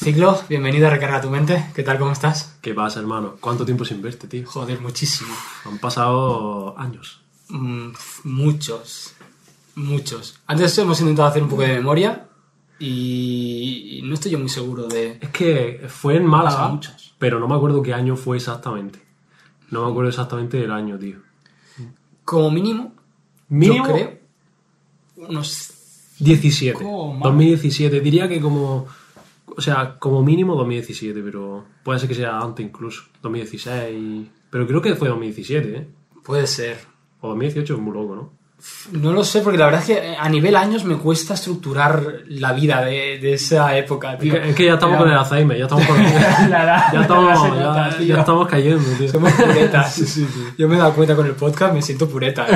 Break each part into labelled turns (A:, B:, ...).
A: Ciclo, bienvenido a Recarga tu Mente. ¿Qué tal? ¿Cómo estás?
B: ¿Qué pasa, hermano? ¿Cuánto tiempo sin verte, tío?
A: Joder, muchísimo.
B: Han pasado años.
A: Mm, muchos. Muchos. Antes hemos intentado hacer un poco de memoria y no estoy yo muy seguro de...
B: Es que fue en Málaga, pero no me acuerdo qué año fue exactamente. No me acuerdo exactamente del año, tío.
A: Como mínimo,
B: Mínimo
A: yo creo, unos...
B: 17.
A: ¿Cómo, man?
B: 2017. Diría que como... O sea, como mínimo 2017, pero puede ser que sea antes incluso. 2016. Pero creo que fue 2017, ¿eh?
A: Puede ser.
B: O 2018 es muy loco, ¿no?
A: No lo sé, porque la verdad es que a nivel años me cuesta estructurar la vida de, de esa época,
B: Es
A: tío.
B: que, es que ya estamos
A: Era-
B: con el Alzheimer, ya estamos con...
A: La
B: ya estamos,
A: la nota,
B: ya, ya estamos cayendo, tío.
A: Somos puretas.
B: Sí, sí, sí.
A: Yo me he dado cuenta con el podcast, me siento pureta.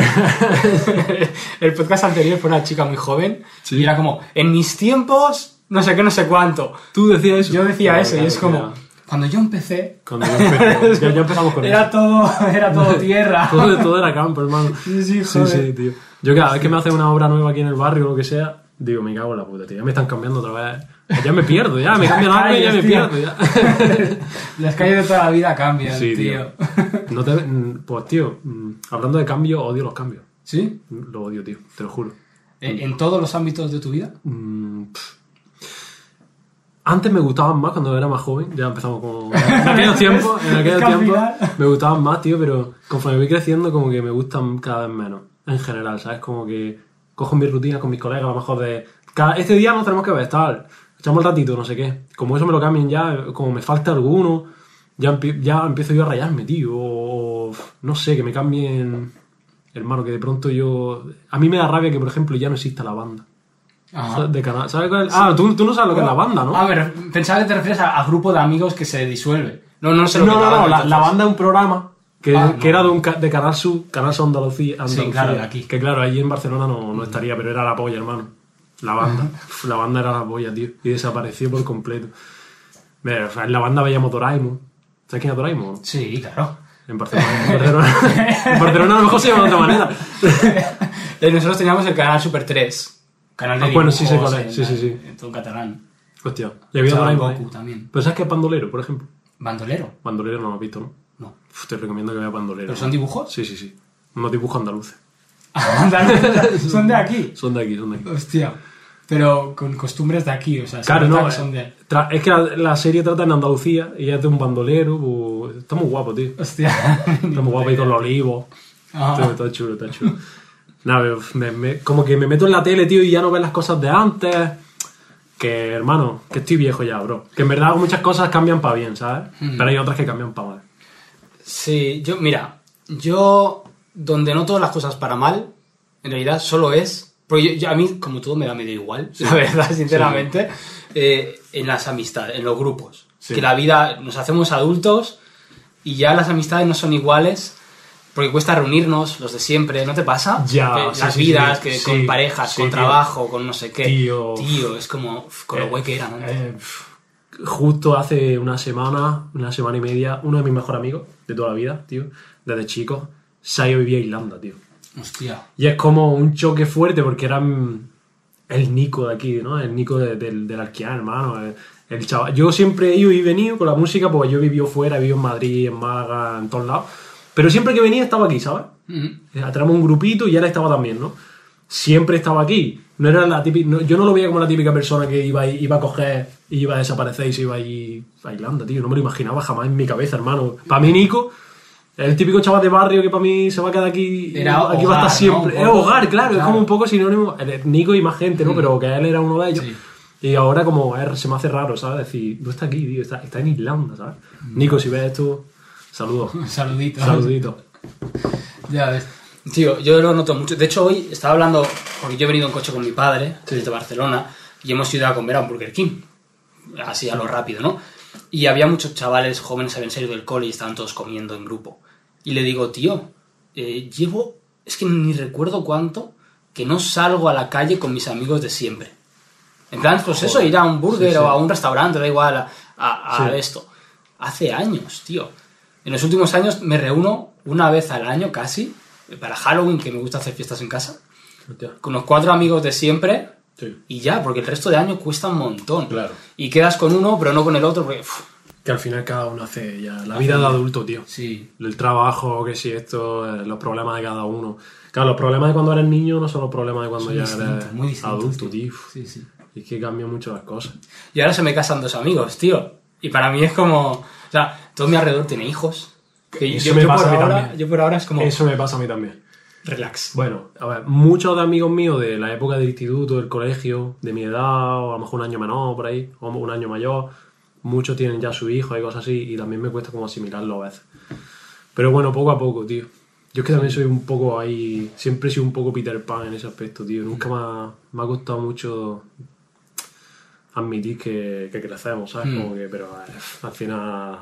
A: el podcast anterior fue una chica muy joven y era como, en mis tiempos, no sé qué, no sé cuánto.
B: Tú decías eso.
A: Yo decía eso y es como, cuando yo empecé,
B: Cuando yo empecé, ya, ya empezamos con
A: era
B: eso.
A: todo, era todo tierra.
B: Todo, todo era campo, hermano.
A: Sí, sí,
B: Sí,
A: joder.
B: sí, tío. Yo cada vez que me hacen una obra nueva aquí en el barrio o lo que sea, digo, me cago en la puta, tío. Ya me están cambiando otra vez. Ya me pierdo, ya. Me cambian algo y ya me
A: tío.
B: pierdo, ya.
A: Las calles de toda la vida cambian,
B: Sí,
A: tío.
B: tío. No te, mm, pues, tío, mm, hablando de cambio, odio los cambios.
A: ¿Sí?
B: Lo odio, tío. Te lo juro.
A: ¿En, en todos los ámbitos de tu vida?
B: Mm, pff. Antes me gustaban más cuando era más joven, ya empezamos con... En aquellos tiempos, en aquellos tiempos me gustaban más, tío, pero conforme voy creciendo como que me gustan cada vez menos, en general, ¿sabes? Como que cojo mis rutinas con mis colegas, a lo mejor de... Cada, este día nos tenemos que ver, tal, echamos el ratito, no sé qué. Como eso me lo cambien ya, como me falta alguno, ya, ya empiezo yo a rayarme, tío, o no sé, que me cambien... Hermano, que de pronto yo... A mí me da rabia que, por ejemplo, ya no exista la banda.
A: Ajá.
B: De canal. ¿Sabes cuál es? Ah, tú, tú no sabes lo que es la banda, ¿no?
A: A ver, pensaba que te refieres a, a grupo de amigos que se disuelve. No, no sé lo
B: no,
A: que
B: no,
A: es
B: no, la, la banda es un programa que,
A: Ah,
B: que
A: no.
B: era de, un, de Canal Sur, Canal Sur Andalucía, Andalucía.
A: claro, de aquí.
B: Que claro, allí en Barcelona no, no estaría, pero era la polla, hermano. La banda. La banda era la polla, tío. Y desapareció por completo. Mira, o sea, en la banda veíamos Doraemon. ¿Sabes quién es Doraemon?
A: Sí, claro.
B: En Barcelona. En Barcelona, en Barcelona a lo mejor se llama de otra manera.
A: Eh, Nosotros teníamos el canal Super 3. Canal de
B: Ah, bueno, sí sé cuál es. Sí, sí, sí.
A: En todo catalán.
B: Hostia. Y había Doraemon.
A: Goku
B: ¿eh?
A: también.
B: Pero ¿sabes qué es Bandolero, por ejemplo?
A: Bandolero.
B: Bandolero no lo has visto, ¿no?
A: No.
B: Uf, te recomiendo que veas Bandolero.
A: ¿Pero son dibujos?
B: Sí, sí, sí. Unos dibujos andaluces.
A: son de aquí.
B: Son de aquí, son de aquí.
A: Hostia. Pero con costumbres de aquí, o sea, se
B: Claro, no.
A: que son de...
B: Es que la, la serie trata en Andalucía y es de un bandolero. pues, está muy guapo, tío.
A: Hostia.
B: Está muy guapo ahí con los olivos.
A: Ah.
B: Está, está chulo, está chulo. Nada, me- me- como que me meto en la tele, tío, y ya no ves las cosas de antes. Que, hermano, que estoy viejo ya, bro. Que en verdad muchas cosas cambian para bien, ¿sabes? Pero hay otras que cambian para mal.
A: Sí, yo, mira, yo donde noto las cosas para mal, en realidad solo es. Porque yo- yo- a mí, como todo, me da medio igual, la verdad, sinceramente. eh, en las amistades, en los grupos.
B: Sí.
A: Que la vida, nos hacemos adultos y ya las amistades no son iguales. Porque cuesta reunirnos, los de siempre, ¿no te pasa?
B: Ya,
A: Que
B: sí,
A: las
B: sí,
A: vidas,
B: sí,
A: que con parejas, con
B: tío.
A: trabajo, con no sé qué.
B: Tío.
A: Tío, es como, con lo
B: Eh,
A: guay que era, ¿no?
B: eh, justo hace una semana, una semana y media, uno de mis mejores amigos de toda la vida, tío, desde chico, se ha ido a vivir a Irlanda, tío.
A: Hostia.
B: Y es como un choque fuerte porque era el Nico de aquí, ¿no? El Nico de- del, del Arquián, hermano. El, el chaval. Yo siempre he ido y venido con la música porque yo he vivido fuera, he vivido en Madrid, en Málaga, en todos lados. Pero siempre que venía estaba aquí, ¿sabes?
A: Mm.
B: Tenemos un grupito y él estaba también, ¿no? Siempre estaba aquí. No era la típica, no- yo no lo veía como la típica persona que iba, a- iba a coger y iba a desaparecer y se iba a ir a Irlanda, tío. No me lo imaginaba jamás en mi cabeza, hermano. Para mí, Nico, es el típico chaval de barrio que para mí se va a quedar aquí.
A: Era
B: aquí va a estar siempre.
A: ¿no?
B: Es hogar, claro, es
A: Claro.
B: como un poco sinónimo. Nico y más gente, ¿no? Pero que él era uno de ellos.
A: Sí.
B: Y ahora, como es- se me hace raro, ¿sabes? Decir, no está aquí, tío, está, está en Irlanda, ¿sabes? Nico, si ves esto, saludos.
A: Saludito.
B: Saluditos.
A: Ya ves. Tío, yo lo noto mucho. De hecho, hoy estaba hablando, porque yo he venido en coche con mi padre desde Barcelona y hemos ido a comer a un Burger King. Así a lo rápido, ¿no? Y había muchos chavales jóvenes, habían salido del cole y estaban todos comiendo en grupo. Y le digo, tío, eh, llevo, es que ni recuerdo cuánto, que no salgo a la calle con mis amigos de siempre. En plan, pues eso, ir a un burger
B: Sí, sí.
A: o a un restaurante, da igual, a, a- a
B: Sí.
A: esto. Hace años, tío. En los últimos años me reúno una vez al año casi, para Halloween, que me gusta hacer fiestas en casa,
B: Hostia.
A: con los cuatro amigos de siempre,
B: Sí.
A: Y ya, porque el resto de año cuesta un montón.
B: Claro.
A: Y quedas con uno, pero no con el otro, porque... uf,
B: Que al final cada uno hace ya la vida de adulto, tío.
A: sí.
B: El trabajo, que si esto, eh, los problemas de cada uno. Claro, los problemas de cuando eres niño no son los problemas de cuando
A: Son
B: ya eres
A: muy
B: adulto,
A: tío.
B: tío.
A: Sí, sí.
B: Es que cambian mucho las cosas.
A: Y ahora se me casan dos amigos, tío. Y para mí es como... O sea, todo mi alrededor tiene hijos. Que
B: Eso
A: yo,
B: me
A: yo
B: pasa
A: por
B: a mí
A: ahora,
B: también.
A: yo por ahora es como...
B: Eso me pasa a mí también.
A: Relax.
B: Bueno, a ver, muchos de amigos míos de la época del instituto, del colegio, de mi edad, o a lo mejor un año menor por ahí, o un año mayor, muchos tienen ya su hijo y cosas así, y también me cuesta como asimilarlo a veces. Pero bueno, poco a poco, tío. Yo es que también soy un poco ahí, siempre he sido un poco Peter Pan en ese aspecto, tío. Nunca me ha, me ha costado mucho admitir que, que crecemos, ¿sabes?
A: Mm.
B: Como que, pero eh, al final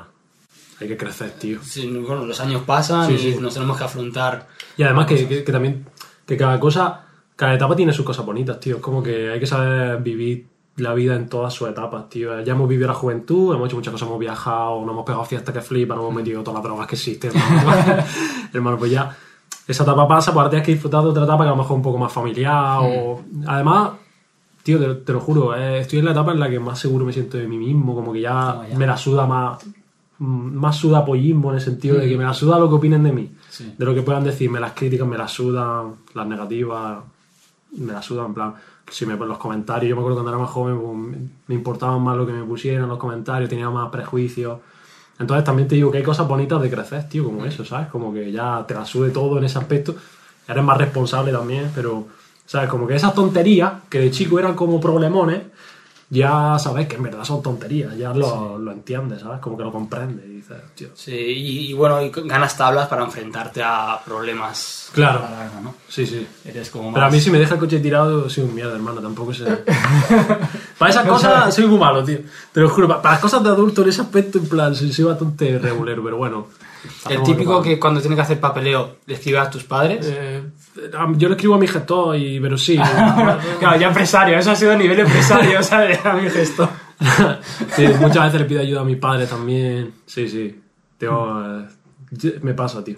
B: hay que crecer, tío.
A: Sí, bueno, los años pasan
B: Sí,
A: y
B: sí.
A: nos tenemos que afrontar...
B: Y además que, que- que también, que cada cosa, cada etapa tiene sus cosas bonitas, tío. Es como que hay que saber vivir la vida en todas sus etapas, tío. Ya hemos vivido la juventud, hemos hecho muchas cosas, hemos viajado, nos hemos pegado fiestas que flipan, nos hemos metido todas las drogas que existen. hermano. Hermano, pues ya esa etapa pasa, pues ahora tienes que disfrutar de otra etapa que a lo mejor es un poco más familiar o... Además... Tío, te, te lo juro, eh, estoy en la etapa en la que más seguro me siento de mí mismo, como que ya,
A: Oh, ya.
B: me la suda más, mm, más sudapollismo en el sentido de que me la suda lo que opinen de mí,
A: Sí.
B: de lo que puedan decirme, las críticas me las sudan, las negativas me las sudan, en plan, si me ponen los comentarios, yo me acuerdo cuando era más joven, pues, me- importaban más lo que me pusieran los comentarios, tenía más prejuicios. Entonces también te digo que hay cosas bonitas de crecer, tío, como eso, ¿sabes? Como que ya te la sube todo en ese aspecto, eres más responsable también, pero, ¿sabes? Como que esas tonterías, que de chico eran como problemones, ya sabes que en verdad son tonterías, ya lo, lo entiendes, ¿sabes? Como que lo comprendes y dices, tío.
A: Sí, y, y bueno, y ganas tablas para enfrentarte a problemas
B: Claro.
A: a la larga, ¿no?
B: Sí, sí.
A: Eres como
B: Pero a
A: más-
B: mí si me deja el coche tirado, soy un mierda, hermano. Tampoco sé. para esas cosas soy muy malo, tío. Te lo juro. pa- Para las cosas de adulto en ese aspecto, en plan, soy, soy bastante regulero, pero bueno.
A: El típico que cuando tienes que hacer papeleo le escribes a tus padres.
B: Eh, yo le escribo a mi gestor, y, pero sí.
A: claro, ya empresario, eso ha sido a nivel empresario, ¿sabes? A mi gesto.
B: sí, muchas veces le pido ayuda a mi padre también. Sí, sí. Tengo, eh, me pasa, tío.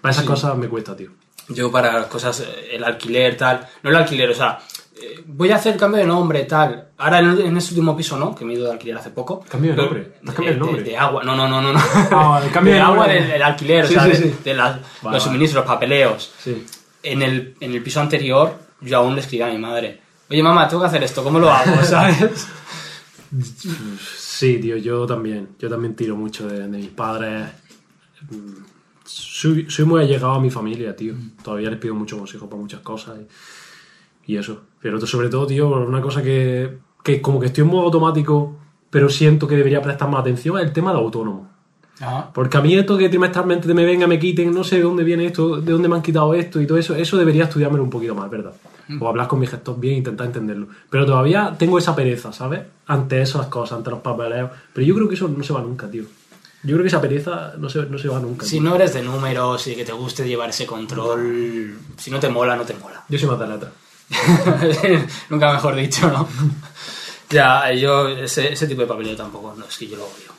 B: Para esas cosas me cuesta, tío.
A: Yo para las cosas, eh, el alquiler, tal. No el alquiler, o sea, eh, voy a hacer cambio de nombre, tal. Ahora en, en este último piso no, que me he ido de alquiler hace poco.
B: ¿Cambio de nombre? ¿Te has cambiado el
A: de-
B: nombre?
A: De, de agua, no, no, no, no. no.
B: Ah, el cambio de
A: agua
B: nombre.
A: del, del alquiler,
B: Sí,
A: o sea,
B: sí,
A: de,
B: sí.
A: de las-
B: Vale,
A: los suministros, papeleos.
B: Sí.
A: En el, en el piso anterior, yo aún le escribía a mi madre. Oye, mamá, tengo que hacer esto, ¿cómo lo hago? ¿Sabes?
B: Sí, tío, yo también. Yo también tiro mucho de, de mis padres. Mm, Soy, soy muy allegado a mi familia, tío. Todavía les pido mucho consejos para muchas cosas. Y, y eso. Pero sobre todo, tío, una cosa que, que como que estoy en modo automático, pero siento que debería prestar más atención es el tema de autónomo.
A: Ajá.
B: Porque a mí esto que trimestralmente me venga, me quiten, no sé de dónde viene esto, de dónde me han quitado esto y todo eso, eso debería estudiármelo un poquito más, ¿verdad? O hablar con mi gestor bien e intentar entenderlo. Pero todavía tengo esa pereza, ¿sabes? Ante esas cosas, ante los papeleos. Pero yo creo que eso no se va nunca, tío. Yo creo que esa pereza no se, no se va nunca.
A: Si
B: tío.
A: no eres de números y que te guste llevar ese control, si no te mola, no te mola.
B: Yo soy más de letra.
A: Nunca mejor dicho, ¿no? ya, yo ese, ese tipo de papeleo tampoco, no, es que yo lo odio.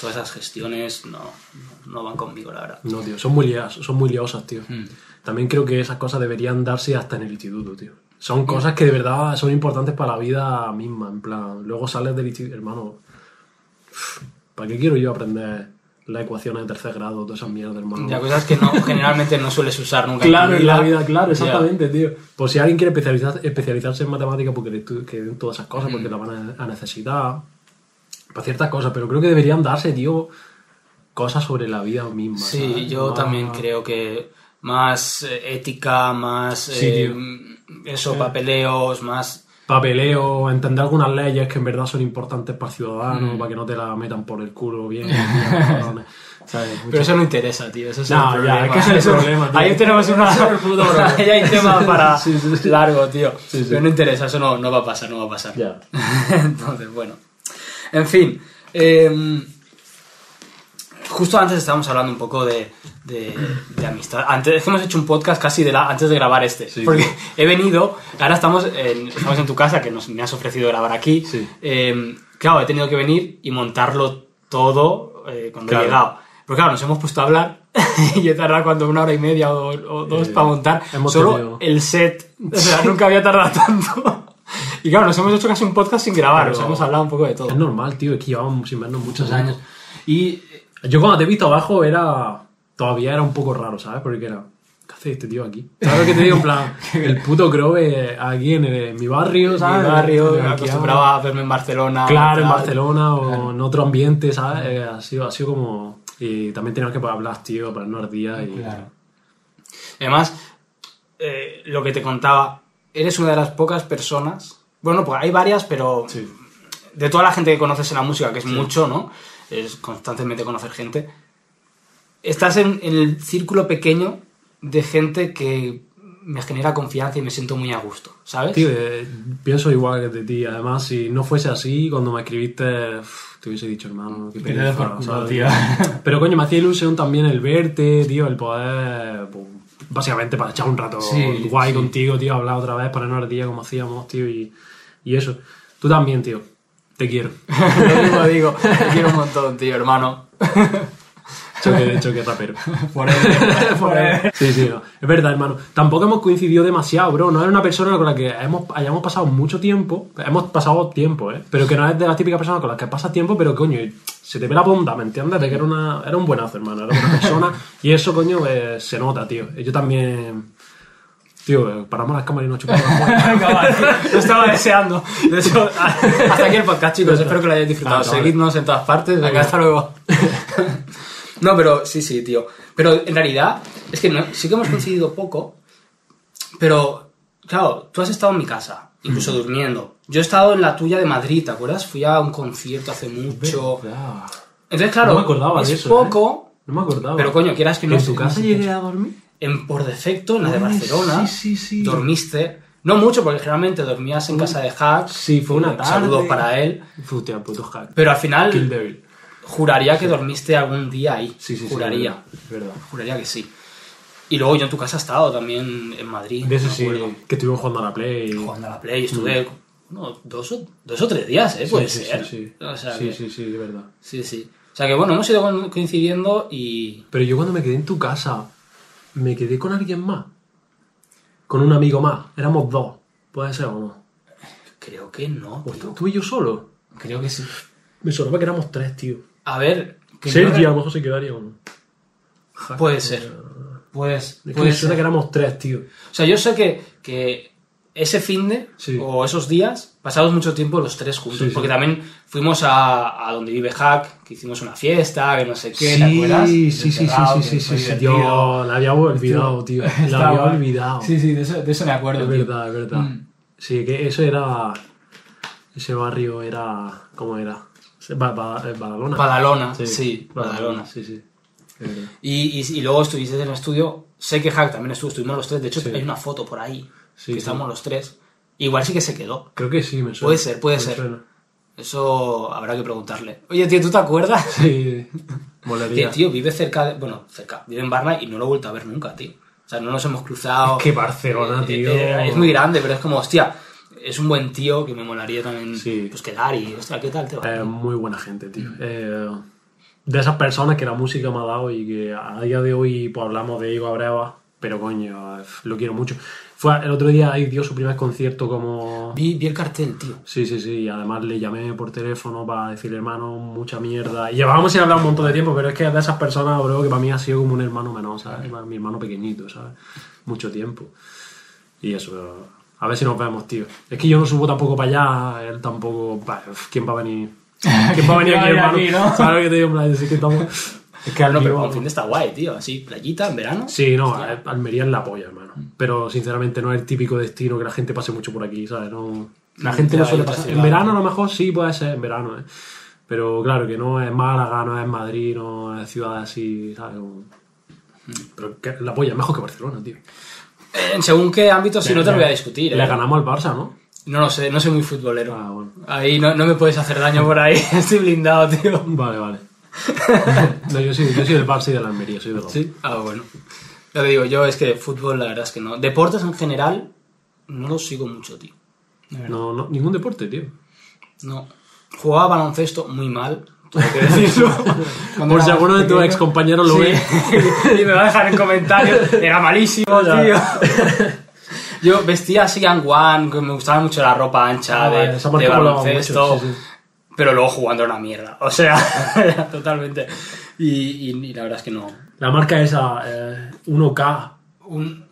A: Todas esas gestiones no, no van conmigo, la verdad.
B: No, tío, son muy liadas, son muy liosas, tío.
A: Mm.
B: También creo que esas cosas deberían darse hasta en el instituto, tío. Son cosas que de verdad son importantes para la vida misma, en plan. Luego sales del instituto, hermano. ¿Para qué quiero yo aprender las ecuaciones de tercer grado, todas esas mierdas, hermano?
A: Ya, cosas que no, generalmente no sueles usar nunca.
B: Claro, en la vida, claro, exactamente, tío. Pues si alguien quiere especializar- especializarse en matemáticas porque que den todas esas cosas, porque la van a, a necesitar, para ciertas cosas, pero creo que deberían darse, tío, cosas sobre la vida misma.
A: Sí,
B: ¿sabes?
A: yo
B: Más-
A: también creo que más eh, ética, más
B: Sí,
A: eh, eso, papeleos, más...
B: papeleo, entender algunas leyes que en verdad son importantes para el
A: Mm.
B: ciudadano, para que no te la metan por el culo bien. ¿Sabes?
A: Pero eso no interesa, tío. Eso es
B: No,
A: el
B: ya,
A: problema.
B: es el problema, tío.
A: Ahí tenemos una. Ahí hay tema para
B: Sí, sí,
A: largo, tío. Pero no interesa, eso no, no va a pasar, no va a pasar.
B: Ya.
A: Entonces, bueno. En fin. eh, justo antes estábamos hablando un poco de, de, de amistad. Antes es que hemos hecho un podcast casi de la, antes de grabar este.
B: Sí.
A: Porque he venido, ahora estamos en, estamos en tu casa, que nos, me has ofrecido grabar aquí.
B: Sí.
A: Eh, claro, he tenido que venir y montarlo todo eh, cuando
B: Claro.
A: he llegado. Pero claro, nos hemos puesto a hablar y he tardado cuando una hora y media o, o dos
B: Eh,
A: para montar solo
B: tenido-
A: el set. O sea, nunca había tardado tanto. Y claro, nos hemos hecho casi un podcast sin grabar,
B: Pero-
A: o sea, hemos hablado un poco de todo.
B: Es normal, tío, es que llevamos sin vernos muchos
A: años.
B: Y yo cuando te he visto abajo era. Todavía era un poco raro, ¿sabes? Porque era. ¿Qué hace este tío aquí? ¿Sabes lo que te digo? En plan, el puto Grove aquí en, el- en mi barrio,
A: Mi
B: ¿sabes?
A: barrio,
B: Aquí
A: acostumbrado a verme en Barcelona.
B: Claro, en. Barcelona o en otro ambiente, ¿sabes? Eh, ha, sido, ha sido como. Y también teníamos que hablar, tío, ponernos al día y.
A: Claro. Además, eh, lo que te contaba, eres una de las pocas personas. Bueno, pues hay varias, pero
B: Sí.
A: de toda la gente que conoces en la música, que es mucho, ¿no? Es constantemente conocer gente. Estás en, en el círculo pequeño de gente que me genera confianza y me siento muy a gusto, ¿sabes?
B: Tío, eh, pienso igual que de ti. Además, si no fuese así, cuando me escribiste, uf, te hubiese dicho, hermano, qué pereza. Pero coño, me hacía ilusión también el verte, tío, el poder, pues, básicamente para echar un rato
A: Sí,
B: guay
A: sí.
B: contigo, tío, hablar otra vez, ponernos al día como hacíamos, tío, y, y eso. Tú también, tío. Te quiero.
A: Lo mismo digo, te quiero un montón, tío, hermano.
B: Choque, choque rapero.
A: Forever, forever.
B: Sí, sí, no. es verdad, hermano. Tampoco hemos coincidido demasiado, bro. No es una persona con la que hemos, hayamos pasado mucho tiempo. Hemos pasado tiempo, ¿eh? Pero que no es de las típicas personas con las que pasas tiempo, pero coño, se te ve la punta, ¿me entiendes? De que era, una, era un buenazo, hermano. Era una persona. y eso, coño, eh, se nota, tío. Yo también. Tío, eh, paramos las cámaras y nos chupamos las.
A: Lo estaba deseando. De hecho, hasta aquí el podcast, chicos. Espero que lo hayáis disfrutado.
B: Vale, vale.
A: Seguidnos en todas partes. Venga, hasta luego. No, pero sí, sí, tío. Pero en realidad, es que no- sí que hemos coincidido poco. Pero, claro, tú has estado en mi casa, incluso durmiendo. Yo he estado en la tuya de Madrid, ¿te acuerdas? Fui a un concierto hace mucho.
B: Verdad.
A: Entonces, claro,
B: No me acordaba
A: es
B: de eso,
A: poco.
B: No me acordaba.
A: Pero coño, quieras que no.
B: ¿En tu casa llegué a dormir?
A: En por defecto, en la de
B: Ay,
A: Barcelona.
B: sí, sí, sí.
A: Dormiste. No mucho, porque generalmente dormías en casa de Hack.
B: Sí, fue una
A: Eh,
B: tarde.
A: Saludos para él.
B: Hostia, puto hack.
A: Pero al final, juraría que dormiste algún día ahí.
B: Sí, sí, sí.
A: Juraría.
B: Es verdad.
A: Juraría que sí. Y luego yo en tu casa he estado también en Madrid.
B: De eso sí,
A: acuerdo,
B: que estuvimos jugando a la Play.
A: Jugando a la Play. Estuve no, dos, o, dos o tres días, ¿eh? Puede
B: sí,
A: ser.
B: Sí, sí.
A: O sea
B: sí,
A: que-
B: sí, sí, de verdad.
A: sí, sí. O sea que bueno, hemos ido co- coincidiendo y.
B: Pero yo cuando me quedé en tu casa, me quedé con alguien más. Con un amigo más. Éramos dos. ¿Puede ser o no?
A: Creo que no,
B: ¿O
A: tío.
B: tú y yo solo?
A: Creo que sí.
B: Me sonaba que éramos tres, tío.
A: A ver. que
B: Sergi
A: no-
B: a lo mejor se quedaría uno.
A: Puede ser. Pues,
B: Es que
A: puede
B: me suena
A: ser.
B: que éramos tres, tío.
A: O sea, yo sé que, que ese fin de
B: Sí.
A: o esos días pasamos mucho tiempo los tres juntos.
B: Sí, sí.
A: Porque también fuimos a, a donde vive Hack, que hicimos una fiesta, que no sé qué, ¿te acuerdas?
B: Sí, sí, sí, sí, sí, sí. Tío, la había olvidado, tío. La había olvidado.
A: Sí, sí, de eso, de eso me acuerdo.
B: Es
A: tío.
B: verdad, es verdad.
A: Mm.
B: Sí, que eso era. Ese barrio era. ¿Cómo era? Ba- ba- Badalona.
A: Badalona, sí, Badalona.
B: Sí, sí.
A: Y, y, y luego estuviste en el estudio. Sé que Hack también estuvo, estuvimos los tres. De hecho,
B: Sí.
A: hay una foto por ahí
B: Sí,
A: que
B: sí.
A: estamos los tres. Igual sí que se quedó.
B: Creo que sí, me suena.
A: Puede ser, puede
B: Me
A: ser.
B: suena.
A: Eso habrá que preguntarle. Oye, tío, ¿tú te acuerdas?
B: Sí.
A: Que,
B: Molería.
A: tío, vive cerca de. Bueno, cerca. Vive en Barna y no lo he vuelto a ver nunca, tío. O sea, no nos hemos cruzado.
B: Es que Barcelona,
A: Eh,
B: tío.
A: eh, es muy grande, pero es como, hostia, es un buen tío que me molaría también
B: Sí.
A: pues quedar y, hostia, ¿qué tal te va?
B: Es muy buena gente, tío. Eh, de esas personas que la música me ha dado y que a día de hoy pues, hablamos de Igo Abreva, pero coño, lo quiero mucho. Fue el otro día ahí dio su primer concierto como...
A: Vi, vi el cartel, tío.
B: Sí, sí, sí, y además le llamé por teléfono para decirle, hermano, mucha mierda. Y llevábamos sin hablar un montón de tiempo, pero es que es de esas personas, bro, que para mí ha sido como un hermano menor, ¿sabes? Mi hermano pequeñito, ¿sabes? Mucho tiempo. Y eso, a ver si nos vemos, tío. Es que yo no subo tampoco para allá, él tampoco... ¿Quién va a venir? ¿Quién va a venir
A: ¿Quién va
B: aquí, hermano?
A: aquí, no?
B: ¿Sabes que te digo? Es que estamos... Es que
A: No, pero un fin de está guay, tío. Así, playita, en verano.
B: Sí, no, eh, Almería es la polla, hermano. Pero sinceramente no es el típico destino que la gente pase mucho por aquí, ¿sabes? No, la
A: Mm,
B: gente no suele pasar. En verano a lo mejor sí puede ser, en verano, ¿eh? Pero claro, que no es Málaga, no es Madrid, no es ciudades así, ¿sabes? Como- Pero que la polla es mejor que Barcelona, tío.
A: Eh, En según qué ámbito, si no te lo voy a discutir.
B: Le
A: ¿eh?
B: ganamos al Barça, ¿no?
A: No lo sé, no soy muy futbolero.
B: Ah, bueno.
A: Ahí no, no me puedes hacer daño por ahí. Estoy blindado, tío.
B: Vale, vale. no, yo soy, yo soy del Barça y de la Almería, soy de.
A: Sí. Ah, bueno. Ya te digo, yo es que fútbol, la verdad es que no. Deportes en general, no los sigo mucho, tío.
B: No, no, ningún deporte, tío.
A: No. Jugaba baloncesto muy mal, tengo que decirlo.
B: Por si alguno de tus ex compañeros lo
A: Sí.
B: ve.
A: y me va a dejar en comentarios. Era malísimo, tío. Yo vestía así que me gustaba mucho la ropa ancha
B: Ah,
A: de,
B: vale,
A: de baloncesto,
B: mucho, sí, sí.
A: pero luego jugando era una mierda. O sea, totalmente. Y, y- y la verdad es que no.
B: La marca esa, eh, 1K.
A: Un-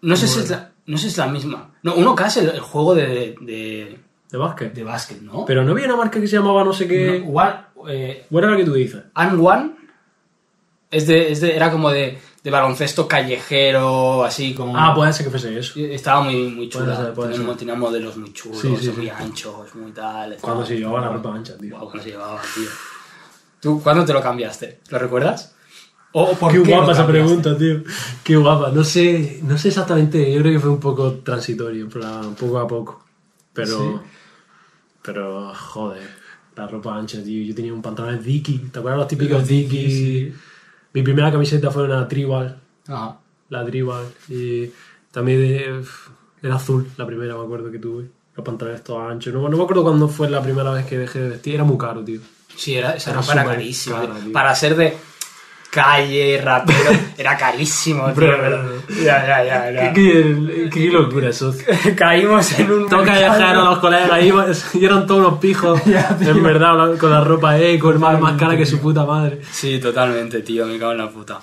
A: no, sé si es la, no sé si es la misma. No, 1K es el, el juego de, de,
B: De básquet.
A: de básquet, ¿no?
B: Pero no había una marca que se llamaba no sé qué.
A: No, One- eh,
B: ¿Cuál era la que tú dices?
A: And One es de, es de- era como de, de baloncesto callejero, así como.
B: Ah, puede ser que fuese eso.
A: Estaba muy, muy chula.
B: Ser,
A: tenía, tenía modelos muy chulos,
B: Sí, sí,
A: muy
B: sí.
A: anchos, muy tal.
B: Cuando se llevaba la ropa ancha, tío.
A: Cuando se llevaba, tío. ¿Tú cuándo te lo cambiaste? ¿Lo recuerdas? ¿O por
B: Qué
A: qué,
B: guapa esa pregunta, tío. Qué guapa. No sé, no sé exactamente. Yo creo que fue un poco transitorio, plan, poco a poco. Pero.
A: Sí.
B: Pero, joder. La ropa ancha, tío. Yo tenía un pantalón Dickie. ¿Te acuerdas los típicos Dickie? Mi primera camiseta fue una Tribal.
A: Ajá.
B: La Tribal. Y también de- era azul, la primera, me acuerdo que tuve. Los pantalones todos anchos. No, no me acuerdo cuándo fue la primera vez que dejé de vestir. Era muy caro, tío.
A: Sí, era, esa
B: Era
A: era
B: cara,
A: tío.
B: tío.
A: Para ser de calle, rapero, era carísimo, tío.
B: Bro,
A: pero-
B: bro.
A: Ya, ya, ya. ya.
B: Qué, qué- qué locura eso.
A: Caímos en un.
B: Todo
A: mercado-
B: callejero, los colegas, y eran todos unos pijos. en verdad, con la ropa eco, más, más cara que su puta madre.
A: Sí, totalmente, tío, me cago en la puta.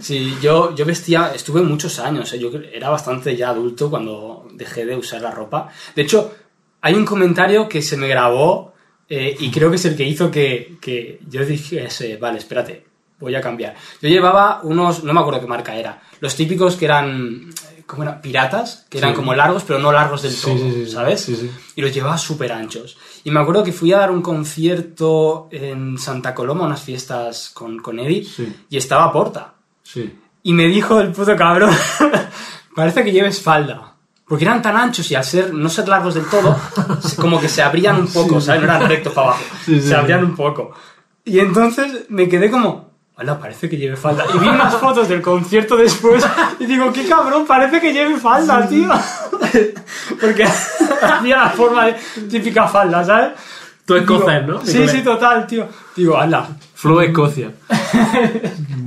A: Sí, yo, yo vestía, estuve muchos años, ¿eh? yo era bastante ya adulto cuando dejé de usar la ropa. De hecho, hay un comentario que se me grabó eh, y creo que es el que hizo que, que yo dije, vale, espérate, voy a cambiar. Yo llevaba unos, no me acuerdo qué marca era, los típicos que eran, ¿cómo era? Piratas, que eran
B: Sí.
A: como largos, pero no largos del todo,
B: sí, sí, sí.
A: ¿sabes? Y los llevaba súper anchos. Y me acuerdo que fui a dar un concierto en Santa Coloma, unas fiestas con, con Eddie, y estaba a Porta.
B: Sí.
A: Y me dijo el puto cabrón, parece que lleves falda. Porque eran tan anchos y al ser no ser largos del todo, como que se abrían un poco, ¿sabes? No eran rectos para abajo, se abrían un poco. Y entonces me quedé como, hola, parece que lleve falda. Y vi unas fotos del concierto después y digo, qué cabrón, parece que lleve falda, tío. Porque hacía la forma de típica falda, ¿sabes?
B: Tú escocés, ¿no?
A: Sí,
B: Nicolás.
A: sí, total, tío. Digo, hala.
B: Flow Escocia.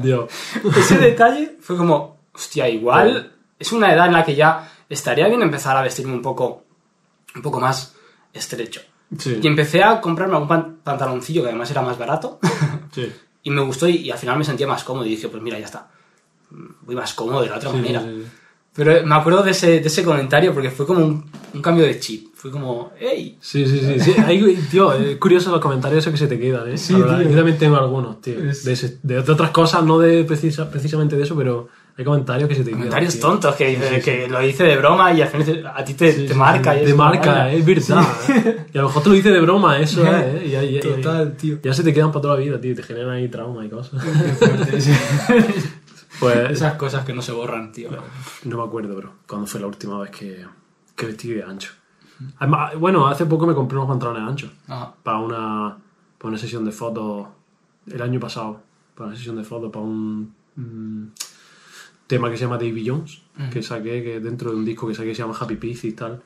B: Dios.
A: Ese detalle fue como, hostia, igual es una edad en la que ya estaría bien empezar a vestirme un poco, un poco más estrecho.
B: Sí.
A: Y empecé a comprarme algún pan- pantaloncillo que además era más barato
B: Sí.
A: y me gustó y, y al final me sentía más cómodo y dije, pues mira, ya está. Voy más cómodo de la otra
B: Sí,
A: manera.
B: sí, sí.
A: Pero me acuerdo de ese, de ese comentario porque fue como un, un cambio de chip. Fue como, hey,
B: Sí, sí, sí. sí. Ahí, tío, es curioso los comentarios esos que se te quedan, ¿eh?
A: Sí.
B: Yo también tengo algunos, tío.
A: Es-
B: De, ese- de otras cosas, no de precisa- precisamente de eso, pero hay comentarios que se te
A: comentarios
B: quedan.
A: tontos que, que lo dice de broma y al final a ti te,
B: Sí,
A: te marca. y
B: Te marca,
A: "Vaya".
B: es verdad. ¿eh? Y a lo mejor te lo dice de broma, eso es, ¿eh? Y ya, ya- ya-
A: Total, tío.
B: Ya se te quedan para toda la vida, tío. Te generan ahí trauma y cosas. Pues
A: Esas cosas que no se borran, tío.
B: no me acuerdo, bro. Cuándo fue la última vez que, que vestí de ancho. Además, bueno, hace poco me compré unos pantalones anchos.
A: Ajá.
B: para una, para una sesión de fotos el año pasado, para una sesión de fotos, para un mm, tema que se llama Davy Jones, que saqué, que dentro de un disco que saqué que se llama Happy Peace y tal,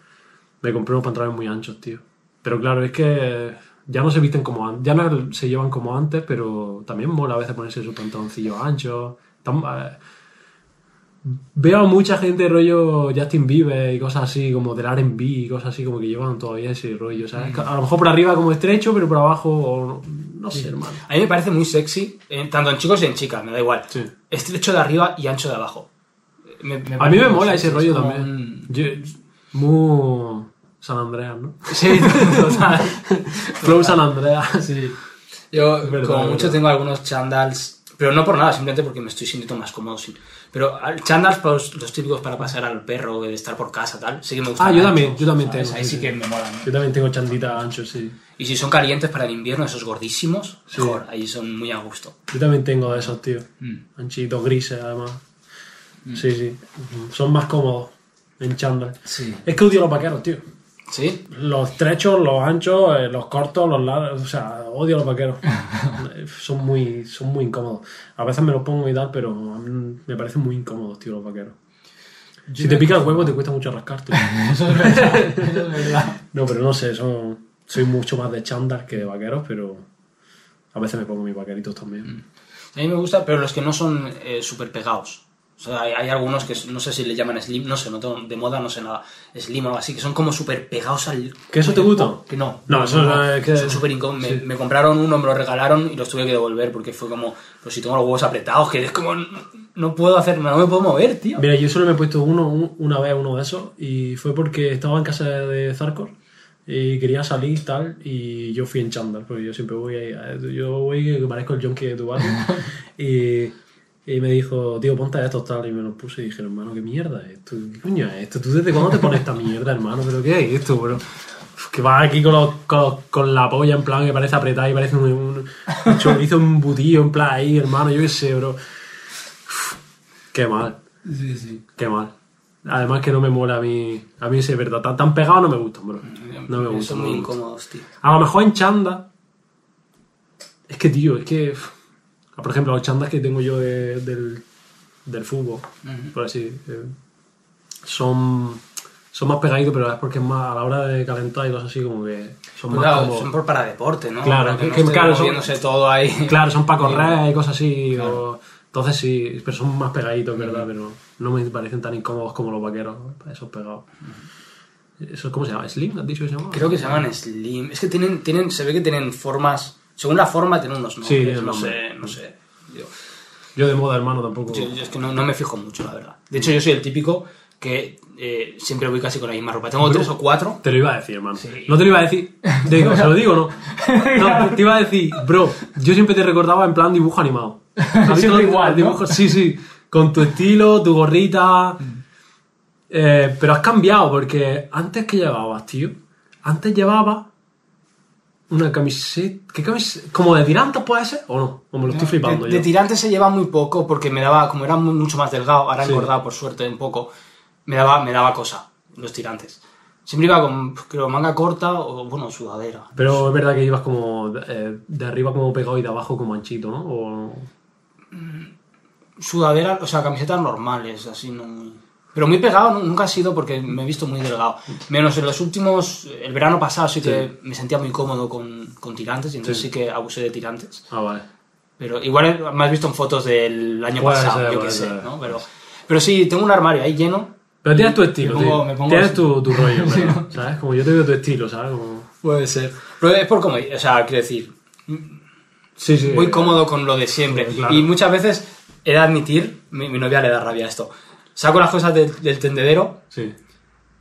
B: me compré unos pantalones muy anchos, tío. Pero claro, es que ya no se visten como antes, ya no se llevan como antes, pero también mola a veces ponerse esos pantaloncillos anchos. Eh, Veo a mucha gente rollo Justin Bieber y cosas así, como del R&B y cosas así, como que llevan todavía ese rollo, ¿sabes? A lo mejor por arriba como estrecho, pero por abajo, o- no sé, hermano.
A: A mí me parece muy sexy, eh, tanto en chicos y en chicas, me da igual.
B: Sí.
A: Estrecho de arriba y ancho de abajo. Me- me
B: A mí me mola ese
A: es
B: rollo
A: como
B: también. Yo- muy San Andreas, ¿no?
A: Sí, total.
B: Flow San Andreas.
A: Sí. Yo,
B: verdad,
A: como mucho, tengo algunos chandals, pero no por nada, simplemente porque me estoy sintiendo más cómodo. sin- Pero al- chandals, pues, los típicos para pasar al perro, de estar por casa, tal, sí que me gustan.
B: Ah, yo
A: anchos,
B: también, yo también
A: ¿sabes?
B: tengo,
A: Ahí
B: sí,
A: sí que me molan.
B: Yo también tengo chandita ancho, sí.
A: Y si son calientes para el invierno, esos gordísimos,
B: Sí.
A: mejor, ahí son muy a gusto.
B: Yo también tengo de esos, tío.
A: Mm.
B: Anchitos, grises, además. Sí, sí. Son más cómodos en chándal.
A: Sí.
B: Es que odio los vaqueros, tío.
A: ¿Sí?
B: Los estrechos, los anchos, eh, los cortos, los largos, o sea, odio a los vaqueros. Eh, son muy son muy incómodos. A veces me los pongo y tal, pero a mí me parecen muy incómodos, tío, los vaqueros. Si te pica el huevo te cuesta mucho rascarte.
A: Eso es verdad. Eso es verdad.
B: No, pero no sé, son, soy mucho más de chándal que de vaqueros, pero a veces me pongo mis vaqueritos también.
A: A mí me gusta, pero los que no son súper pegados. O sea, hay, hay algunos que no sé si le llaman slim, no sé, no tengo- de moda no sé nada, slim o algo así, que son como súper pegados al...
B: ¿Que eso te gusta?
A: Que no.
B: No, eso no, es que-
A: Son súper incómodos. Me, me compraron uno, me lo regalaron y los tuve que devolver porque fue como, pues si tengo los huevos apretados, que es como, no, no puedo hacer, no me puedo mover, tío.
B: Mira, yo solo me he puesto uno un- una vez uno de esos y fue porque estaba en casa de Zarkor y quería salir y tal y yo fui en chándal porque yo siempre voy ahí, a- yo voy que parezco el junkie de tu barrio y, y me dijo, tío, ponte esto tal y me lo puse y dije, hermano, ¿qué mierda es esto? ¿Qué coño es esto? ¿Tú desde cuándo te pones esta mierda, hermano? ¿Pero qué es esto, bro? Que vas aquí con, los- con, los- con la polla en plan que parece apretada y parece un, un, un chorizo embutido en plan ahí, hermano, yo qué sé, bro. Uf, Qué mal.
A: Sí, sí.
B: Qué mal. Además que no me mola a mí. A mí sí es verdad. Tan, tan pegados no me gustan, bro. No me gustan.
A: Son muy incómodos, tío.
B: A lo mejor en chanda. Es que, tío, es que. uf, Por ejemplo, los chandas que tengo yo de- del, del fútbol, por así. eh, son. Son más pegaditos, pero es porque es más a la hora de calentar y cosas así, como que son
A: Pues
B: más
A: claro, son por para deporte, ¿no?
B: Claro, que-
A: no
B: claro, son-
A: todo ahí.
B: Claro, son para correr y cosas así. o- entonces sí, pero son más pegaditos, ¿verdad? Pero no me parecen tan incómodos como los vaqueros, esos pegados. ¿Eso cómo se llama? ¿Slim? ¿Has dicho que se llama?
A: Creo que se llaman slim. Es que tienen, tienen, se ve que tienen formas, según la forma tienen unos nombres.
B: tienen
A: no
B: nombre.
A: sé, no sé. Yo,
B: Yo de moda, hermano, tampoco.
A: yo- yo es que no, no me fijo mucho, la verdad. De hecho, yo soy el típico que eh, siempre voy casi con la misma ropa. Tengo tres o cuatro.
B: Te lo iba a decir, hermano.
A: Sí.
B: No te lo iba a decir. Digo, ¿se lo digo no? No, te iba a decir, bro, yo siempre te recordaba en plan dibujo animado. ¿Has visto
A: Siempre igual, ¿no?
B: dibujos? Sí, sí. Con tu estilo, tu gorrita. Eh, pero has cambiado, porque antes que llevabas, tío. Antes llevaba una camiseta. ¿Qué camiseta? ¿Como de tirantes puede ser? ¿O no? ¿O me lo estoy flipando
A: de,
B: yo?
A: de tirante se lleva muy poco porque me daba, como era mu- mucho más delgado, ahora he
B: Sí.
A: engordado por suerte un poco, me daba, me daba cosa los tirantes. Siempre iba con, creo, manga corta o, bueno, sudadera.
B: Pero es verdad que ibas como de, eh, de arriba como pegado y de abajo como anchito, ¿no? O...
A: Sudadera, o sea, camisetas normales, así no muy... Pero muy pegado nu- nunca ha sido porque me he visto muy delgado. Menos en los últimos, el verano pasado sí que me sentía muy cómodo con, con tirantes y entonces sí.
B: Sí.
A: que abusé de tirantes.
B: Ah, vale.
A: Pero igual me has visto en fotos del año pasado, yo qué sé. ¿no? Pero, pero sí, tengo un armario ahí lleno.
B: Pero tienes tu estilo,
A: Me pongo-
B: tío.
A: me pongo
B: tienes tu, tu rollo, ¿verdad? ¿sabes? Como yo te veo tu estilo, ¿sabes? Como...
A: Puede ser. Pero es por cómo, o sea, quiero decir,
B: Sí, sí.
A: muy cómodo con lo de siempre.
B: Sí, claro.
A: Y muchas veces he de admitir, mi, mi novia le da rabia a esto. Saco las cosas del, del tendedero
B: Sí.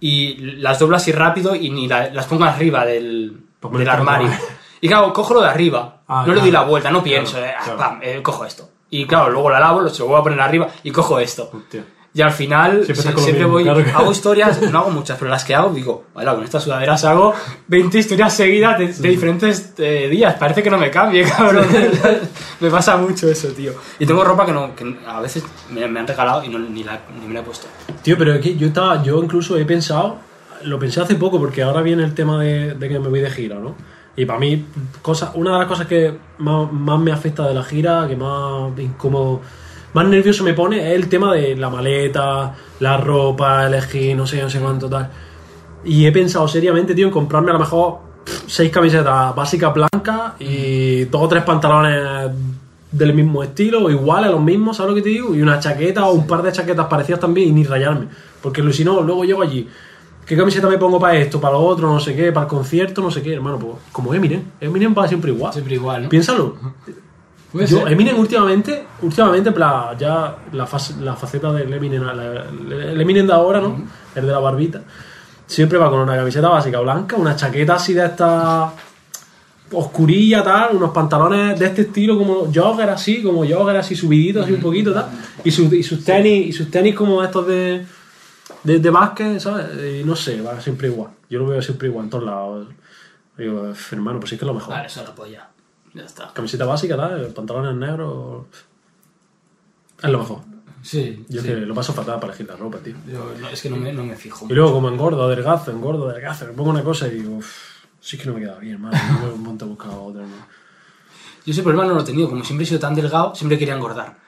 A: y las doblo así rápido y ni la- las pongo arriba del,
B: Pues
A: del armario. Y claro, cojo lo de arriba,
B: Ah,
A: no le doy
B: claro.
A: la vuelta, no pienso,
B: Claro,
A: eh, ah,
B: claro.
A: pam, eh, cojo esto. Y claro, luego la lavo, lo se lo vuelvo a poner arriba y cojo esto.
B: Hostia.
A: Y al final
B: Siempre
A: se-
B: mismo,
A: voy,
B: claro que-
A: hago historias, no hago muchas, pero las que hago digo, bueno, con estas sudaderas hago 20 historias seguidas de, de diferentes eh, días, parece que no me cambie, cabrón. me pasa mucho eso, tío. Y tengo ropa que, no, que a veces me, me han regalado y no, ni, la, ni me la he puesto.
B: Tío, pero es que yo estaba, yo incluso he pensado, lo pensé hace poco porque ahora viene el tema de, de que me voy de gira, ¿no? Y para mí, cosa, una de las cosas que más, más me afecta de la gira, que más incómodo, más nervioso me pone, es el tema de la maleta, la ropa, elegir, no sé, no sé cuánto tal. Y he pensado seriamente, tío, en comprarme a lo mejor pff, seis camisetas básicas blancas y dos o tres pantalones del mismo estilo, iguales, los mismos, ¿sabes lo que te digo? Y una chaqueta o un par de chaquetas parecidas también y ni rayarme. Porque si no, luego llego allí. ¿Qué camiseta me pongo para esto, para lo otro, no sé qué, para el concierto, no sé qué, hermano? Pues como Eminem. Eminem va siempre igual.
A: Siempre igual, ¿no?
B: Piénsalo. Yo. Eminem últimamente, últimamente, en plan, ya la, fase- la faceta del Eminem, la- el Eminem de ahora, ¿no? El de la barbita. Siempre va con una camiseta básica blanca, una chaqueta así de esta oscurilla, tal, unos pantalones de este estilo como jogger así, como jogger así subiditos así un poquito, tal. Y, sus- y sus tenis, y sus tenis como estos de, de, de básquet, ¿sabes? Y no sé, va siempre igual. Yo lo veo siempre igual en todos lados. Digo, hermano, pues sí que es lo mejor.
A: Vale, eso es la polla. Ya está.
B: Camiseta básica, tal, pantalones negros. Es lo mejor.
A: Sí,
B: Yo es que lo paso fatal para elegir la ropa, tío.
A: Yo, no, es que no me, no me fijo.
B: Y luego, como engordo, adelgazo, engordo, adelgazo, me pongo una cosa y digo, "Uf, sí que no me queda bien, hermano. Me voy un monte a buscar otra, hermano.
A: Yo ese problema no lo he tenido, como siempre he sido tan delgado, siempre quería engordar.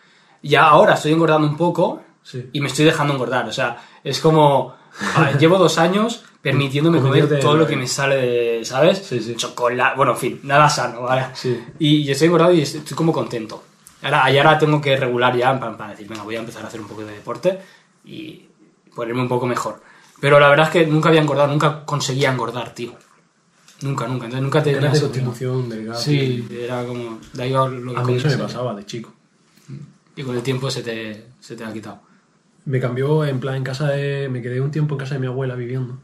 A: Ya ahora estoy engordando un poco
B: Sí.
A: y me estoy dejando engordar. O sea, es como. ver, llevo dos años permitiéndome comer todo lo que me sale de. ¿Sabes?
B: Sí, sí.
A: Chocolate. Bueno, en fin, nada sano, ¿vale?
B: Sí.
A: Y, y estoy engordado y estoy como contento. Ahora, y ahora tengo que regular ya para, para decir, venga, voy a empezar a hacer un poco de deporte y ponerme un poco mejor. Pero la verdad es que nunca había engordado, nunca conseguía engordar, tío. Nunca, nunca. Entonces nunca tenía
B: Eres de constitución delgada.
A: Sí, era como... Da igual lo que
B: A mí eso me pasaba de chico.
A: Y con el tiempo se te, se te ha quitado.
B: Me cambió en plan en casa de. Me quedé un tiempo en casa de mi abuela viviendo.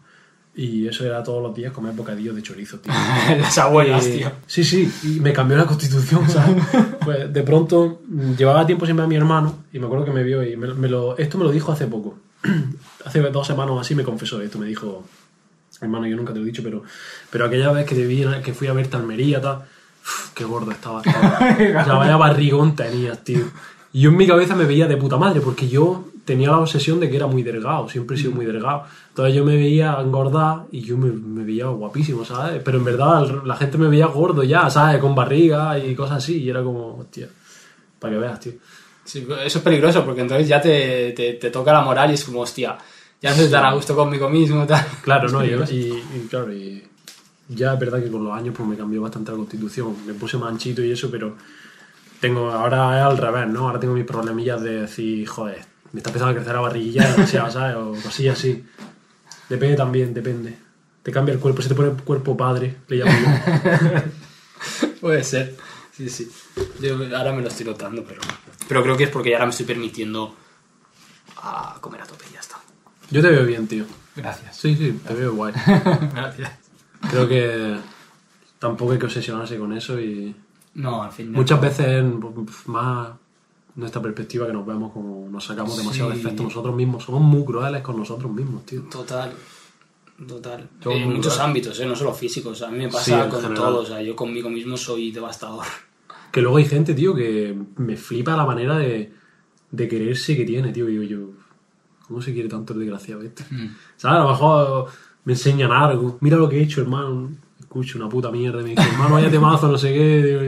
B: Y eso era todos los días comer bocadillos de chorizo, tío.
A: Las abuelas,
B: Eh,
A: tío.
B: Sí, sí, y me cambió la constitución, ¿sabes? pues de pronto mm, llevaba tiempo sin ver a mi hermano y me acuerdo que me vio y me, me lo, esto me lo dijo hace poco. hace dos semanas así me confesó esto, me dijo, hermano, yo nunca te lo he dicho, pero, pero aquella vez que, te vi, que fui a verte a Almería, tal, uf, qué gordo estabas, tío. o sea, vaya barrigón tenías, tío. Y yo en mi cabeza me veía de puta madre, porque yo tenía la obsesión de que era muy delgado, siempre he sido muy delgado. Entonces yo me veía engordar y yo me, me veía guapísimo, ¿sabes? Pero en verdad la gente me veía gordo ya, ¿sabes? Con barriga y cosas así. Y era como, hostia, para que veas, tío.
A: Sí, eso es peligroso porque entonces ya te, te, te toca la moral y es como, hostia, ya no estoy tan a gusto conmigo mismo, tal.
B: Claro, ¿no? Y claro, y ya es verdad que con los años pues me cambió bastante la constitución. Me puse manchito y eso, pero tengo ahora es al revés, ¿no? Ahora tengo mis problemillas de decir, joder, me está empezando a crecer la barriguilla, o sea, ¿sabes? O cosillas así. Depende también, depende. Te cambia el cuerpo, se te pone el cuerpo padre, le llamo yo.
A: Puede ser. Sí, sí. Yo ahora me lo estoy notando, pero, pero creo que es porque ya ahora me estoy permitiendo a comer a tope y ya está.
B: Yo te veo bien, tío.
A: Gracias.
B: Sí, sí, te veo guay.
A: Gracias.
B: Creo que tampoco hay que obsesionarse con eso y
A: No, al fin.
B: muchas veces pues, más nuestra perspectiva que nos vemos como nos sacamos demasiado
A: Sí.
B: defecto nosotros mismos. Somos muy crueles con nosotros mismos, tío.
A: Total. Total. En muchos ámbitos, ¿eh? no solo físicos. A mí me pasa con todo. O sea, yo conmigo mismo soy devastador.
B: Que luego hay gente, tío, que me flipa la manera de, de quererse que tiene, tío. Y yo, yo, ¿cómo se quiere tanto el desgraciado este? ¿Sabes? A lo mejor me enseñan algo. Mira lo que he hecho, hermano. Escucho una puta mierda. Me dice, hermano, vaya temazo, no sé qué. digo,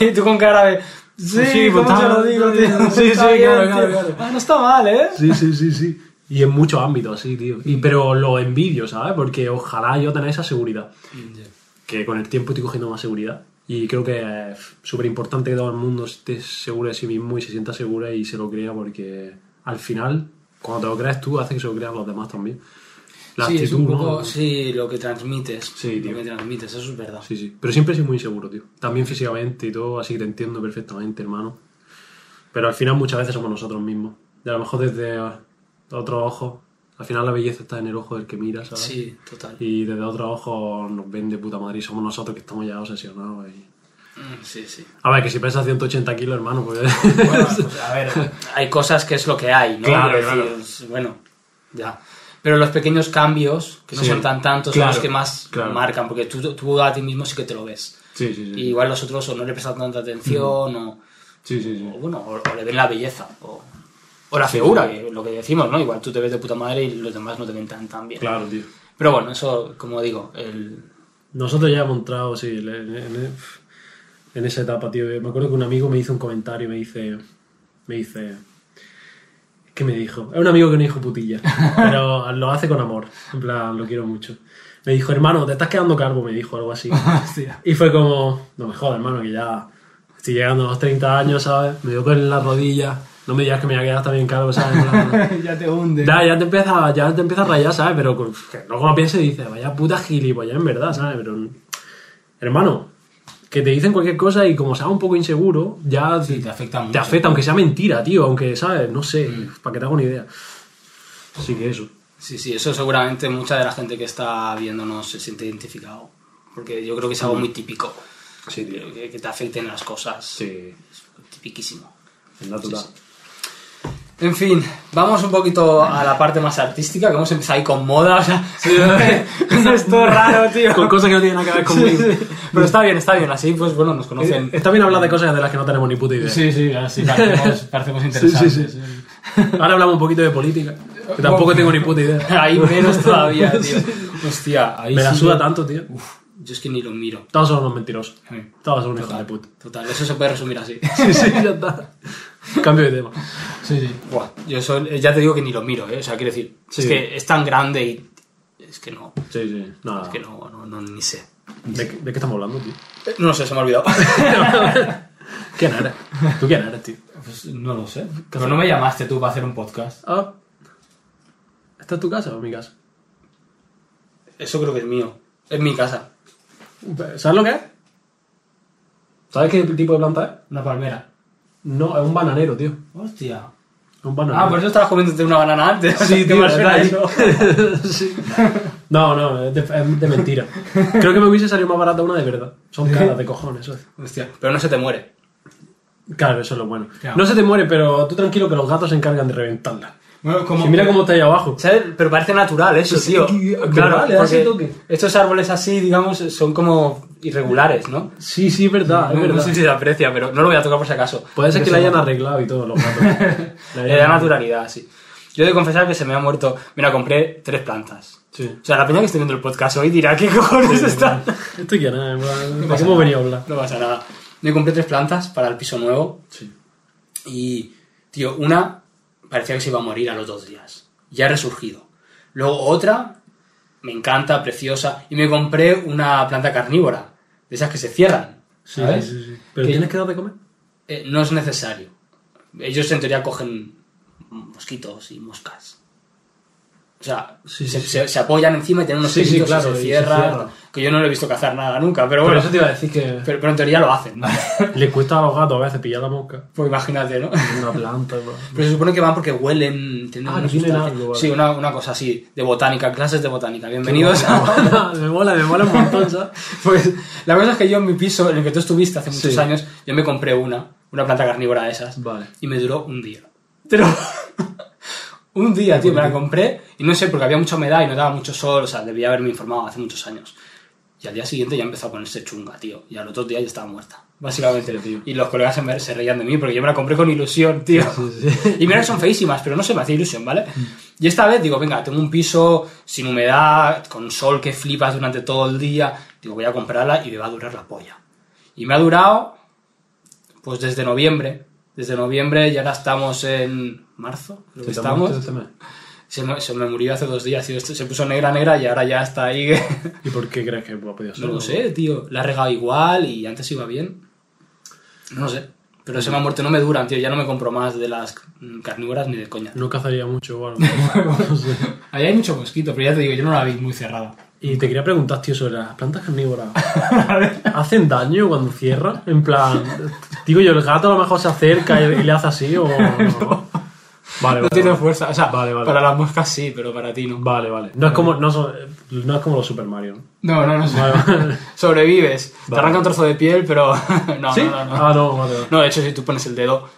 B: y
A: tú con cara de. Sí,
B: Sí,
A: ¿cómo
B: pues
A: lo digo, tío?
B: sí, sí, claro, claro, claro.
A: Ah, no está mal, ¿eh?
B: Sí, sí, sí, sí. Y en muchos ámbitos así, tío. Y, pero lo envidio, ¿sabes? Porque ojalá yo tener esa seguridad. Que con el tiempo estoy cogiendo más seguridad. Y creo que es súper importante que todo el mundo esté seguro de sí mismo y se sienta segura y se lo crea porque al final, cuando te lo crees tú, hace que se lo crean los demás también. La
A: sí, es
B: actitud,
A: un poco,
B: ¿no?
A: sí, lo que transmites.
B: Sí, tío.
A: Lo que transmites, eso es verdad.
B: Sí, sí. Pero siempre he sido muy inseguro, tío. También físicamente y todo, así que te entiendo perfectamente, hermano. Pero al final muchas veces somos nosotros mismos. Y a lo mejor desde otros ojos, al final la belleza está en el ojo del que mira, ¿sabes?
A: Sí, total.
B: Y desde otros ojos nos ven de puta madre y somos nosotros que estamos ya obsesionados. y-
A: Mm, Sí, sí.
B: A ver, que si pesas 180 kilos, hermano, pues...
A: Bueno, pues, a ver, hay cosas que es lo que hay, ¿no?
B: Claro, claro.
A: decir, es- bueno, ya. Pero los pequeños cambios, que no
B: Sí.
A: son tan tantos,
B: Claro,
A: son los que más
B: claro.
A: marcan, porque tú, tú a ti mismo sí que te lo ves.
B: sí, sí, sí.
A: Y igual los otros o no le prestan tanta atención, o,
B: Sí, sí, sí.
A: o, bueno, o, o le ven la belleza, o, o la figura, que- lo que decimos, ¿no? Igual tú te ves de puta madre y los demás no te ven tan, tan bien.
B: Claro, tío.
A: Pero bueno, eso, como digo, el...
B: Nosotros ya hemos entrado, sí, en, en- en esa etapa, tío. Me acuerdo que un amigo me hizo un comentario y me dice... Me dice... ¿Qué me dijo? Es un amigo que no dijo putilla, pero lo hace con amor. En plan, lo quiero mucho. Me dijo, hermano, te estás quedando calvo, me dijo algo así. Y fue como, no me jodas, hermano, que ya estoy llegando a los 30 años, ¿sabes? Me dio en la rodilla. No me digas que me voy a quedar también calvo, ¿sabes?
A: Ya te hunde.
B: ya, ya te empieza, ya te empieza a rayar, ¿sabes? Pero con- que luego lo piensas y dices, vaya puta gilipollas, en verdad, ¿sabes? Pero, hermano, que te dicen cualquier cosa y como seas un poco inseguro, ya
A: Sí, te afecta mucho.
B: te afecta, aunque sea mentira, tío, aunque, ¿sabes? No sé, para que te haga una idea. Así que eso.
A: Sí, sí, eso seguramente mucha de la gente que está viéndonos se siente identificado. Porque yo creo que es algo muy típico.
B: Sí.
A: Que, que te afecten las cosas.
B: Sí,
A: Es tipiquísimo.
B: en natural.
A: En fin, vamos un poquito a la parte más artística, que hemos empezado ahí con moda, o sea, esto es raro, tío.
B: Con cosas que no tienen nada que ver conmigo.
A: Sí, sí. Pero está bien, está bien, así pues bueno, nos conocen.
B: Eh, Está bien hablar de cosas de las que no tenemos ni puta idea.
A: Sí, sí, así parecemos, parecemos
B: sí,
A: interesantes.
B: sí. Ahora hablamos un poquito de política, que tampoco tengo ni puta idea.
A: Ahí menos todavía, tío. Hostia, ahí
B: Me la
A: sí
B: suda tanto, tío.
A: Uf, yo es que ni lo miro.
B: Todos son unos mentirosos.
A: Sí.
B: Todos son unos hijos de puta.
A: total, eso se puede resumir así.
B: Sí, sí, ya está. Cambio de tema.
A: Sí, sí. Buah, yo soy- ya te digo que ni lo miro, ¿eh? O sea, quiero decir,
B: Sí.
A: es que es tan grande y es que no,
B: Sí, sí. Nada.
A: es que no, no, no, ni sé.
B: ¿De, qué- de qué estamos hablando, tío?
A: No sé, se me ha olvidado.
B: ¿Quién eres? ¿Tú quién eres, tío?
A: Pues no lo sé. Pero no me llamaste tú para hacer un podcast.
B: Ah. ¿Esta es tu casa o mi casa?
A: Eso creo que es mío. Es mi casa.
B: ¿Sabes lo que es? ¿Sabes qué tipo de planta es?
A: Una palmera.
B: No, es un bananero, tío.
A: Hostia.
B: Es un bananero.
A: Ah, por eso estabas comiéndote una banana antes.
B: Sí,
A: ¿Qué
B: tío, ¿verdad?
A: eso?
B: Sí. No, no, es de, es de mentira. Creo que me hubiese salido más barata una de verdad. Son caras de cojones, es.
A: Hostia. Pero no se te muere.
B: Claro, eso es lo bueno.
A: Claro.
B: No se te muere, pero tú tranquilo que los gatos se encargan de reventarla.
A: Bueno, como...
B: Mira cómo está ahí abajo.
A: ¿Sabes? Pero parece natural eso,
B: Sí,
A: tío.
B: sí, da ese
A: porque
B: toque.
A: Estos árboles así, digamos, son como irregulares, ¿no?
B: Sí, sí, es verdad, es
A: No, no
B: verdad.
A: sé si se aprecia, pero no lo voy a tocar por si acaso.
B: Puede ser que
A: se
B: hayan arreglado y todo, los gatos. Le
A: da naturalidad, sí. Yo he de confesar que se me ha muerto... Mira, compré tres plantas.
B: Sí.
A: O sea, la peña que esté viendo el podcast hoy dirá, ¿qué cojones están?
B: Esto quién es, ¿de qué
A: pasa
B: hemos
A: nada.
B: venido a hablar?
A: No pasa nada. Me compré tres plantas para el piso nuevo
B: Sí.
A: y, tío, una parecía que se iba a morir a los dos días. Ya ha resurgido. Luego otra, me encanta, preciosa, y me compré una planta carnívora, de esas que se cierran, ¿sabes?
B: sí, sí. ¿Pero
A: Que-
B: tienes que dar de comer?
A: Eh, no es necesario. Ellos en teoría cogen mosquitos y moscas. O sea, se, apoyan encima y tienen unos
B: Sí, claro,
A: se cierran.
B: cierra.
A: Que yo no lo he visto cazar nada nunca, pero
B: Pero
A: bueno.
B: eso te iba a decir que
A: Pero, pero en teoría lo hacen.
B: le cuesta a los gatos a veces pillar la mosca.
A: pues imagínate, ¿no?
B: Una planta, bro.
A: Pero se supone que van porque huelen. tienen
B: Ah, tienen algo, vale.
A: Sí, una, una cosa así, de botánica, clases de botánica. Bienvenidos a.
B: me mola, me mola un montón, ¿sabes?
A: Pues la cosa es que yo en mi piso, en el que tú estuviste hace muchos
B: Sí.
A: años, yo me compré una, una planta carnívora de esas.
B: Vale.
A: Y me duró un día. Pero. un día, tío, me la compré y no sé, porque había mucha humedad y no daba mucho sol, o sea, debía haberme informado hace muchos años. Y al día siguiente ya empezó a ponerse chunga, tío. Y al otro día ya estaba muerta, básicamente.
B: Hostia, tío.
A: Y los colegas se, reían de mí porque yo me la compré con ilusión, tío.
B: Sí, sí.
A: Y mira que son feísimas, pero no se me hacía ilusión, ¿vale? Y esta vez digo, venga, tengo un piso sin humedad, con sol que flipas durante todo el día. Digo, voy a comprarla y me va a durar la polla. Y me ha durado, pues desde noviembre. Desde noviembre y ahora estamos en marzo, creo que
B: ¿Se te ha
A: estamos. Se me, se me murió hace dos días, tío. Se puso negra, negra y ahora ya está ahí.
B: ¿Y por qué crees que ha podido ser?
A: No lo sé, tío. La he regado igual y antes iba bien. No lo sé. Pero se me ha muerto, no me duran, tío. Ya no me compro más de las carnívoras ni de coña.
B: No cazaría mucho o algo. No sé.
A: Ahí hay mucho mosquito, pero ya te digo, yo no la vi muy cerrada.
B: Y te quería preguntar, tío, sobre las plantas carnívoras. ¿Hacen daño cuando cierran? En plan, digo yo, el gato a lo mejor se acerca y, y le hace así o no. Vale,
A: No
B: vale.
A: tiene
B: vale.
A: fuerza. O sea,
B: Vale, vale.
A: para las moscas sí, pero para ti no.
B: Vale, vale. No es como, no, son- no es como los Super Mario. ¿no?
A: No, no, no.
B: Vale, vale.
A: Sobrevives. Te
B: Vale.
A: arranca un trozo de piel, pero. no,
B: ¿Sí?
A: no, no, no.
B: Ah, no, vale, vale.
A: No, de hecho, si tú pones el dedo.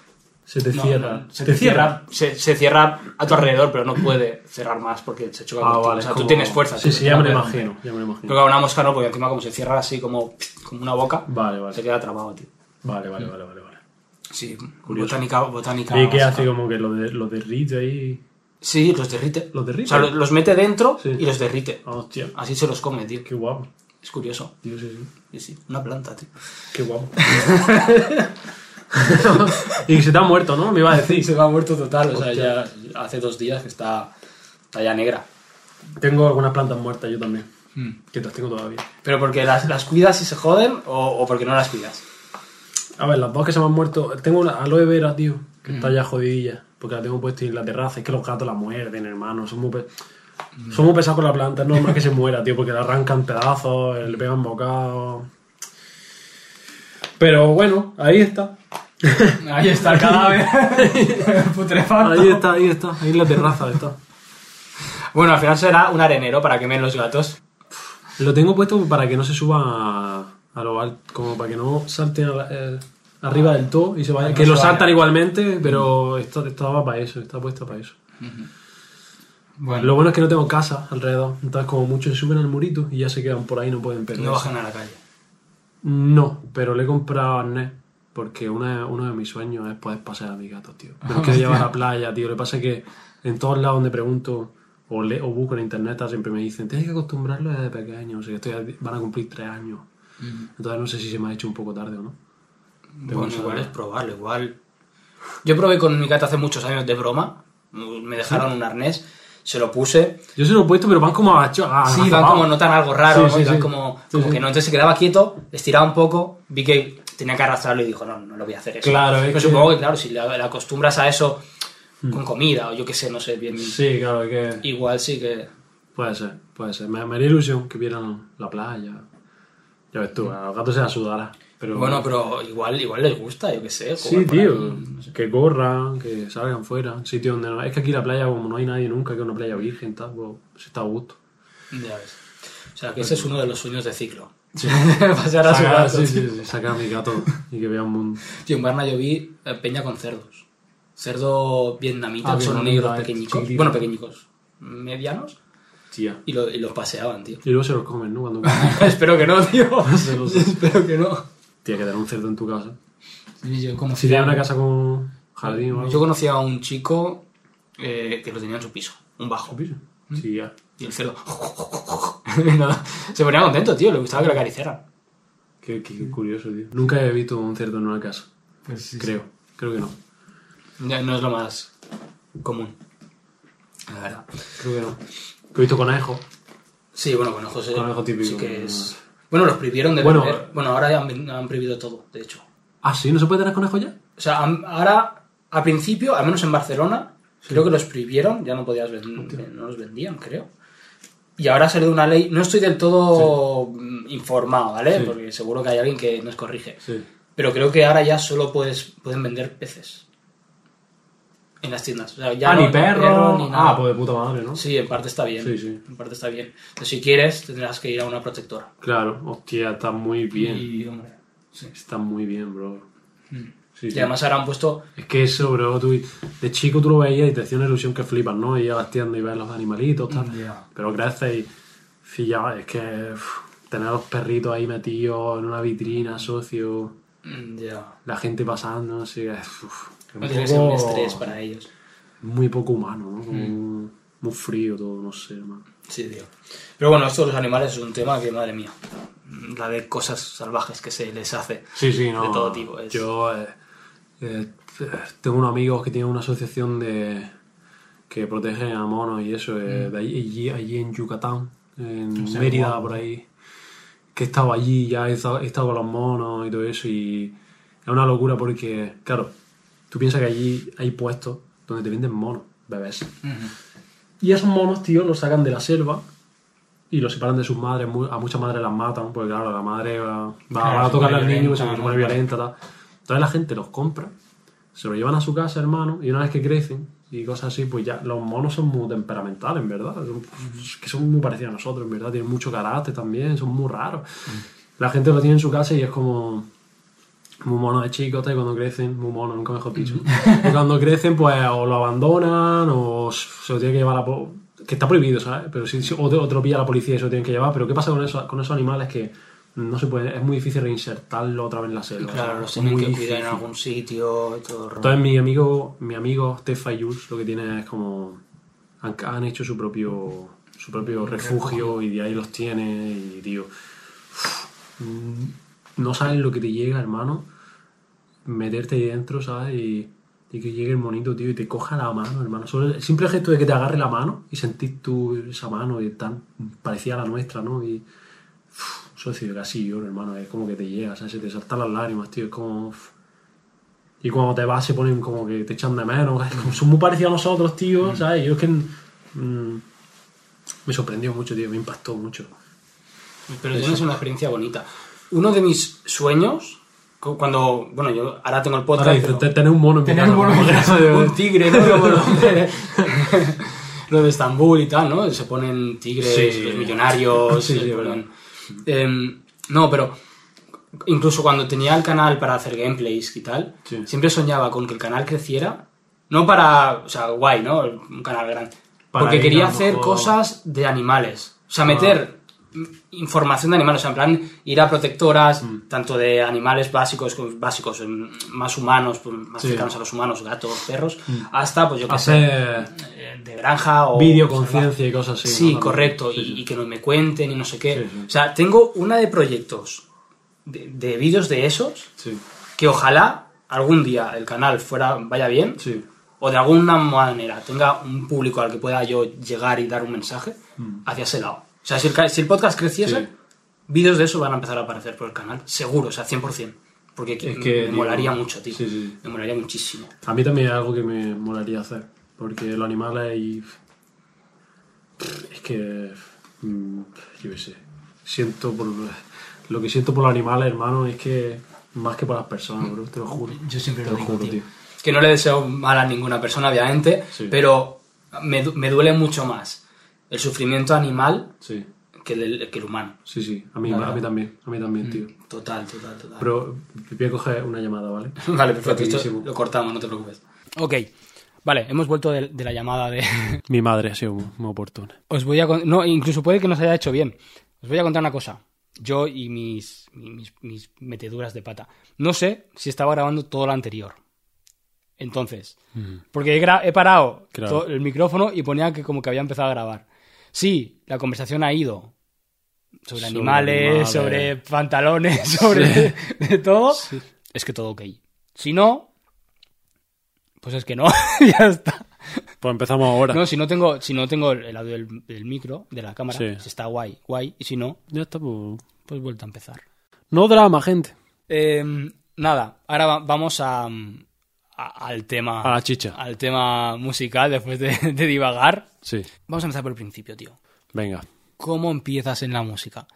B: Se te
A: no,
B: cierra.
A: no, se
B: te cierra.
A: Se, se cierra a tu alrededor, pero no puede cerrar más porque se choca
B: Ah,
A: contigo.
B: vale.
A: O sea,
B: es
A: tú
B: como-
A: tienes fuerza.
B: Sí,
A: tú
B: sí, ya me lo imagino. Ya me lo imagino.
A: claro, una mosca no, porque encima como se cierra así como, como una boca,
B: Vale, vale.
A: se queda trabado, tío.
B: Vale, vale, vale, vale. vale.
A: Sí,
B: Curioso.
A: botánica, botánica.
B: ¿Y qué
A: básica.
B: hace como que lo, de, lo derrite ahí?
A: Sí, los derrite.
B: ¿Los derrite?
A: O sea, lo- los mete dentro
B: Sí.
A: y los derrite.
B: Hostia,
A: Así se los come, tío.
B: qué guapo.
A: Es curioso.
B: Sí, sí, sí.
A: Sí, sí, una planta, tío.
B: Qué guapo. y se te ha muerto, ¿no? Me iba a decir.
A: se me ha muerto total, o sea, ya hace dos días que está, está ya negra.
B: Tengo algunas plantas muertas yo también.
A: Mm.
B: Que las tengo todavía.
A: ¿Pero porque las, las cuidas y se joden o, o porque no las cuidas?
B: A ver, las dos que se me han muerto. Tengo una aloe vera, tío, que está ya jodidilla. Porque la tengo puesta en la terraza. Es que los gatos la muerden, hermano. Son muy, pe- son muy pesados con la planta. Es normal que se muera, tío, porque la arrancan pedazos, le pegan bocados. Pero bueno, ahí está.
A: Ahí está el cadáver. Putrefacto.
B: Ahí está, ahí está. Ahí en la terraza está.
A: Bueno, al final será un arenero para que men los gatos.
B: Lo tengo puesto para que no se suba a, a lo alto, como para que no salten a la- eh, arriba del todo y se vayan.
A: No
B: que
A: se
B: lo saltan igualmente, pero esto estaba para eso, está puesta para eso.
A: Bueno,
B: Lo bueno es que no tengo casa alrededor, entonces como muchos se suben al murito y ya se quedan por ahí, no pueden perder.
A: no bajan a la calle.
B: No, pero le he comprado arnés porque una- uno de mis sueños es poder pasear a mi gato, tío. Me lo quiero llevar a la playa, tío. Lo que pasa es que en todos lados donde pregunto o, le, o busco en internet siempre me dicen, tienes que acostumbrarlo desde pequeño, o sea, que estoy, van a cumplir tres años. Entonces no sé si se me ha hecho un poco tarde o no.
A: Bueno, igual es probarlo, igual. Yo probé con mi gato hace muchos años de broma. Me dejaron un arnés, se lo puse.
B: Yo se lo he puesto, pero van como ah,
A: Sí, van como notan algo raro,
B: Sí,
A: ¿no?
B: sí,
A: van
B: sí.
A: como,
B: Sí,
A: como
B: sí.
A: que no. Entonces se quedaba quieto, estiraba un poco, vi que tenía que arrastrarlo y dijo, no, no lo voy a hacer eso.
B: Claro, es
A: Pero
B: que-
A: supongo que, claro, si le, le acostumbras a eso con comida o yo qué sé, no sé bien.
B: Sí, claro, que
A: Igual sí que...
B: puede ser, puede ser. Me, me haría ilusión que vieran la playa. Ya ves tú, a los gatos se la sudará. Pero,
A: Bueno, pero igual, igual les gusta, yo qué sé.
B: Sí, tío, que corran, que salgan fuera, sitio donde no... Es que aquí la playa, como no hay nadie nunca, que es una playa virgen, tal, pues se está a gusto.
A: Ya ves. O sea, que ese es uno de los sueños de ciclo. Pasar a su gato.
B: sí, sí, sí, sacar a mi gato y que vea un mundo.
A: Tío, en Barna yo vi eh, peña con cerdos. Cerdo vietnamita,
B: Ah,
A: son negros pequeñicos. Bueno, pequeñicos. Medianos.
B: Tía.
A: Y, lo- y los paseaban, tío.
B: Y luego se los comen, ¿no? Cuando...
A: Espero que no, tío.
B: Se los-
A: Espero que no.
B: Tía, que tener un cerdo en tu casa.
A: Sí, yo
B: Si tienes una casa con jardín o algo.
A: yo conocía a un chico eh, que lo tenía en su piso, un bajo.
B: Sí, ya.
A: Y el cerdo. Se ponía contento, tío. Le gustaba que lo acariciaran.
B: Qué, qué- qué curioso, tío. Nunca he visto un cerdo en una casa. Creo. Creo que no.
A: Ya No es lo más común. La verdad.
B: Creo que no. Visto conejo.
A: Sí, bueno, conejos eh,
B: Conejo típico,
A: sí que es... Bueno, los prohibieron de
B: Bueno,
A: vender. Bueno, ahora ya han, han prohibido todo, de hecho.
B: Ah, sí, ¿no se puede tener conejo ya?
A: O sea, ahora, al principio, al menos en Barcelona, creo que los prohibieron, ya no podías vender, no los vendían, creo. Y ahora ha salido una ley, no estoy del todo mm, informado, ¿vale?
B: Sí.
A: Porque seguro que hay alguien que nos corrige.
B: Sí.
A: Pero creo que ahora ya solo puedes, pueden vender peces. En las tiendas. O sea, ya
B: ah,
A: no-
B: ni perro.
A: ni nada.
B: ah, pues de puta madre, ¿no?
A: Sí, en parte está bien.
B: Sí, sí.
A: En parte está bien. Entonces, si quieres, tendrás que ir a una protectora.
B: Claro, hostia, está muy bien.
A: Y, hombre, sí.
B: Está muy bien, bro. Sí,
A: Y
B: sí.
A: además ahora han puesto...
B: Es que eso, bro, tú, de chico tú lo veías y te hacía una ilusión que flipas, ¿no? Y a las tiendas y ver los animalitos, tal.
A: Ya.
B: Pero creces y, y ya, es que uf, tener a los perritos ahí metidos en una vitrina, socio,
A: mm, Ya.
B: la gente pasando, no sé, es,
A: que ser un estrés para ellos.
B: muy poco humano, ¿no? Como muy frío todo, no sé, hermano.
A: Sí, tío. Pero bueno, esto de los animales es un tema que, madre mía, la de cosas salvajes que se les hace.
B: Sí, sí, no.
A: De todo tipo, es-
B: Yo eh, eh, tengo unos amigos que tienen una asociación de que protege a monos y eso, eh,
A: Mm.
B: de allí, allí, en Yucatán, en Mérida, por ahí. Que he estado allí, ya he estado, he estado con los monos y todo eso, y es una locura porque, claro, tú piensas que allí hay puestos donde te venden monos, bebés. Y esos monos, tío, los sacan de la selva y los separan de sus madres. A muchas madres las matan, porque claro, la madre va, va-
A: Claro,
B: va a tocarle al niño, se pone violenta, tal. Entonces la gente los compra, se lo llevan a su casa, hermano, y una vez que crecen y cosas así, pues ya los monos son muy temperamentales, en verdad. Son- que son muy parecidos a nosotros, en verdad. Tienen mucho carácter también, son muy raros. La gente lo tiene en su casa y es como muy mono de chicos, y cuando crecen, muy mono, nunca mejor dicho. y cuando crecen, pues o lo abandonan o se lo tiene que llevar a... po- Que está prohibido, ¿sabes? Pero si, si- o, te, o te lo pilla la policía y se lo tienen que llevar. Pero ¿qué pasa con, eso, con esos animales que no se puede... Es muy difícil reinsertarlo otra vez en la selva.
A: Claro,
B: ¿sabes?
A: los tienen que cuidar en
B: difícil.
A: algún sitio y todo el.
B: Entonces mi amigo, mi amigo Stefa y Jules lo que tiene es como... Han, han hecho su propio, su propio refugio y de ahí los tiene y, tío... mm, No sabes lo que te llega, hermano. Meterte ahí dentro, ¿sabes? Y, y que llegue el monito, tío, y te coja la mano, hermano. Solo el simple gesto de que te agarre la mano y sentir tú esa mano y tan parecida a la nuestra, ¿no? Y... uf, socio, casi lloro, hermano. Es como que te llega, ¿sabes? Se te saltan las lágrimas, tío. Es como... Y cuando te vas se ponen como que te echan de menos. Es como- son muy parecidos a nosotros, tío, ¿sabes? Yo es que... mm, me sorprendió mucho, tío. Me impactó mucho.
A: Pero tienes una experiencia bonita. Uno de mis sueños, cu- cuando, bueno, yo ahora tengo el podcast.
B: Ahora
A: pero-
B: tener un mono en mi
A: Tener
B: casa,
A: un mono en casa,
B: de-
A: un tigre, ¿no? Lo de, Estambul y tal, ¿no? Se ponen tigres,
B: Sí.
A: los millonarios.
B: Sí, sí,
A: ponen- Em, no, pero incluso cuando tenía el canal para hacer gameplays y tal,
B: Sí.
A: siempre soñaba con que el canal creciera. No para, o sea, guay, ¿no? Un canal grande.
B: Para
A: porque quería hacer
B: mejor-
A: cosas de animales. O sea, meter información de animales, o sea, en plan ir a protectoras,
B: Mm.
A: tanto de animales básicos, básicos, más humanos, pues, más
B: Sí. Mm.
A: cercanos a los humanos, gatos, perros, hasta, pues yo qué sé, eh, de granja o...
B: vídeo
A: salvaje.
B: conciencia y cosas así.
A: Sí,
B: ¿no?
A: correcto,
B: Sí,
A: y,
B: sí.
A: y que no me cuenten y no sé qué. O sea, tengo una de proyectos de, de vídeos de esos que ojalá algún día el canal fuera vaya bien o de alguna manera tenga un público al que pueda yo llegar y dar un mensaje hacia ese lado. O sea, si el, si el podcast creciese.
B: Sí.
A: vídeos de eso van a empezar a aparecer por el canal, seguro, o sea, 100%. Porque
B: Es
A: me,
B: que,
A: me molaría mucho, tío.
B: sí, sí.
A: Me molaría muchísimo.
B: A mí también es algo que me molaría hacer. Porque los animales y. Es que. mm, Yo qué sé. Siento por. Lo que siento por los animales, hermano, es que. Más que por las personas, bro, te lo juro.
A: Yo siempre
B: Te
A: lo
B: lo
A: digo,
B: juro,
A: tío.
B: tío.
A: Que no le deseo mal a ninguna persona, obviamente,
B: Sí.
A: pero me, me duele mucho más el sufrimiento animal
B: Sí,
A: que el, que el humano.
B: sí, sí. A mí, a mí también. A mí también, tío.
A: Total, total, total.
B: Pero voy a coger una llamada, ¿vale?
A: Vale, perfecto. Esto lo cortamos, no te preocupes. Ok. Vale, hemos vuelto de, de la llamada de...
B: Mi madre ha sido muy, muy oportuna.
A: Os voy a... con- No, incluso puede que nos haya hecho bien. Os voy a contar una cosa. Yo y mis, mis, mis meteduras de pata. No sé si estaba grabando todo lo anterior. Entonces, porque he, gra- he parado
B: Claro.
A: el micrófono y ponía que como que había empezado a grabar. Sí, la conversación ha ido sobre,
B: Sobre
A: animales,
B: animales.
A: sobre pantalones, sobre de todo. Es que todo ok. Si no, pues es que no, ya está.
B: Pues empezamos ahora.
A: No, si no tengo, si no tengo el audio del, del micro, de la cámara,
B: Sí.
A: pues está guay, guay. Y si no,
B: Ya está, pues.
A: pues vuelta a empezar.
B: No drama, gente.
A: Eh, nada, ahora va- vamos a, a- al tema.
B: A la chicha.
A: Al tema musical, después de, de divagar.
B: Sí.
A: Vamos a empezar por el principio, tío.
B: Venga.
A: ¿Cómo empiezas en la música?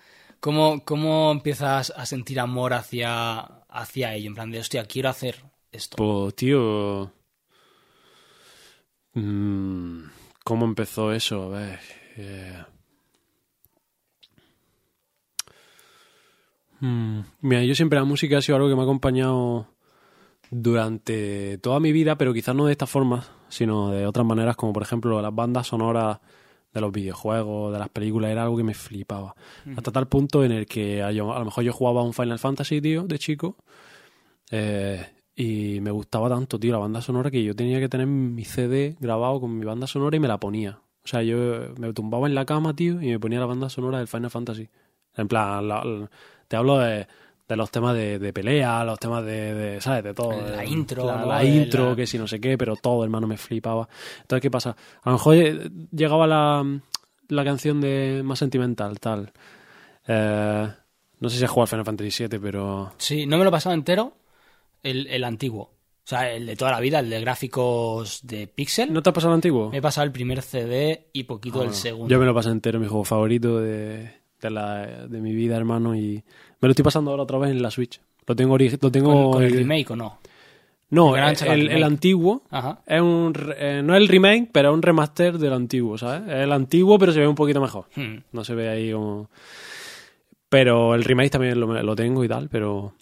A: ¿Cómo, cómo empiezas a sentir amor hacia, hacia ello? En plan de, hostia, quiero hacer esto.
B: Pues, tío. mm, ¿Cómo empezó eso? A ver. eh, mm, Mira, yo siempre la música ha sido algo que me ha acompañado durante toda mi vida, pero quizás no de esta forma, sino de otras maneras, como por ejemplo las bandas sonoras de los videojuegos, de las películas, era algo que me flipaba. Hasta tal punto en el que a, yo- a lo mejor yo jugaba a un Final Fantasy, tío, de chico, eh, y me gustaba tanto, tío, la banda sonora que yo tenía que tener mi CD grabado con mi banda sonora y me la ponía. O sea, yo me tumbaba en la cama, tío, y me ponía la banda sonora del Final Fantasy. En plan, la- la- te hablo de, de los temas de, de pelea, los temas de, de, ¿sabes? De todo.
A: La intro,
B: La,
A: ¿no?
B: la
A: De
B: intro,
A: la-
B: que si no sé qué, pero todo, hermano, me flipaba. Entonces, ¿qué pasa? A lo mejor eh, llegaba la, la canción de más sentimental, tal. Eh, no sé si has jugado al Final Fantasy VII, pero...
A: Sí, no me lo he pasado entero, el, el antiguo. O sea, el de toda la vida, el de gráficos de Pixel.
B: ¿No te has pasado el antiguo?
A: Me he pasado el primer CD y poquito
B: Ah,
A: el
B: bueno.
A: segundo.
B: Yo me lo pasé entero, mi juego favorito de, de, la, de mi vida, hermano, y me lo estoy pasando ahora otra vez en la Switch. Lo tengo, lo tengo
A: ¿Con, con el
B: eh,
A: remake o no?
B: No,
A: el Gran
B: el, el- antiguo
A: Ajá.
B: es un eh, no es el remake, pero es un remaster del antiguo, ¿sabes? Es el antiguo, pero se ve un poquito mejor.
A: Hmm.
B: No se ve ahí como. Pero el remake también lo, lo tengo y tal, pero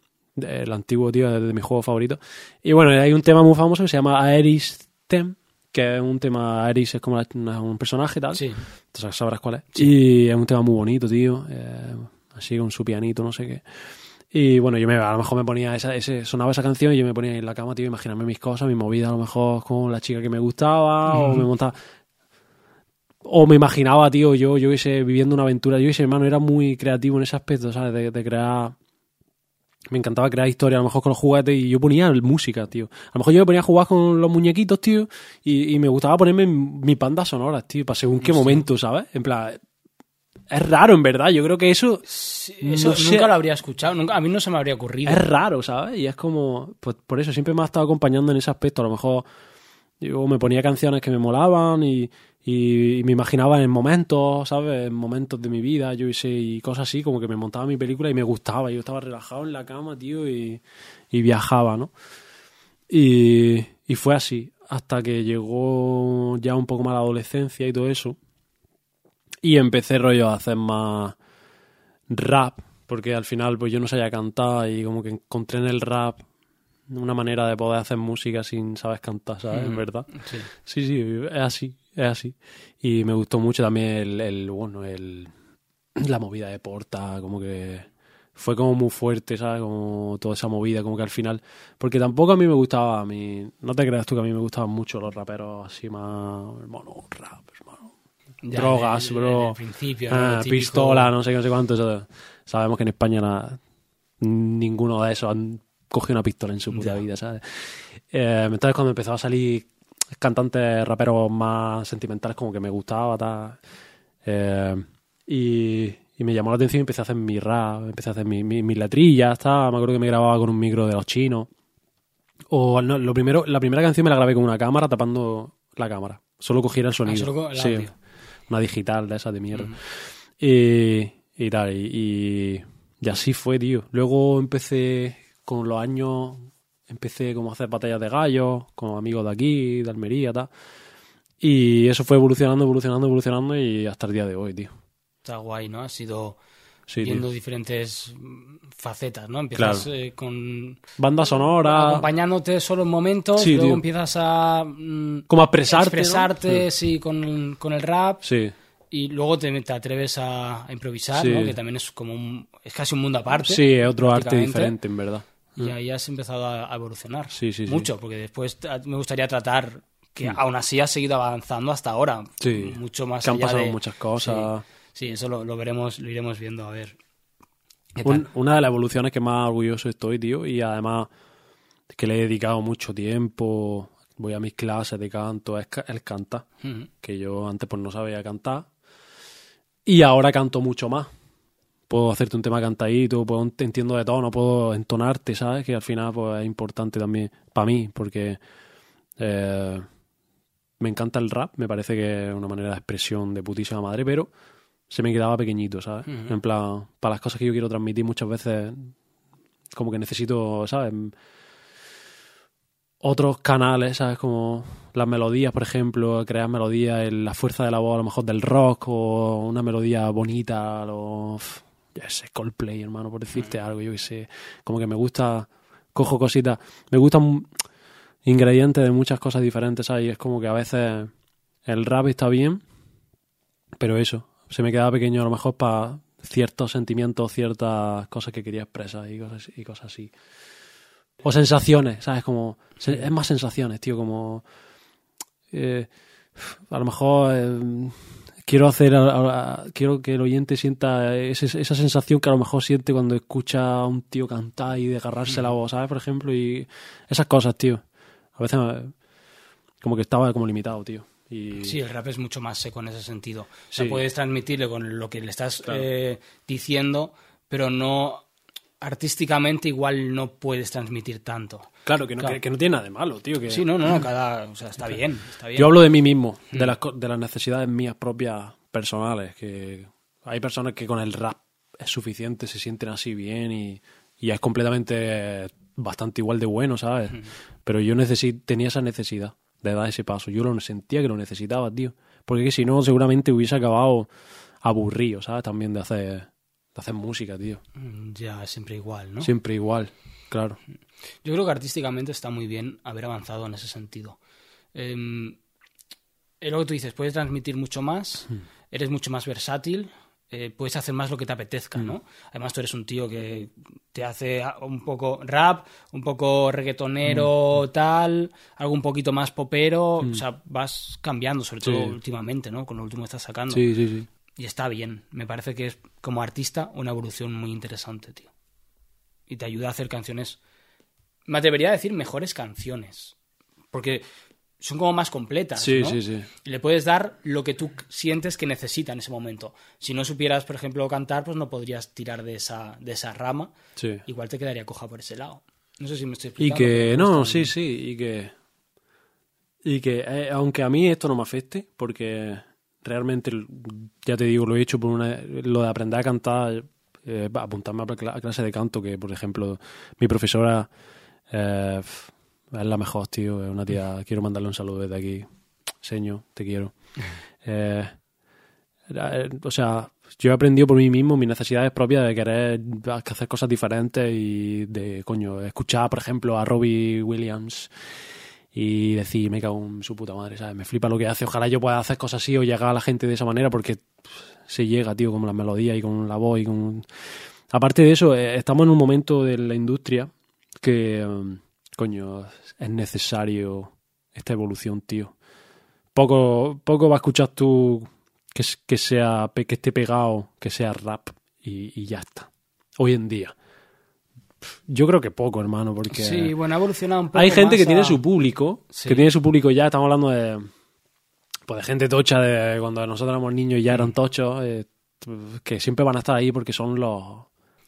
B: el antiguo, tío, es de mis juegos favoritos. Y bueno, hay un tema muy famoso que se llama Aeris Them, que es un tema. Aeris es como una- un personaje y tal.
A: Sí.
B: Entonces sabrás cuál es. Y es un tema muy bonito, tío. eh, así con su pianito, no sé qué. Y bueno, yo me, a lo mejor me ponía esa, ese, sonaba esa canción y yo me ponía en la cama, tío, imaginarme mis cosas, mi movida, a lo mejor con la chica que me gustaba, o me montaba. O me imaginaba, tío, yo, yo hubiese viviendo una aventura. Yo ese hermano era muy creativo en ese aspecto, ¿sabes? De, de crear. Me encantaba crear historia, a lo mejor con los juguetes, y yo ponía música, tío. A lo mejor yo me ponía a jugar con los muñequitos, tío, y, y me gustaba ponerme mi bandas sonoras, tío, para según qué momento, ¿sabes? En plan. Es raro, en verdad. Yo creo que eso
A: Sí, Eso
B: No sé.
A: nunca lo habría escuchado, nunca, a mí no se me habría ocurrido.
B: es raro, ¿sabes? Y es como. Pues por eso siempre me ha estado acompañando en ese aspecto. A lo mejor yo me ponía canciones que me molaban y, y- y me imaginaba en momentos, ¿sabes? En momentos de mi vida, yo hice y cosas así, como que me montaba mi película y me gustaba. Yo estaba relajado en la cama, tío, y, y viajaba, ¿no? Y, y fue así, hasta que llegó ya un poco más la adolescencia y todo eso. Y empecé rollo a hacer más rap, porque al final pues yo no sabía cantar y como que encontré en el rap una manera de poder hacer música sin saber cantar, ¿sabes? En verdad.
A: Sí.
B: Sí, sí, es así, es así. Y me gustó mucho también el, el bueno, el, la movida de Porta, como que fue como muy fuerte, ¿sabes? Como toda esa movida, como que al final... Porque tampoco a mí me gustaba, a mí... No te creas tú que a mí me gustaban mucho los raperos así más... Hermano, rap.
A: Ya,
B: Drogas, bro. Ah, pistola, no sé qué, no sé cuánto. eso- sabemos que en España ninguno de esos han cogido una pistola en su puta
A: Ya.
B: vida, ¿sabes? Eh, entonces cuando empezó a salir cantantes raperos más sentimentales como que me gustaba, tal. Eh, y, y me llamó la atención y empecé a hacer mi rap, empecé a hacer mis mi, mi letrillas, tal. Me acuerdo que me grababa con un micro de los chinos. O no, lo primero, la primera canción me la grabé con una cámara tapando la cámara. Solo cogiera el sonido.
A: Ah, solo el
B: sí. Una digital de esas de mierda. Y, y tal, y, y- y así fue, tío. Luego empecé con los años, empecé como a hacer batallas de gallos, con amigos de aquí, de Almería, tal. Y eso fue evolucionando, evolucionando, evolucionando y hasta el día de hoy, tío.
A: Está guay, ¿no? Has ido
B: Sí,
A: viendo
B: tío.
A: diferentes mm, facetas, ¿no? Empiezas
B: Claro.
A: eh, con
B: Banda sonora,
A: acompañándote solo en momentos,
B: Sí,
A: luego
B: tío.
A: empiezas a mm,
B: como a expresarte. ¿no?
A: expresarte, sí, con, con el rap
B: Sí,
A: y luego te, te atreves a, a improvisar. ¿no? Que también es como un, es casi un mundo aparte.
B: sí, es otro arte diferente, en verdad.
A: Y ahí has empezado a, evolucionar.
B: Sí, sí, sí.
A: Mucho, porque después me gustaría tratar que
B: Mm.
A: aún así has seguido avanzando hasta ahora.
B: Sí.
A: Mucho más
B: Que han
A: allá
B: pasado
A: de-
B: muchas cosas.
A: Sí, eso lo, lo veremos, lo iremos viendo, a ver.
B: Una de las evoluciones que más orgulloso estoy, tío, y además que le he dedicado mucho tiempo, voy a mis clases de canto, es el cantar,
A: Ujú.
B: que yo antes pues no sabía cantar, y ahora canto mucho más. Puedo hacerte un tema cantadito, puedo, te entiendo de todo, no puedo entonarte, ¿sabes? Que al final pues, es importante también para mí, porque eh, me encanta el rap, me parece que es una manera de expresión de putísima madre, pero se me quedaba pequeñito, ¿sabes? En plan, para las cosas que yo quiero transmitir muchas veces, como que necesito, ¿sabes? Otros canales, ¿sabes? Como las melodías, por ejemplo, crear melodías, el- la fuerza de la voz, a lo mejor del rock, o una melodía bonita, o. Ya sé, Coldplay, hermano, por decirte algo, yo qué sé. Como que me gusta, cojo cositas, me gustan ingredientes de muchas cosas diferentes, ¿sabes? Y es como que a veces el rap está bien, pero eso, se me quedaba pequeño a lo mejor para ciertos sentimientos, ciertas cosas que quería expresar y cosas, y cosas así. O sensaciones, ¿sabes? Como, es más sensaciones, tío, como... eh, a lo mejor eh, quiero hacer a- a- a- quiero que el oyente sienta ese- esa sensación que a lo mejor siente cuando escucha a un tío cantar y desgarrarse la voz, ¿sabes? Por ejemplo, y esas cosas, tío. A veces como que estaba como limitado, tío. Y...
A: Sí, el rap es mucho más seco en ese sentido. O sea, puedes transmitirle con lo que le estás
B: Claro.
A: eh, diciendo, pero no artísticamente igual no puedes transmitir tanto.
B: Claro, que no,
A: Claro.
B: Que, que no tiene nada de malo, tío. Que...
A: Sí, no, no, no, cada, o sea, está bien, está bien.
B: Yo hablo de mí mismo, de, las, co- de las necesidades mías propias personales, que hay personas que con el rap es suficiente, se sienten así bien y, y es completamente bastante igual de bueno, ¿sabes? Pero yo necesi- tenía esa necesidad de dar ese paso. Yo lo sentía que lo necesitaba, tío. Porque que si no, seguramente hubiese acabado aburrido, ¿sabes? También de hacer, de hacer música, tío.
A: Mm, Ya, siempre igual, ¿no?
B: Siempre igual, claro.
A: Yo creo que artísticamente está muy bien haber avanzado en ese sentido. Em, es lo que tú dices, puedes transmitir mucho más, eres mucho más versátil, eh, puedes hacer más lo que te apetezca, ¿no? Además, tú eres un tío que te hace a- un poco rap, un poco reggaetonero, tal, algo un poquito más popero, o sea, vas cambiando, sobre todo últimamente, ¿no? Con lo último que estás sacando.
B: Sí, sí, sí.
A: Y está bien. Me parece que es, como artista, una evolución muy interesante, tío. Y te ayuda a hacer canciones. Me atrevería a decir mejores canciones. Porque son como más completas.
B: Sí,
A: ¿no?
B: sí, sí.
A: Y Le puedes dar lo que tú sientes que necesita en ese momento. Si no supieras, por ejemplo, cantar, pues no podrías tirar de esa, de esa rama.
B: sí.
A: Igual te quedaría coja por ese lado. No sé si me estoy
B: Y
A: explicando.
B: que,
A: pero
B: no, sí,
A: bien.
B: sí, y que, y que eh, aunque a mí esto no me afecte, porque realmente, ya te digo, lo he hecho por una, lo de aprender a cantar, eh, apuntarme a cla- a clase de canto, que por ejemplo, mi profesora eh, es la mejor, tío, es una tía, quiero mandarle un saludo desde aquí, señor, te quiero. Eh, eh, o sea, yo he aprendido por mí mismo mis necesidades propias de querer hacer cosas diferentes y de, coño, escuchar, por ejemplo, a Robbie Williams y decir, me cago en su puta madre, ¿sabes? Me flipa lo que hace. Ojalá yo pueda hacer cosas así o llegar a la gente de esa manera porque se llega, tío, con las melodías y con la voz y con... Aparte de eso, eh, estamos en un momento de la industria que, um, coño, es necesario esta evolución, tío. Poco, poco va a escuchar tú que, sea que esté pegado, que sea rap y, y ya está. Hoy en día. Yo creo que poco, hermano, porque
A: Sí, bueno, ha evolucionado un poco.
B: hay gente
A: más
B: que tiene su público,
A: Sí.
B: que tiene su público ya, estamos hablando de pues de gente tocha de cuando nosotros éramos niños y ya eran tochos, eh, que siempre van a estar ahí porque son los,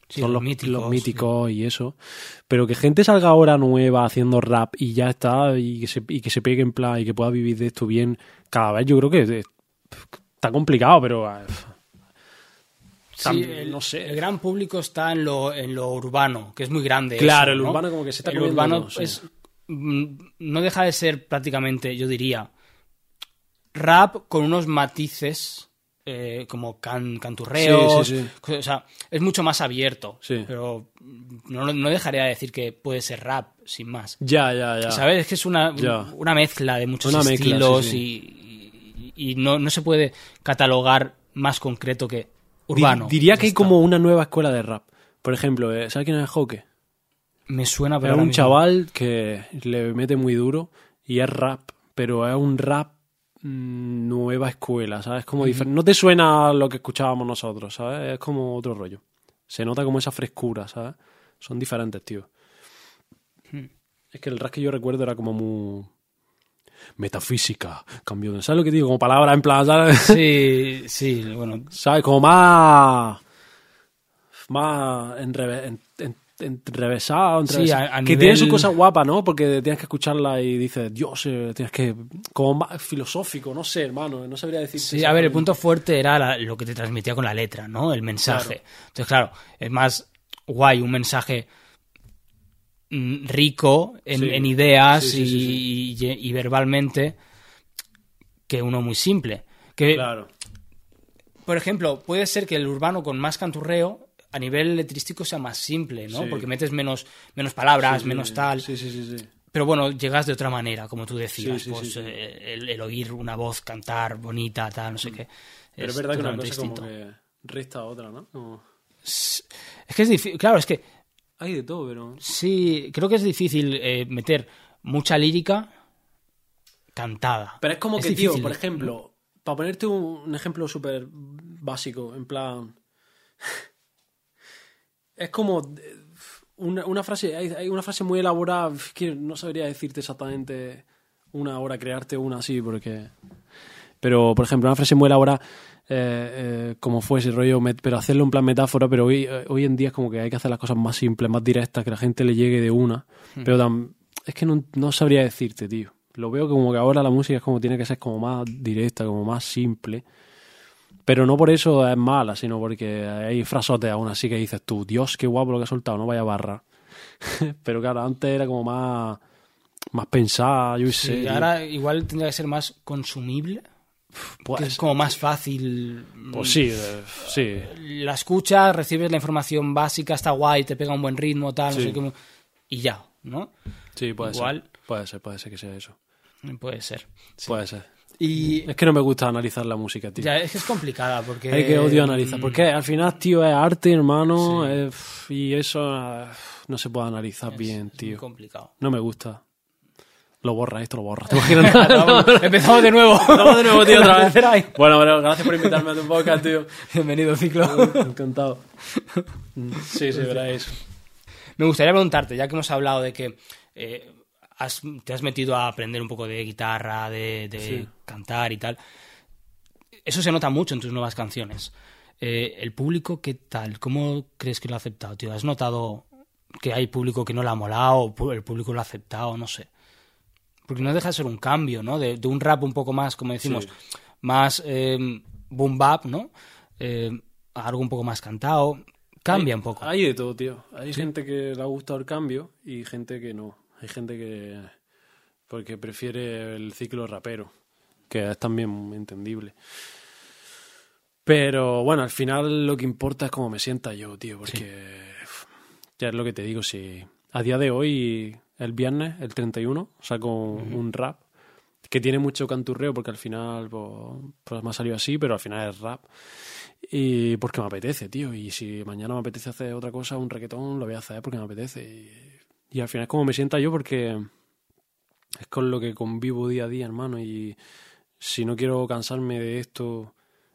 A: Sí,
B: son
A: los míticos,
B: los míticos y eso. Pero que gente salga ahora nueva haciendo rap y ya está, y que se, y que se pegue en plan y que pueda vivir de esto bien, cada vez yo creo que está complicado, pero eh,
A: Sí, el,
B: no sé.
A: el gran público está en lo, en lo urbano, que es muy grande.
B: Claro,
A: eso,
B: el
A: ¿no?
B: urbano como que se está
A: El urbano
B: sí.
A: es, mm, no deja de ser prácticamente, yo diría, rap con unos matices eh, como can- canturreos.
B: Sí, sí, sí.
A: O sea, es mucho más abierto.
B: Sí.
A: Pero no, no dejaría de decir que puede ser rap, sin más.
B: Ya, ya, ya.
A: ¿Sabes? Es que es una, una mezcla de muchos
B: Una
A: estilos y, y no, no se puede catalogar más concreto que urbano.
B: diría que hay como una nueva escuela de rap. Por ejemplo, eh, ¿sabes quién es Joque?
A: Me suena, pero
B: Es un
A: mismo-
B: chaval que le mete muy duro y es rap, pero es un rap nueva escuela, ¿sabes? Como difer- No te suena lo que escuchábamos nosotros, ¿sabes? Es como otro rollo. Se nota como esa frescura, ¿sabes? Son diferentes, tío. Es que el rap que yo recuerdo era como muy... Metafísica, cambio de... ¿Sabes lo que digo? Como palabra en plan, ¿sabes?
A: Sí, sí, bueno.
B: ¿Sabes? Como más. Más enreve, en, en- enrevesado.
A: a- a
B: que
A: nivel-
B: tiene sus cosas guapas, ¿no? Porque tienes que escucharla y dices, Dios, eh, tienes que. Como más filosófico, no sé, hermano. No sabría decir.
A: Sí, a ver, el punto fuerte era la- lo que te transmitía con la letra, ¿no? El mensaje. Entonces, claro, es más guay un mensaje mm, rico en,
B: Sí.
A: en ideas
B: Sí, sí, sí,
A: y, y- y verbalmente que uno muy simple. Que,
B: Claro.
A: por ejemplo, puede ser que el urbano con más canturreo a nivel letrístico sea más simple, ¿no?
B: Sí.
A: Porque metes menos, menos palabras,
B: Sí,
A: menos tal.
B: Sí, sí, sí. sí.
A: Pero bueno, llegas de otra manera, como tú decías. Pues eh, el, el oír una voz cantar bonita, tal, no sé qué.
B: Pero es, verdad que una cosa como
A: distinto.
B: que resta a otra, ¿no? Como-
A: Es que es difícil, claro, es que
B: Hay de todo, pero.
A: sí, creo que es difícil eh, meter mucha lírica cantada.
B: Pero es como que,
A: difícil.
B: tío, por ejemplo, para ponerte un ejemplo súper básico, en plan. Es como. eh, Una, una frase. Hay, hay una frase muy elaborada que no sabría decirte exactamente una hora, crearte una así, porque. Pero, por ejemplo, una frase muy elaborada. eh, eh, como fue ese rollo, pero hacerlo en plan metáfora, pero hoy, hoy en día es como que hay que hacer las cosas más simples, más directas, que la gente le llegue de una. Pero tam- es que no, no sabría decirte, tío. Lo veo como que ahora la música es como tiene que ser como más directa, como más simple. Pero no por eso es mala, sino porque hay frasotes aún así que dices tú, Dios, qué guapo lo que ha soltado, no vaya barra. pero claro, antes era como más, más pensada, yo
A: Sí,
B: sé.
A: ahora igual tendría que ser más consumible,
B: Pues,
A: que es como más fácil.
B: pues sí, eh, sí.
A: La escuchas, recibes la información básica, está guay, te pega un buen ritmo, tal, no sé qué. Y ya, ¿no?
B: Sí, puede
A: Igual.
B: ser. Puede ser, puede ser que sea eso.
A: Puede ser.
B: Puede ser.
A: Y
B: Es que no me gusta analizar la música, tío.
A: ya, es que es complicada porque...
B: Hay que odio analizar.
A: mm,
B: Porque al final, tío, es arte, hermano.
A: Sí.
B: es- y eso eh, no se puede analizar
A: es-
B: bien,
A: es muy
B: tío.
A: complicado.
B: No me gusta. Lo borra, esto lo borra. ¿Te imaginas?
A: Empezamos de nuevo.
B: Vamos de nuevo, tío, otra vez. Bueno, bueno, gracias por invitarme a tu podcast, tío.
A: Bienvenido, ciclo.
B: Encantado. Sí, sí, veréis.
A: Me gustaría preguntarte, ya que hemos hablado de que eh, has- te has metido a aprender un poco de guitarra, de, de
B: Sí.
A: cantar y tal. Eso se nota mucho en tus nuevas canciones. Eh, ¿El público qué tal? ¿Cómo crees que lo ha aceptado, tío? ¿Has notado que hay público que no lo ha molado el público lo ha aceptado? No sé. Porque no deja de ser un cambio, ¿no? De, de un rap un poco más, como decimos,
B: Sí.
A: más eh, boom bap, ¿no? Eh, a algo un poco más cantado. Cambia
B: Hay-
A: un poco.
B: Hay de todo, tío. Hay gente que le ha gustado el cambio y gente que no. Hay gente que. Porque prefiere el ciclo rapero, que es también muy entendible. Pero bueno, al final lo que importa es cómo me sienta yo, tío, porque. Ya es lo que te digo, si. A día de hoy, el viernes, el 31, saco un rap que tiene mucho canturreo porque al final pues, pues me ha salido así, pero al final es rap. Y porque me apetece, tío. Y si mañana me apetece hacer otra cosa, un reggaetón, lo voy a hacer porque me apetece. Y, y al final es como me sienta yo porque es con lo que convivo día a día, hermano. Y si no quiero cansarme de esto,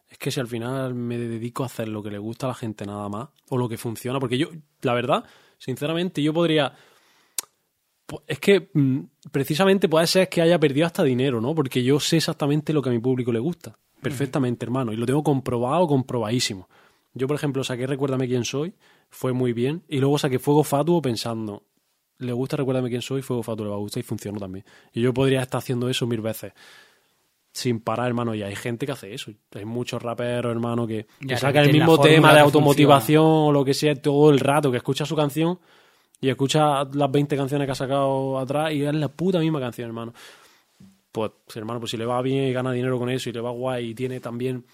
B: es que si al final me dedico a hacer lo que le gusta a la gente nada más, o lo que funciona, porque yo, la verdad, sinceramente, yo podría... Es que mm, precisamente puede ser que haya perdido hasta dinero, ¿no? Porque yo sé exactamente lo que a mi público le gusta. perfectamente, hermano. Y lo tengo comprobado, comprobadísimo. Yo, por ejemplo, saqué Recuérdame quién soy, fue muy bien. Y luego saqué Fuego Fatuo pensando, le gusta Recuérdame quién soy, Fuego Fatuo le va a gustar y funcionó también. Y yo podría estar haciendo eso mil veces. Sin parar, hermano. Y hay gente que hace eso. Hay muchos raperos, hermano, que, que sacan el mismo tema de automotivación o lo que sea todo el rato, que escucha su canción y escucha las 20 canciones que ha sacado atrás y es la puta misma canción, hermano. Pues, hermano, pues si le va bien y gana dinero con eso y le va guay y tiene también,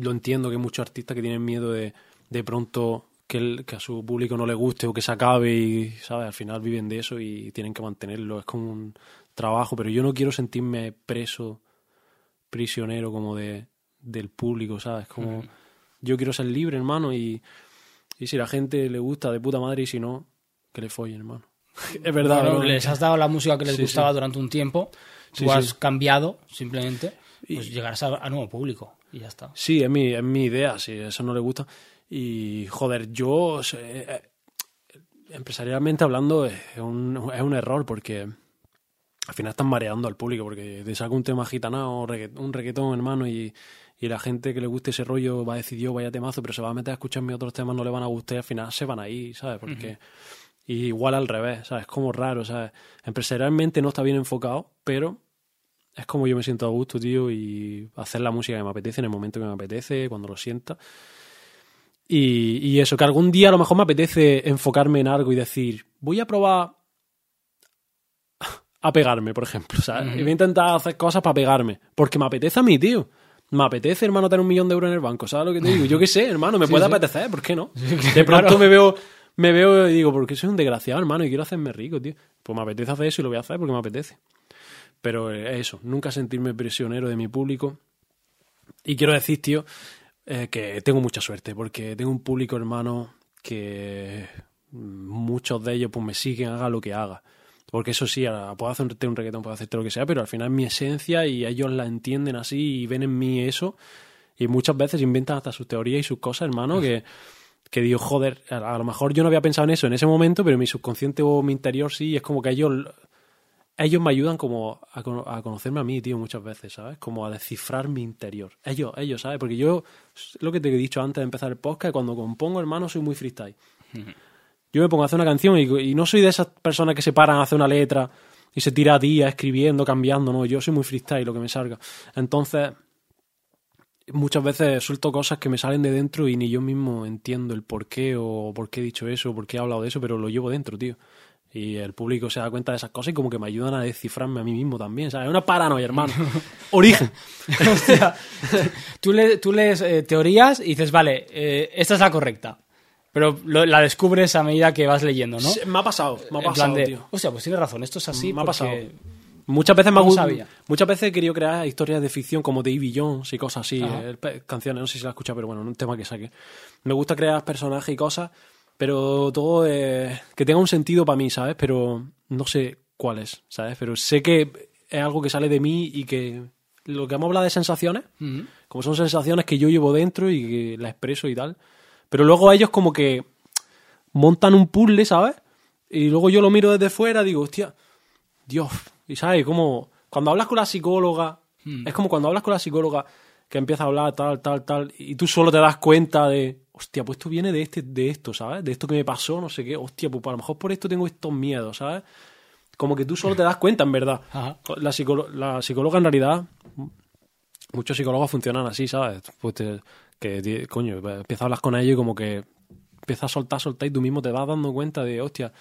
B: lo entiendo que hay muchos artistas que tienen miedo de, de pronto que, el- que a su público no le guste o que se acabe y, ¿sabes? Al final viven de eso y tienen que mantenerlo. Es como un trabajo, pero yo no quiero sentirme preso, prisionero como de, del público, ¿sabes? Como yo quiero ser libre, hermano, y, y si la gente le gusta de puta madre y si no, que le follen, hermano. es verdad,
A: Claro,
B: ¿no?
A: les has dado la música que les
B: Sí,
A: gustaba
B: sí.
A: durante un tiempo, tú
B: Sí,
A: has cambiado simplemente, pues llegarás a, a nuevo público y ya está.
B: Sí, es mi, es mi idea, si eso no le gusta. Y, joder, yo, eh, eh, empresarialmente hablando, es un, es un error porque al final están mareando al público porque te saca un tema gitanao, un reggaetón, hermano, y, y la gente que le guste ese rollo va a decir yo, vaya temazo, pero se va a meter a escuchar mis otros temas, no le van a gustar y al final se van ahí, ¿sabes? Porque... Y igual al revés, ¿sabes? Es como raro, ¿sabes? Empresarialmente no está bien enfocado, pero es como yo me siento a gusto, tío, y hacer la música que me apetece en el momento que me apetece, cuando lo sienta. Y, y eso, que algún día a lo mejor me apetece enfocarme en algo y decir, voy a probar a pegarme, por ejemplo, ¿sabes? Y voy a intentar hacer cosas para pegarme, porque me apetece a mí, tío. Me apetece, hermano, tener un millón de euros en el banco, ¿sabes lo que te digo? Yo qué sé, hermano, me puede
A: sí.
B: apetecer, ¿por qué no? de pronto me veo me veo y digo, porque soy un desgraciado, hermano, y quiero hacerme rico, tío. Pues me apetece hacer eso y lo voy a hacer porque me apetece. Pero eh, eso, nunca sentirme prisionero de mi público. Y quiero decir, tío, eh, que tengo mucha suerte, porque tengo un público, hermano, que mm, muchos de ellos pues me siguen, haga lo que haga. Porque eso sí, puedo hacerte un reggaetón, puedo hacerte lo que sea, pero al final es mi esencia y ellos la entienden así y ven en mí eso. Y muchas veces inventan hasta sus teorías y sus cosas, hermano, que, que digo, joder, a a lo mejor yo no había pensado en eso en ese momento, pero mi subconsciente o mi interior sí, es como que ellos ellos me ayudan como a, cono- a conocerme a mí, tío, muchas veces, ¿sabes? Como a descifrar mi interior. Ellos, ellos, ¿sabes? Porque yo, lo que te he dicho antes de empezar el podcast, cuando compongo, hermano, soy muy freestyle. Yo me pongo a hacer una canción y, y no soy de esas personas que se paran a hacer una letra y se tira días escribiendo, cambiando, no. Yo soy muy freestyle, lo que me salga. Entonces, muchas veces suelto cosas que me salen de dentro y ni yo mismo entiendo el por qué o por qué he dicho eso, o por qué he hablado de eso, pero lo llevo dentro, tío. Y el público se da cuenta de esas cosas y como que me ayudan a descifrarme a mí mismo también, ¿sabes? Es una paranoia, hermano. Origen.
A: Hostia, tú, le- tú lees eh, teorías y dices, vale, eh, esta es la correcta. Pero lo- la descubres a medida que vas leyendo, ¿no?
B: Sí, Me ha pasado, me ha
A: En
B: pasado,
A: de,
B: tío.
A: hostia, pues tienes razón, esto es así.
B: me ha pasado. Muchas veces me ha
A: No
B: gust-
A: sabía.
B: Muchas veces he querido crear historias de ficción como Davy Jones y cosas así, eh, canciones, no sé si la has escuchado, pero bueno, un tema que saque. Me gusta crear personajes y cosas, pero todo eh, que tenga un sentido para mí, ¿sabes? Pero no sé cuál es, ¿sabes? Pero sé que es algo que sale de mí y que lo que hemos hablado de sensaciones, como son sensaciones que yo llevo dentro y que las expreso y tal. Pero luego ellos como que montan un puzzle, ¿sabes? Y luego yo lo miro desde fuera, digo, hostia, Dios. Y sabes, como cuando hablas con la psicóloga, es como cuando hablas con la psicóloga que empieza a hablar tal, tal, tal, y tú solo te das cuenta de, hostia, pues esto viene de este, de esto, ¿sabes? De esto que me pasó, no sé qué, hostia, pues a lo mejor por esto tengo estos miedos, ¿sabes? Como que tú solo te das cuenta, en verdad.
A: Ajá.
B: La, psicóloga en realidad, muchos psicólogos funcionan así, ¿sabes? Pues te- que, coño, empiezas a hablar con ellos y como que empiezas a soltar, soltar y tú mismo te vas dando cuenta de, hostia,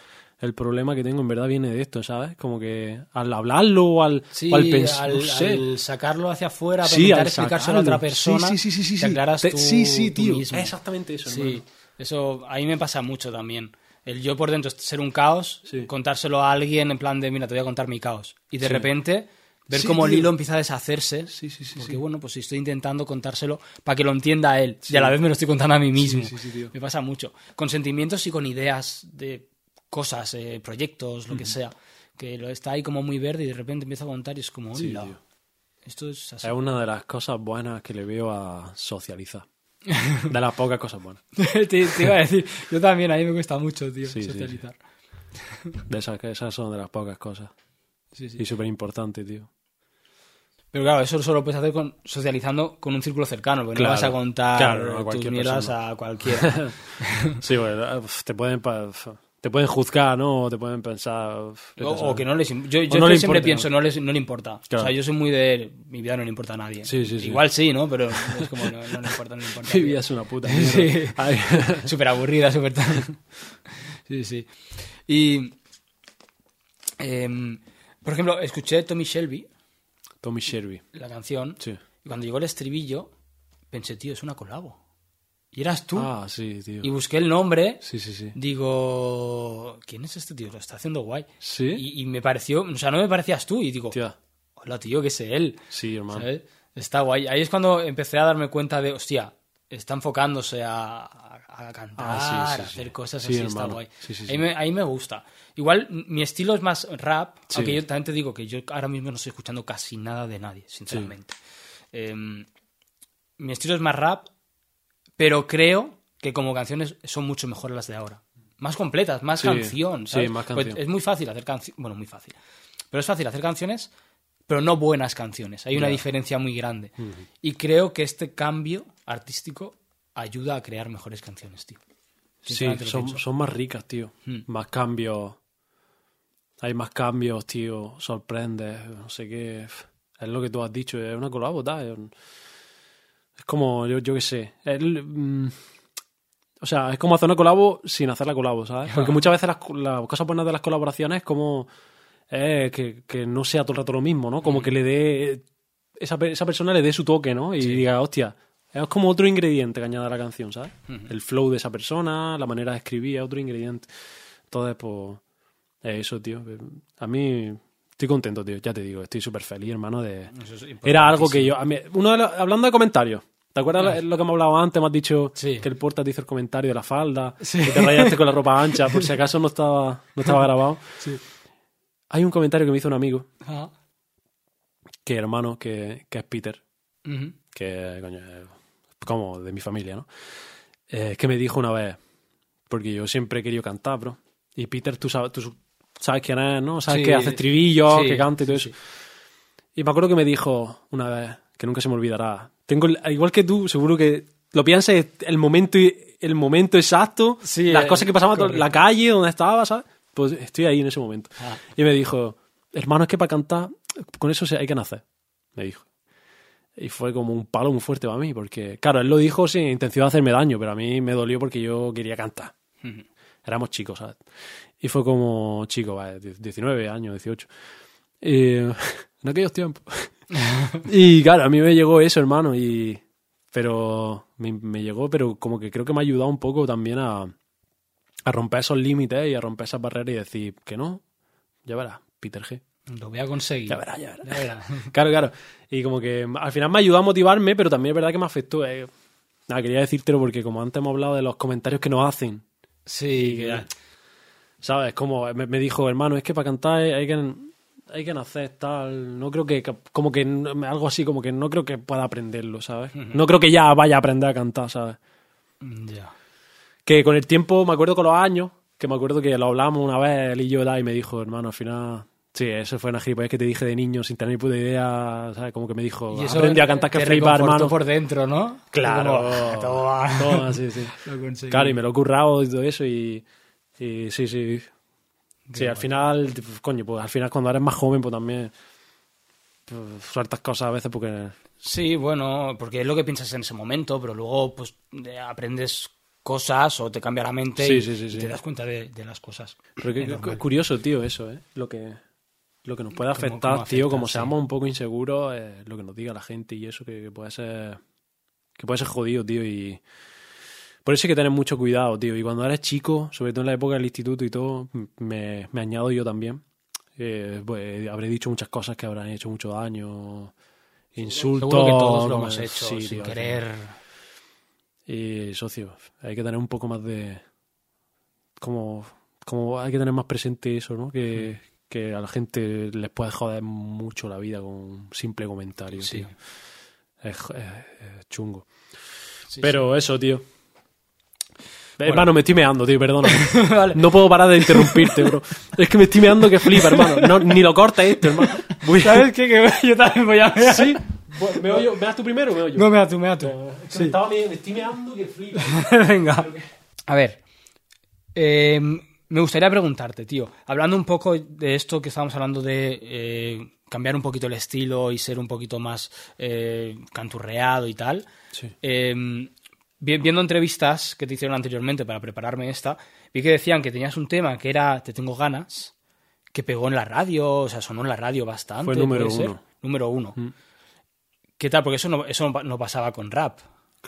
B: el problema que tengo en verdad viene de esto, ¿sabes? Como que al hablarlo o al,
A: Sí,
B: o al pensar,
A: al,
B: no sé.
A: al sacarlo hacia afuera,
B: Sí,
A: intentar
B: al
A: explicárselo a otra persona,
B: Sí, sí, sí, sí,
A: te aclaras tú,
B: sí, sí,
A: tú
B: tío.
A: mismo.
B: Exactamente eso,
A: Sí,
B: hermano.
A: eso a mí me pasa mucho también. El yo por dentro ser un caos,
B: Sí.
A: contárselo a alguien en plan de, mira, te voy a contar mi caos. Y de repente ver
B: Sí,
A: cómo el hilo empieza a deshacerse.
B: Sí, sí, sí,
A: Porque
B: sí.
A: bueno, pues estoy intentando contárselo para que lo entienda él. Y a la vez me lo estoy contando a mí mismo.
B: sí, sí, tío.
A: Me pasa mucho. Con sentimientos y con ideas de cosas, eh, proyectos, lo que sea. Que lo está ahí como muy verde y de repente empieza a contar y es como,
B: Sí,
A: "Hola,
B: tío.
A: esto es así.
B: Es una de las cosas buenas que le veo a socializar. De las pocas cosas buenas.
A: te, te iba a decir, yo también, a mí me cuesta mucho, tío,
B: Sí, sí,
A: socializar.
B: De esas, esas son de las pocas cosas.
A: Sí, sí.
B: Y súper importante, tío.
A: Pero claro, eso solo lo puedes hacer con, socializando con un círculo cercano, porque
B: Claro,
A: no vas a contar
B: claro, a
A: tus
B: cualquier
A: mierdas a cualquiera.
B: Sí, bueno, uf, te pueden, te pueden juzgar, ¿no? O te pueden pensar...
A: o, que no les Yo, yo
B: no le
A: siempre
B: importa,
A: pienso,
B: ¿no?
A: les, no le importa.
B: Claro.
A: O sea, yo soy muy de. Mi vida no le importa a nadie.
B: Sí, sí, sí.
A: Igual sí, ¿no? Pero es como, no, no le importa, no le importa.
B: Mi vida es una puta
A: Sí. Súper aburrida, súper tal. Sí, sí. Y. em, por ejemplo, escuché Tommy Shelby,
B: Tommy Shelby.
A: la canción,
B: Sí.
A: y cuando llegó el estribillo, pensé, tío, es una colabo. Y eras tú.
B: Ah, sí, tío.
A: Y busqué el nombre.
B: Sí, sí, sí.
A: Digo, ¿quién es este tío? Lo está haciendo guay.
B: ¿Sí?
A: Y, y me pareció, o sea, no me parecías tú. Y digo,
B: Tía,
A: hola tío, que es él.
B: sí, hermano.
A: ¿sabes? Está guay. Ahí es cuando empecé a darme cuenta de, hostia, está enfocándose a, a- a cantar,
B: Ah, sí, sí,
A: a
B: sí.
A: hacer cosas
B: Sí,
A: así, está guay.
B: Sí, sí, sí.
A: Ahí, me, ahí me gusta. Igual mi estilo es más rap, aunque yo también te digo que yo ahora mismo no estoy escuchando casi nada de nadie, sinceramente. Em, mi estilo es más rap, pero creo que como canciones son mucho mejores las de ahora. Más completas, más
B: Sí,
A: canción,
B: sí, más
A: Pues
B: canción.
A: es muy fácil hacer canciones, bueno, muy fácil. Pero es fácil hacer canciones, pero no buenas canciones. Hay una diferencia muy grande. Y creo que este cambio artístico ayuda a crear mejores canciones, tío.
B: Sí, son, son más ricas, tío.
A: Hmm.
B: Más cambios. Hay más cambios, tío. Sorprendes, no sé qué. Es lo que tú has dicho, es una colabo, tal. Es como, yo, yo qué sé. El, mm, o sea, es como hacer una colabo sin hacer la colabo, ¿sabes? Porque muchas veces las, las cosas buenas de las colaboraciones es como eh, que, que no sea todo el rato lo mismo, ¿no? Como que le dé. Esa, esa persona le dé su toque, ¿no? Y
A: Sí.
B: diga, hostia, es como otro ingrediente que añade a la canción, ¿sabes? El flow de esa persona, la manera de escribir, es otro ingrediente. Entonces, pues, es eso, tío. A mí estoy contento, tío. Ya te digo, estoy súper feliz, hermano, de...
A: Es
B: Era algo que yo... a mí- uno de los- hablando de comentarios, ¿te acuerdas
A: Ah.
B: lo- que hemos hablado antes? Me has dicho
A: Sí.
B: que el porta te hizo el comentario de la falda,
A: Sí.
B: que te rayaste con la ropa ancha, por si acaso no estaba, no estaba grabado.
A: Sí.
B: Hay un comentario que me hizo un amigo,
A: Ah.
B: que hermano, que, que es Peter, que coño, como de mi familia, ¿no? Eh, que me dijo una vez, porque yo siempre he querido cantar, bro. Y Peter, tú sabes, tú sabes quién es, ¿no? Sabes que hace estribillos, que canta y todo eso. Y me acuerdo que me dijo una vez, que nunca se me olvidará. Tengo, igual que tú, seguro que lo piensas el momento, el momento exacto,
A: Sí,
B: las
A: eh,
B: cosas que pasaban, la calle donde estaba, ¿sabes? Pues estoy ahí en ese momento.
A: Ah.
B: Y me dijo, hermano, es que para cantar, con eso hay que nacer. Me dijo. Y fue como un palo muy fuerte para mí, porque, claro, él lo dijo sin intención de hacerme daño, pero a mí me dolió porque yo quería cantar. Éramos chicos, ¿sabes? Y fue como chico, vale, 19 años, 18. Y, en aquellos tiempos. y claro, a mí me llegó eso, hermano, y... Pero me, me llegó, pero como que creo que me ha ayudado un poco también a, a romper esos límites y a romper esas barreras y decir que no, ya verás, Peter G.
A: Lo voy a conseguir.
B: Ya verás, ya verás.
A: Ya verás.
B: Claro, claro. Y como que al final me ayudó a motivarme, pero también es verdad que me afectó. eh. Nada, quería decírtelo porque como antes hemos hablado de los comentarios que nos hacen,
A: Sí, que.
B: ¿sabes? Como me, me dijo, hermano, es que para cantar hay que, hay que nacer tal. No creo que, como que, algo así, como que no creo que pueda aprenderlo, ¿sabes? No creo que ya vaya a aprender a cantar, ¿sabes?
A: Ya.
B: Que con el tiempo, me acuerdo con los años, que me acuerdo que lo hablamos una vez, él y yo, y me dijo, hermano, al final... Sí, eso fue una gilipollas que te dije de niño sin tener ni puta idea, ¿sabes? Como que me dijo,
A: Y eso
B: aprendí a cantar que flipa, hermano.
A: por dentro, ¿no?
B: Claro.
A: Como, toma.
B: Toma, sí, sí.
A: Lo.
B: Claro, y me lo he currado y todo eso y, y sí, sí. Sí, al
A: guay.
B: final, pues, coño, pues al final cuando eres más joven, pues también pues, sueltas cosas a veces porque...
A: Sí, bueno, porque es lo que piensas en ese momento, pero luego pues eh, aprendes cosas o te cambia la mente
B: Sí,
A: y,
B: sí, sí,
A: y
B: sí.
A: te das cuenta de, de las cosas.
B: Pero que,
A: Es
B: curioso, tío, eso, ¿eh? Lo que, lo que nos puede afectar,
A: cómo
B: tío,
A: afecta,
B: como seamos un poco inseguros, eh, lo que nos diga la gente y eso que, que puede ser... Que puede ser jodido, tío, y... Por eso hay que tener mucho cuidado, tío. Y cuando eres chico, sobre todo en la época del instituto y todo, me, me añado yo también. Eh, pues, habré dicho muchas cosas que habrán hecho mucho daño. Insultos.
A: Seguro que todos lo hemos hecho
B: sí,
A: sin
B: tío,
A: querer.
B: y socio, hay que tener un poco más de. Como, como hay que tener más presente eso, ¿no? Que, que a la gente les puede joder mucho la vida con un simple comentario,
A: Sí.
B: tío. Es, es- es chungo. Pero eso, tío. Hermano, me estoy meando, tío, perdona.
A: Vale.
B: No puedo parar de interrumpirte, bro. Es que me estoy meando que flipa, hermano. No, ni lo cortes esto, hermano. Voy-
A: ¿Sabes qué? Que yo también voy a ver.
B: Sí. Bueno, ¿Me oyo? ¿Me das tú primero o me oyo?
A: No, me da tú, me da tú.
B: Es que me, estaba me, me estoy meando que flipa.
A: Venga. A ver. eh, me gustaría preguntarte, tío. Hablando un poco de esto que estábamos hablando de eh, cambiar un poquito el estilo y ser un poquito más eh, canturreado y tal.
B: Sí.
A: Eh, vi- viendo entrevistas que te hicieron anteriormente para prepararme esta, vi que decían que tenías un tema que era Te tengo ganas, que pegó en la radio, o sea, sonó en la radio bastante.
B: Fue número uno.
A: Número uno.
B: Mm.
A: ¿Qué tal? Porque eso no, eso no pa- no pasaba con rap,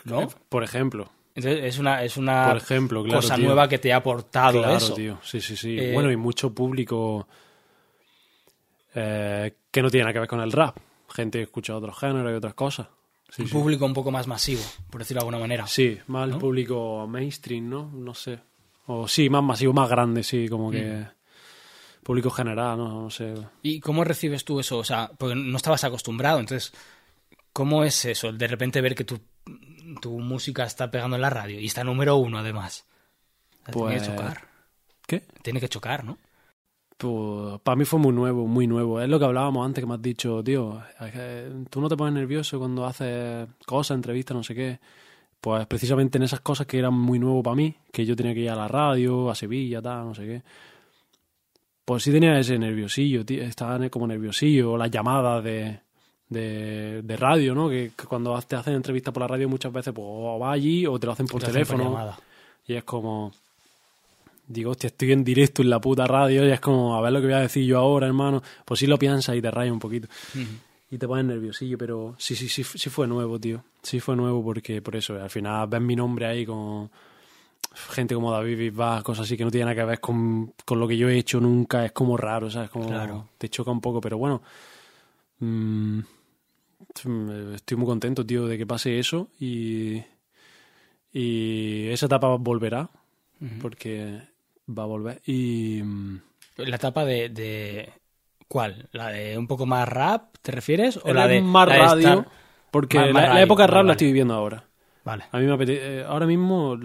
A: ¿no?
B: Por ejemplo.
A: Entonces es una, es una
B: Por ejemplo, claro,
A: cosa
B: tío.
A: nueva que te ha aportado
B: Claro,
A: eso.
B: tío. Sí, sí, sí.
A: Eh,
B: bueno, y mucho público eh, que no tiene nada que ver con el rap. Gente que escucha otros géneros y otras cosas. Sí,
A: un
B: sí.
A: público un poco más masivo, por decirlo de alguna manera.
B: Sí, más el público mainstream, ¿no? No sé. O sí, más masivo, más grande, sí, como que.
A: Mm.
B: Público general, ¿no? No sé.
A: ¿Y cómo recibes tú eso? O sea, porque no estabas acostumbrado, entonces, ¿cómo es eso? De repente ver que tu, tu música está pegando en la radio y está número uno, además. Sea, Tiene
B: Pues-
A: que chocar.
B: ¿Qué?
A: Tiene que chocar, ¿no?
B: Pues, para mí fue muy nuevo, muy nuevo. Es lo que hablábamos antes que me has dicho, tío, tú no te pones nervioso cuando haces cosas, entrevistas, no sé qué. Pues precisamente en esas cosas que eran muy nuevo para mí, que yo tenía que ir a la radio, a Sevilla, tal, no sé qué. Pues sí tenía ese nerviosillo, tío, estaba como nerviosillo, las llamadas de, de, de radio, ¿no? Que, que cuando te hacen entrevistas por la radio muchas veces, pues o vas allí o te lo hacen por
A: Te hacen
B: teléfono. Y es como. Digo, hostia, estoy en directo en la puta radio y es como, a ver lo que voy a decir yo ahora, hermano. Pues sí lo piensas y te rayas un poquito. Y te pones nerviosillo, pero sí, sí, sí, sí fue nuevo, tío. Sí fue nuevo porque, por eso, al final ves mi nombre ahí con gente como David Bisbal, cosas así que no tienen nada que ver con, con lo que yo he hecho nunca. Es como raro, ¿sabes? Como
A: Claro.
B: te choca un poco, pero bueno. mm, estoy muy contento, tío, de que pase eso y, y esa etapa volverá porque va a volver y mm,
A: La etapa de, de- ¿Cuál? ¿La de un poco más rap, te refieres? ¿O la de
B: más
A: la de
B: radio
A: estar-
B: porque
A: Más-
B: la,
A: más
B: la
A: radio,
B: época rap
A: vale.
B: la estoy viviendo ahora
A: Vale.
B: a mí me apetece eh, ahora mismo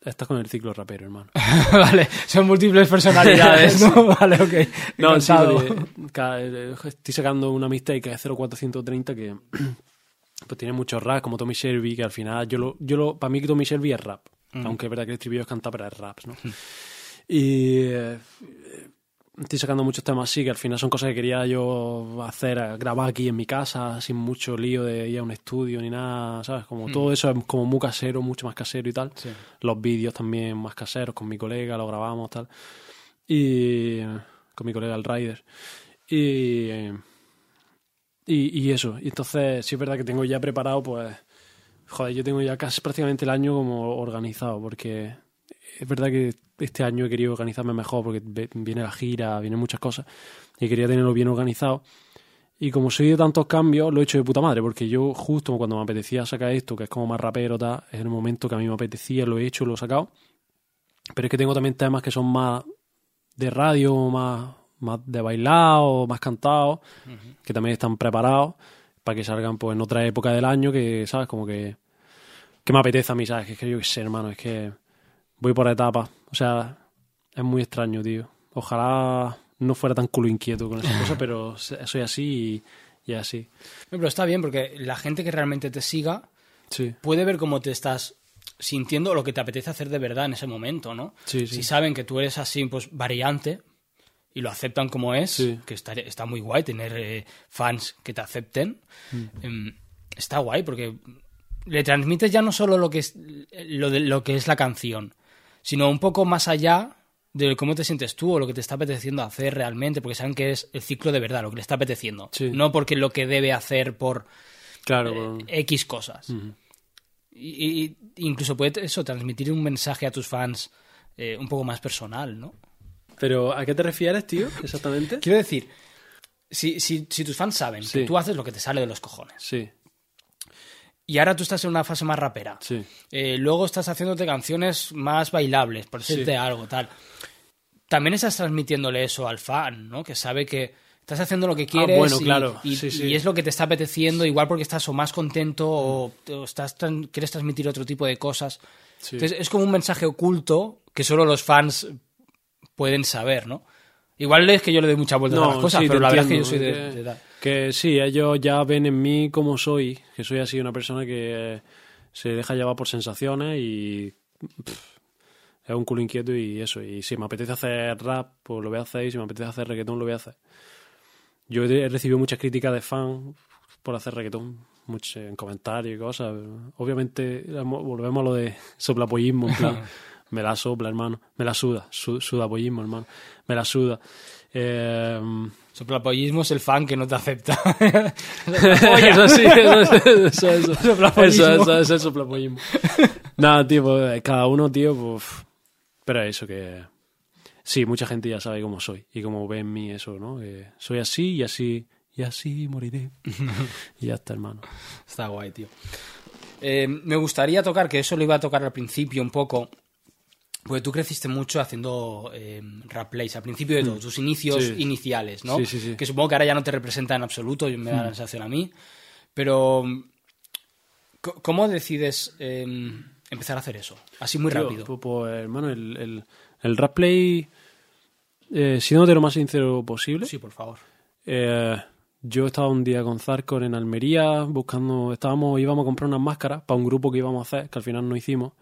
B: estás con el ciclo rapero hermano
A: vale, son múltles personalidades, ¿no? Vale, ok.
B: no sí, eh, estoy sacando una mixtape que es 0430 que pues tiene mucho rap como Tommy Shelby que al final yo lo yo lo para mí Tommy Shelby es rap
A: Mm.
B: aunque es verdad que el estribillo es cantar pero es rap ¿no? y eh, estoy sacando muchos temas así que al final son cosas que quería yo hacer grabar aquí en mi casa sin mucho lío de ir a un estudio ni nada sabes como todo eso es como muy casero mucho más casero y tal.
A: Mm. Sí.
B: los vídeos también más caseros con mi colega lo grabamos tal. Y con mi colega el Rider y y, y eso. Y entonces sí es verdad que tengo ya preparado pues joder yo tengo ya casi prácticamente el año como organizado porque es verdad que este año he querido organizarme mejor porque viene la gira vienen muchas cosas y quería tenerlo bien organizado y como soy de tantos cambios, lo he hecho de puta madre, porque yo justo cuando me apetecía sacar esto, que es como más rapero, tal, es el momento que a mí me apetecía, lo he hecho, lo he sacado. Pero es que tengo también temas que son más de radio, más, más de bailado, más cantados, que también están preparados para que salgan pues en otra época del año que, ¿sabes? Como que, que me apetece a mí, ¿sabes? Que es que yo qué sé, hermano, es que voy por etapas. O sea, es muy extraño, tío. Ojalá no fuera tan culo inquieto con esas cosas, pero soy así y, y así.
A: No, Pero está bien porque la gente que realmente te siga
B: Sí,
A: puede ver cómo te estás sintiendo lo que te apetece hacer de verdad en ese momento, ¿no?
B: Sí, sí.
A: Si saben que tú eres así, pues variante y lo aceptan como es, que está, está muy guay tener eh, fans que te acepten.
B: Mm.
A: Em, está guay porque le transmites ya no solo lo que es lo, de, lo que es la canción, sino un poco más allá de cómo te sientes tú o lo que te está apeteciendo hacer realmente, porque saben que es el ciclo de verdad, lo que le está apeteciendo.
B: Sí.
A: No porque lo que debe hacer por
B: claro.
A: eh, X cosas. Y, y- incluso puede eso, transmitir un mensaje a tus fans eh, un poco más personal, ¿no?
B: Pero, ¿a qué te refieres, tío? Exactamente.
A: Quiero decir, si, si, si tus fans saben
B: Sí.
A: que tú haces lo que te sale de los cojones
B: Sí,
A: y ahora tú estás en una fase más rapera,
B: sí.
A: eh, luego estás haciéndote canciones más bailables, por decirte
B: Sí.
A: algo, tal. También estás transmitiéndole eso al fan, ¿no? Que sabe que Estás haciendo lo que quieres
B: Ah, bueno,
A: y,
B: claro.
A: y,
B: Sí, sí.
A: y es lo que te está apeteciendo, igual porque estás o más contento o, o estás quieres transmitir otro tipo de cosas. Entonces es como un mensaje oculto que solo los fans pueden saber, ¿no? Igual es que yo le doy mucha vuelta a las cosas, pero la verdad es que yo soy de, de tal.
B: Que sí, ellos ya ven en mí como soy, que soy así una persona que eh, se deja llevar por sensaciones y pff, es un culo inquieto y eso. Y si me apetece hacer rap, pues lo voy a hacer y si me apetece hacer reggaetón, lo voy a hacer. Yo he recibido muchas críticas de fans por hacer reggaetón, muchos en comentarios y cosas. Obviamente volvemos a lo de soplapollismo, en plan, me la sopla, hermano, me la suda, su, sudapollismo, hermano, me la suda. Eh,
A: Soplapollismo es el fan que no te acepta.
B: eso sí, eso, eso, eso,
A: Soplapollismo.
B: eso, eso, eso es soplapollismo. Nada, tío, pues, cada uno, tío, pues. Pero eso que. Sí, mucha gente ya sabe cómo soy y cómo ve en mí eso, ¿no? Que soy así y así y así moriré. y ya está, hermano.
A: Está guay, tío. Eh, me gustaría tocar, que eso lo iba a tocar al principio un poco, porque tú creciste mucho haciendo eh, rap plays, al principio de todo, tus inicios
B: Mm. Sí.
A: iniciales, ¿no?
B: Sí, sí, sí.
A: Que supongo que ahora ya no te representa en absoluto, y me da la sensación a mí, pero ¿cómo decides eh, empezar a hacer eso? Así muy
B: Tío,
A: rápido.
B: Pues, pues, hermano, el, el, el rap play, eh, siéndote lo más sincero posible,
A: Sí, por favor.
B: Eh, yo estaba un día con Zarkor en Almería buscando, estábamos, íbamos a comprar unas máscaras para un grupo que íbamos a hacer, que al final no hicimos,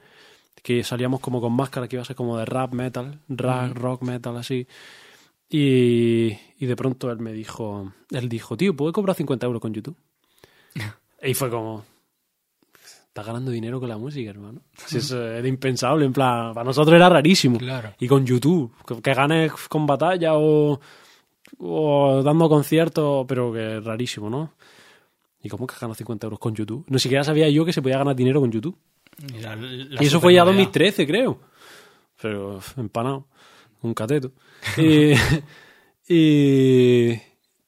B: que salíamos como con máscaras que iba a ser como de rap metal, rap, rock metal, así. Y, y de pronto él me dijo, él dijo, tío, ¿puedo cobrar 50 euros con YouTube? y fue como, estás ganando dinero con la música, hermano. Era impensable, en plan, para nosotros era rarísimo.
A: Claro.
B: Y con YouTube, que, que ganes con batalla o, o dando conciertos, pero que es rarísimo, ¿no? ¿Y cómo que ganas 50 euros con YouTube? No siquiera sabía yo que se podía ganar dinero con YouTube.
A: Y, la- la
B: y eso fue ya
A: supernovedad.
B: 2013, creo. Pero empanado, un cateto. Y, y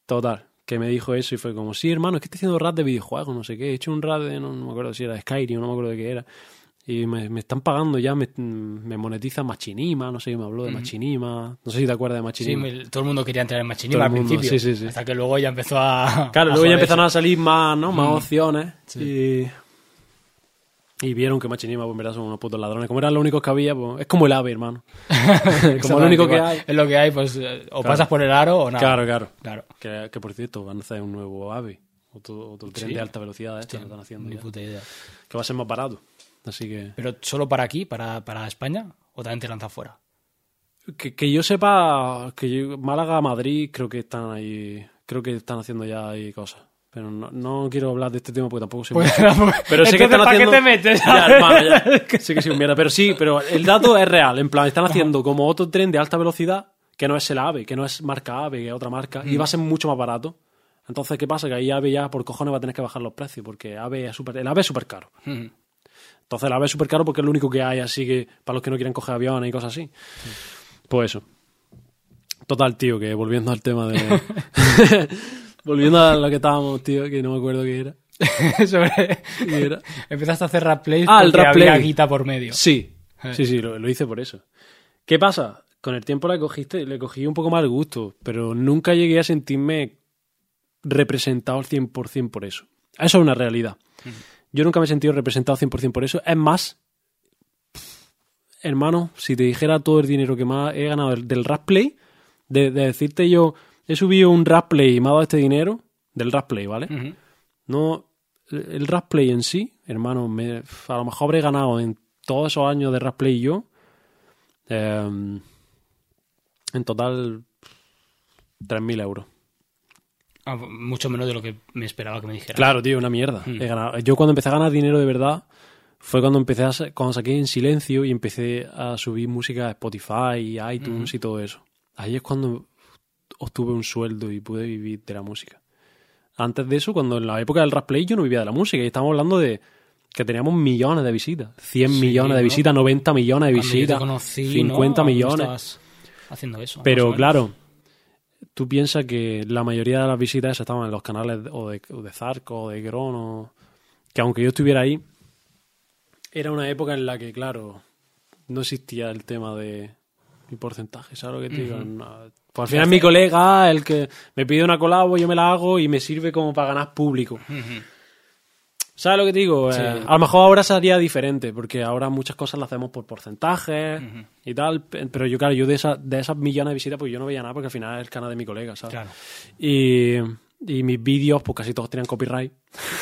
B: total, que me dijo eso y fue como, sí, hermano, es que estoy haciendo rap de videojuegos, no sé qué. He hecho un rap de, no, no me acuerdo si era Skyrim, no me acuerdo de qué era. Y me, me están pagando ya, me, me monetiza Machinima, no sé me habló de Machinima. No sé si te acuerdas de
A: Sí,
B: Machinima.
A: me- todo el mundo quería entrar en Machinima al
B: mundo,
A: principio.
B: sí, sí, sí.
A: Hasta que luego ya empezó a.
B: Claro,
A: a
B: luego ya empezaron a salir más, ¿no? Más opciones. Y, y vieron que Machinima, pues en verdad, son unos putos ladrones. Como eran los únicos que había, pues es como el ave, hermano. como lo único que hay.
A: Es lo que hay, pues eh, o pasas por el aro o nada.
B: Claro, claro.
A: Claro.
B: Que, que por cierto, van a hacer un nuevo ave. Otro, otro tren
A: Sí.
B: de alta velocidad este que están haciendo
A: Ni
B: ya.
A: puta idea.
B: Que va a ser más barato. Así que,
A: ¿Pero solo para aquí, para, para España? ¿O también te lanza fuera?
B: que. que yo sepa que yo- Málaga, Madrid, creo que están ahí. Creo que están haciendo ya ahí cosas. Pero no, no quiero hablar de este tema porque tampoco sé mucho. Pero sé que están
A: ¿para
B: haciendo.
A: qué te metes?
B: Ya, hermano, ya. Sí que sí, mierda. Pero sí, pero el dato es real. En plan, están haciendo como otro tren de alta velocidad que no es el AVE, que no es marca AVE, que es otra marca, y va a ser mucho más barato. Entonces, ¿qué pasa? Que ahí AVE ya por cojones va a tener que bajar los precios, porque AVE es super, el AVE es súper caro.
A: Mm.
B: Entonces, el AVE es súper caro porque es lo único que hay, así que para los que no quieran coger aviones y cosas así. Pues eso. Total, tío, que volviendo al tema de. volviendo a lo que estábamos, tío, que no me acuerdo qué era.
A: Sobre-
B: ¿Qué era?
A: Empezaste a hacer rap plays
B: Ah, el rap
A: había
B: play.
A: guita por medio.
B: Sí,
A: Eh.
B: sí, sí, lo, lo hice por eso. ¿Qué pasa? Con el tiempo le cogiste, le cogí un poco más el gusto, pero nunca llegué a sentirme representado al 100% por eso. Eso es una realidad. Yo nunca me he sentido representado al 100% por eso. Es más, hermano, si te dijera todo el dinero que más he ganado del, del rap play, de, de decirte yo, he subido un rap play y me ha dado este dinero, del rap play, ¿vale? No, el rap play en sí, hermano, me, a lo mejor habré ganado en todos esos años de rap play yo, eh, en total, 3.000 euros.
A: Ah, mucho menos de lo que me esperaba que me dijeras.
B: Claro, tío, una mierda. He ganado- Yo cuando empecé a ganar dinero de verdad fue cuando empecé a, cuando saqué en silencio y empecé a subir música a Spotify, iTunes y todo eso. Ahí es cuando obtuve un sueldo y pude vivir de la música. Antes de eso, cuando en la época del rap play yo no vivía de la música y estábamos hablando de que teníamos millones de visitas. 100
A: Sí,
B: millones de visitas, 90 millones de
A: Cuando
B: visitas,
A: conocí,
B: 50
A: ¿no?
B: millones.
A: Haciendo eso.
B: Pero claro, tú piensas que la mayoría de las visitas estaban en los canales o de, o de Zarco o de Grono. Que aunque yo estuviera ahí, era una época en la que, claro, no existía el tema de mi porcentaje, ¿sabes lo que te digo? No. Pues al final es mi colega el que me pide una colabo, yo me la hago y me sirve como para ganar público. ¿Sabes lo que te digo?
A: Sí.
B: Eh, a lo mejor ahora sería diferente, porque ahora muchas cosas las hacemos por porcentajes y tal, pe- pero yo, claro, yo de, esa, de esas millones de visitas, pues yo no veía nada, porque al final es el canal de mi colega, ¿sabes?
A: Claro.
B: Y, y mis vídeos, pues casi todos tenían copyright.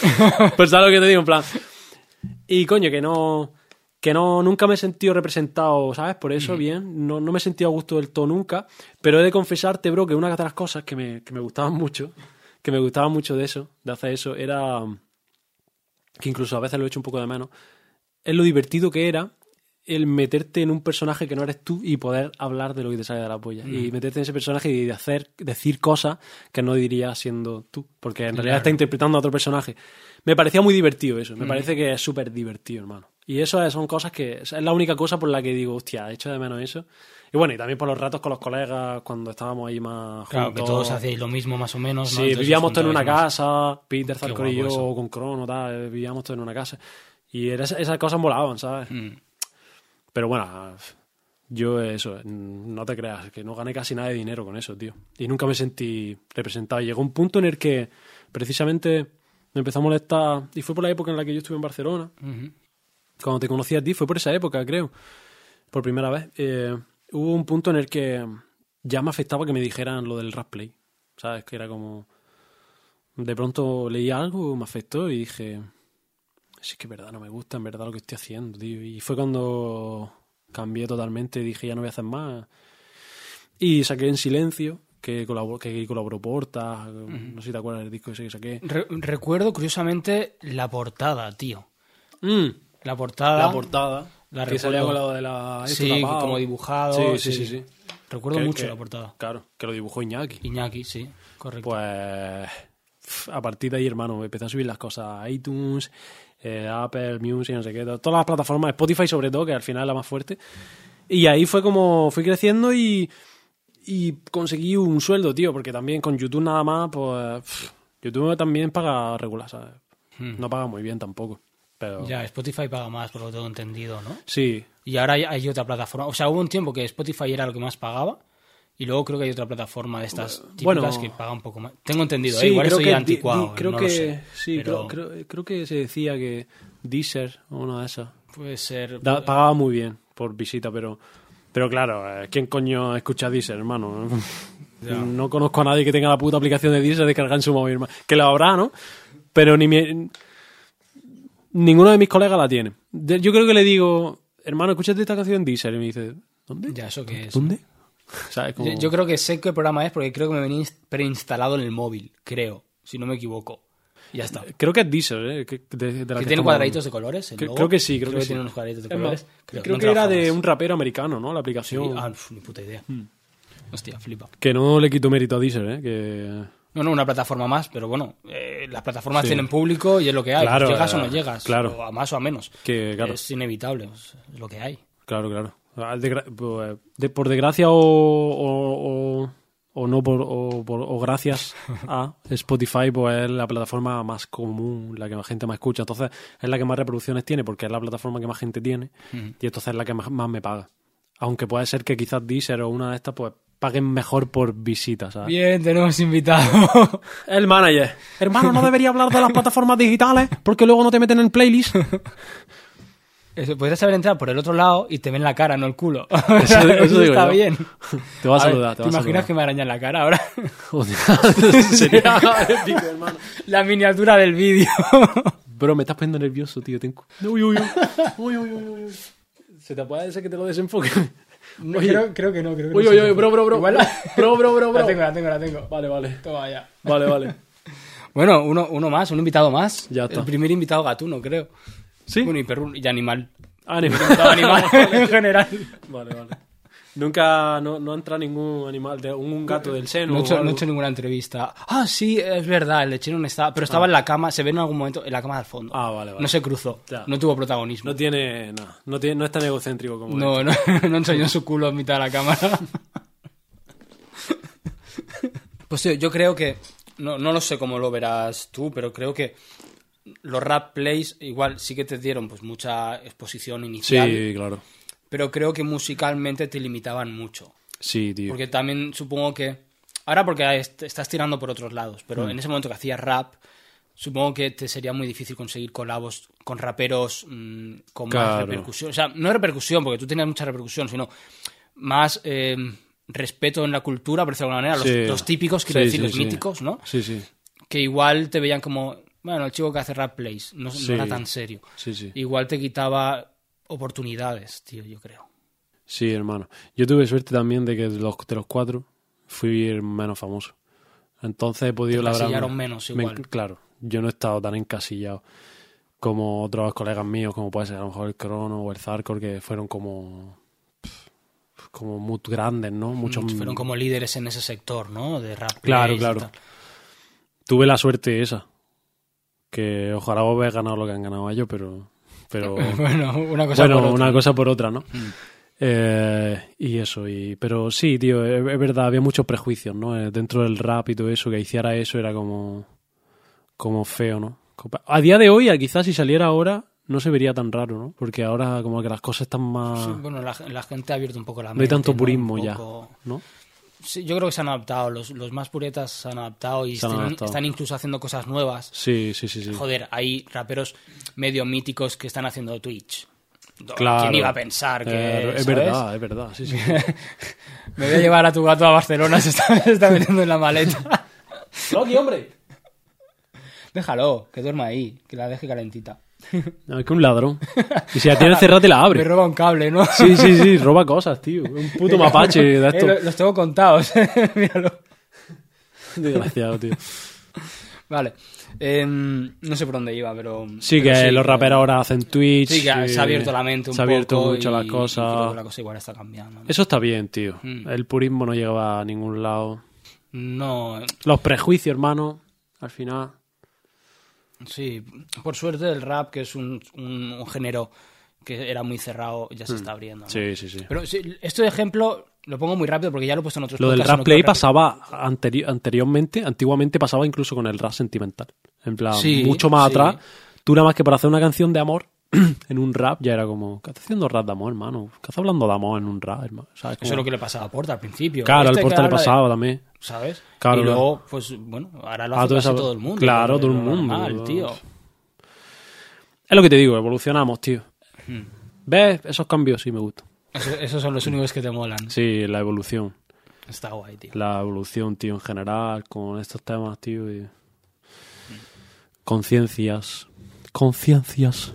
B: pues sabes lo que te digo, en plan. Y coño, que no. Que no, nunca me he sentido representado, ¿sabes? Por eso, bien. No, no me he sentido a gusto del todo nunca. Pero he de confesarte, bro, que una de las cosas que me, que me gustaban mucho, que me gustaba mucho de eso, de hacer eso, era. Que incluso a veces lo he hecho un poco de menos. Es lo divertido que era el meterte en un personaje que no eres tú y poder hablar de lo que te sale de la polla. Y meterte en ese personaje y de hacer, decir cosas que no dirías siendo tú. Porque en realidad está interpretando a otro personaje. Me parecía muy divertido eso. Me parece que es súper divertido, hermano. Y eso son cosas que. Es la única cosa por la que digo, hostia, he hecho de menos eso. Y bueno, y también por los ratos con los colegas cuando estábamos ahí más
A: Claro, que
B: juntos.
A: todos hacéis lo mismo más o menos. ¿no?
B: Sí,
A: Entonces
B: vivíamos
A: os
B: todos en una casa, Peter, Zarco y yo,
A: eso.
B: con Crono, tal, eh, vivíamos todos en una casa. Y era, esas cosas molaban, ¿sabes?
A: Mm.
B: Pero bueno, yo eso, no te creas, que no gané casi nada de dinero con eso, tío. Y nunca me sentí representado. Llegó un punto en el que precisamente me empezó a molestar, y fue por la época en la que yo estuve en Barcelona,
A: Ujú.
B: Cuando te conocí a ti, fue por esa época, creo, por primera vez. Eh, hubo un punto en el que ya me afectaba que me dijeran lo del rap play, ¿sabes? Que era como... De pronto leí algo, me afectó y dije, sí es que en verdad no me gusta, en verdad lo que estoy haciendo, tío. Y fue cuando cambié totalmente, dije, ya no voy a hacer más. Y saqué en silencio, que colaboró, que colaboró Porta, no sé si te acuerdas del disco ese que saqué.
A: Re- recuerdo curiosamente la portada, tío.
B: Mm,
A: La portada.
B: la portada.
A: la
B: que salía con lo de la...
A: Sí,
B: tapado.
A: como dibujado.
B: Sí, sí, sí. sí.
A: Recuerdo
B: Que-
A: mucho
B: que-
A: la portada.
B: Claro, que lo dibujó Iñaki.
A: Iñaki, sí, correcto.
B: Pues a partir de ahí, hermano, empecé a subir las cosas a iTunes, eh, Apple Music, no sé qué, to- todas las plataformas, Spotify sobre todo, que al final es la más fuerte. Y ahí fue como fui creciendo y, y conseguí un sueldo, tío, porque también con YouTube nada más, pues YouTube también paga regular, ¿sabes?
A: Hmm.
B: No paga muy bien tampoco, pero
A: Ya, Spotify paga más, por lo que tengo entendido, ¿no?
B: sí,
A: Y ahora hay, hay otra plataforma. O sea, hubo un tiempo que Spotify era lo que más pagaba. Y luego creo que hay otra plataforma de estas típicas
B: Bueno.
A: que paga un poco más. Tengo entendido, ¿eh?
B: Sí,
A: igual
B: creo
A: estoy anticuado.
B: creo
A: no
B: que
A: lo sé,
B: sí,
A: pero
B: creo, creo, creo que se decía que Deezer o una de esas
A: Puede ser.
B: Da- pagaba muy bien por visita, pero pero claro, eh, ¿quién coño escucha Deezer, hermano? No conozco a nadie que tenga la puta aplicación de Deezer descargada en su móvil. Que la habrá, ¿no? Pero ni mi- ninguno de mis colegas la tiene. Yo creo que le digo, hermano, escúchate esta canción en Deezer. Y me dice, ¿dónde?
A: Ya, eso que es.
B: ¿Dónde? ¿Sabes? Como-
A: Yo, yo creo que sé qué programa es porque creo que me venía inst- preinstalado en el móvil, creo, si no me equivoco. Y ya está.
B: Creo que es Deezer, ¿eh? Que, de- de la
A: ¿Que
B: que
A: tiene
B: estamos
A: cuadraditos de colores? el
B: Creo-
A: logo?
B: creo que sí, creo que sí.
A: tiene unos cuadraditos de
B: Es más,
A: colores.
B: Creo,
A: no
B: que era de
A: más.
B: un rapero americano, ¿no? La aplicación.
A: Sí, ah, pf, ni puta idea.
B: Hmm.
A: Hostia, flipa.
B: Que no le quito mérito a Deezer, ¿eh? Que...
A: No, no, una plataforma más, pero bueno, eh, las plataformas
B: Sí.
A: tienen público y es lo que hay.
B: Claro,
A: llegas o
B: eh,
A: no llegas,
B: claro.
A: o a más o a menos.
B: Que, claro.
A: Es inevitable, es lo que hay.
B: Claro, claro. Ah, de pues, de- por desgracia o, o, o- o no por, o, por- o gracias a Spotify, pues es la plataforma más común, la que más gente más escucha. Entonces es la que más reproducciones tiene porque es la plataforma que más gente tiene y entonces es la que más, más me paga. Aunque puede ser que quizás Deezer o una de estas pues paguen mejor por visitas. ¿sabes?
A: Bien, tenemos invitado.
B: El manager. Hermano, no debería hablar de las plataformas digitales porque luego no te meten en playlist.
A: Eso, podrías haber entrado por el otro lado y te ven la cara, no el culo.
B: Eso- eso digo
A: está
B: yo.
A: bien.
B: Te va a
A: ver,
B: saludar, te a
A: imaginas
B: saludar.
A: que me arañan la cara ahora?
B: Joder, sería épico, hermano.
A: la miniatura del vídeo.
B: Bro, me estás poniendo nervioso, tío. Uy, uy, uy. Uy, uy, uy, uy, uy. Se te puede hacer que te lo desenfoque.
A: No,
B: Oye.
A: creo, creo que no. Creo que
B: Uy,
A: no
B: uy,
A: se
B: uy,
A: puede.
B: bro, bro, bro.
A: Igual la...
B: Bro, bro, bro, bro.
A: la tengo, la tengo, la tengo.
B: Vale, vale.
A: Toma ya.
B: Vale, vale.
A: Bueno, uno, uno más, un invitado más.
B: Ya está.
A: El primer invitado gatuno, creo.
B: ¿Sí?
A: Bueno, y perro y animal.
B: Animal.
A: Invitado animal en general.
B: Vale, vale. Nunca, no, no entra ningún animal, de, un gato del seno.
A: No he, hecho, no he
B: algo.
A: hecho ninguna entrevista. Ah, sí, es verdad, el lechero no estaba. Pero estaba en la cama, se ve en algún momento en la cama del fondo.
B: Ah, vale, vale.
A: No se cruzó.
B: Ya.
A: No tuvo protagonismo.
B: No tiene, no, no, tiene, no es tan egocéntrico como
A: No, no, no enseñó su culo en mitad de la cámara. Pues tío, yo creo que. No, no lo sé cómo lo verás tú, pero creo que los rap plays igual sí que te dieron pues mucha exposición inicial.
B: Sí, claro.
A: Pero creo que musicalmente te limitaban mucho.
B: Sí, tío.
A: Porque también supongo que. Ahora porque est- estás tirando por otros lados, pero
B: Mm.
A: en ese momento que hacías rap, supongo que te sería muy difícil conseguir colabos con raperos mm, con más repercusión. O sea, no repercusión, porque tú tenías mucha repercusión, sino más eh, respeto en la cultura, por decirlo de alguna manera, los,
B: Sí.
A: los típicos, quiero
B: Sí,
A: decir,
B: sí,
A: los míticos, ¿no?
B: Sí, sí.
A: Que igual te veían como, bueno, el chico que hace rap plays, no, no era tan serio.
B: Sí, sí.
A: Igual te quitaba oportunidades, tío, yo creo.
B: Sí, hermano. Yo tuve suerte también de que de los, de los cuatro fui el menos famoso. Entonces he podido labrar.
A: encasillaron menos
B: Me-
A: igual.
B: claro, yo no he estado tan encasillado como otros colegas míos, como puede ser a lo mejor el Crono o el Zarkor, que fueron como. como muy grandes, ¿no? Muchos
A: Fueron como líderes en ese sector, ¿no? De rap
B: Claro,
A: y
B: claro.
A: tal.
B: Tuve la suerte esa. Que ojalá vos ganado lo que han ganado ellos, pero. Pero.
A: bueno, una cosa
B: bueno,
A: por otra.
B: una cosa por otra, ¿no?
A: Mm.
B: Eh, y eso, y, pero sí, tío, es, es verdad, había muchos prejuicios, ¿no? Eh, Dentro del rap y todo eso, que hiciera eso era como, como feo, ¿no? A día de hoy, quizás si saliera ahora, no se vería tan raro, ¿no? Porque ahora como que las cosas están más...
A: Sí, bueno, la, la gente ha abierto un poco la mente.
B: no hay tanto purismo ya, ¿no?
A: Sí, yo creo que se han adaptado. Los, los más puretas se han adaptado y
B: han
A: están,
B: adaptado.
A: están incluso haciendo cosas nuevas.
B: Sí, sí, sí, sí.
A: Joder, hay raperos medio míticos que están haciendo Twitch.
B: Claro.
A: ¿Quién iba a pensar que.?
B: Eh, es
A: ¿sabes?
B: verdad, es verdad, sí, sí.
A: Me voy a llevar a tu gato a Barcelona, se está, se está metiendo en la maleta.
B: ¡Loki, hombre!
A: Déjalo, que duerma ahí, que la deje calentita.
B: No, es que un ladrón. Y si la tienes cerrada, te la
A: Me
B: abre.
A: roba un cable, ¿no?
B: Sí, sí, sí, roba cosas, tío. Un puto mapache de
A: Eh,
B: esto.
A: lo- los tengo contados, míralo.
B: Desgraciado, tío.
A: Vale. Em, no sé por dónde iba, pero.
B: Sí, que los raperos ahora hacen Twitch.
A: Sí, que
B: eh,
A: se ha abierto la mente un
B: Se ha
A: poco.
B: abierto mucho
A: y-
B: las
A: y
B: cosas.
A: creo que la cosa igual está cambiando. ¿no?
B: Eso está bien, tío.
A: Mm.
B: El purismo no llegaba a ningún lado.
A: No,
B: Los prejuicios, hermano, al final.
A: Sí. Por suerte, el rap, que es un, un- un género que era muy cerrado, ya se está abriendo. ¿no?
B: Sí, sí, sí.
A: Pero sí, esto de ejemplo lo pongo muy rápido porque ya lo he puesto en otros
B: Lo del rap play pasaba anteri- anteriormente, antiguamente pasaba incluso con el rap sentimental. En plan,
A: Sí,
B: mucho más
A: sí.
B: atrás. Tú nada más que para hacer una canción de amor en un rap ya era como, ¿qué estás haciendo rap de amor, hermano? ¿Qué estás hablando de amor en un rap, hermano? ¿Sabes?
A: Eso es lo que le pasaba a Porta al principio.
B: Claro,
A: Este
B: al
A: que
B: porta le
A: de-
B: pasaba también.
A: ¿Sabes?
B: Claro,
A: y luego, pues bueno, ahora lo
B: Ah,
A: hace
B: esa-
A: todo el mundo.
B: claro, todo el mundo.
A: normal, tío.
B: Es lo que te digo, evolucionamos, tío.
A: Hmm.
B: ¿Ves? Esos cambios sí me gustan.
A: Eso- esos son los únicos que te molan.
B: Sí, la evolución.
A: Está guay, tío.
B: La evolución, tío, en general, con estos temas, tío. Y... Conciencias. Conciencias.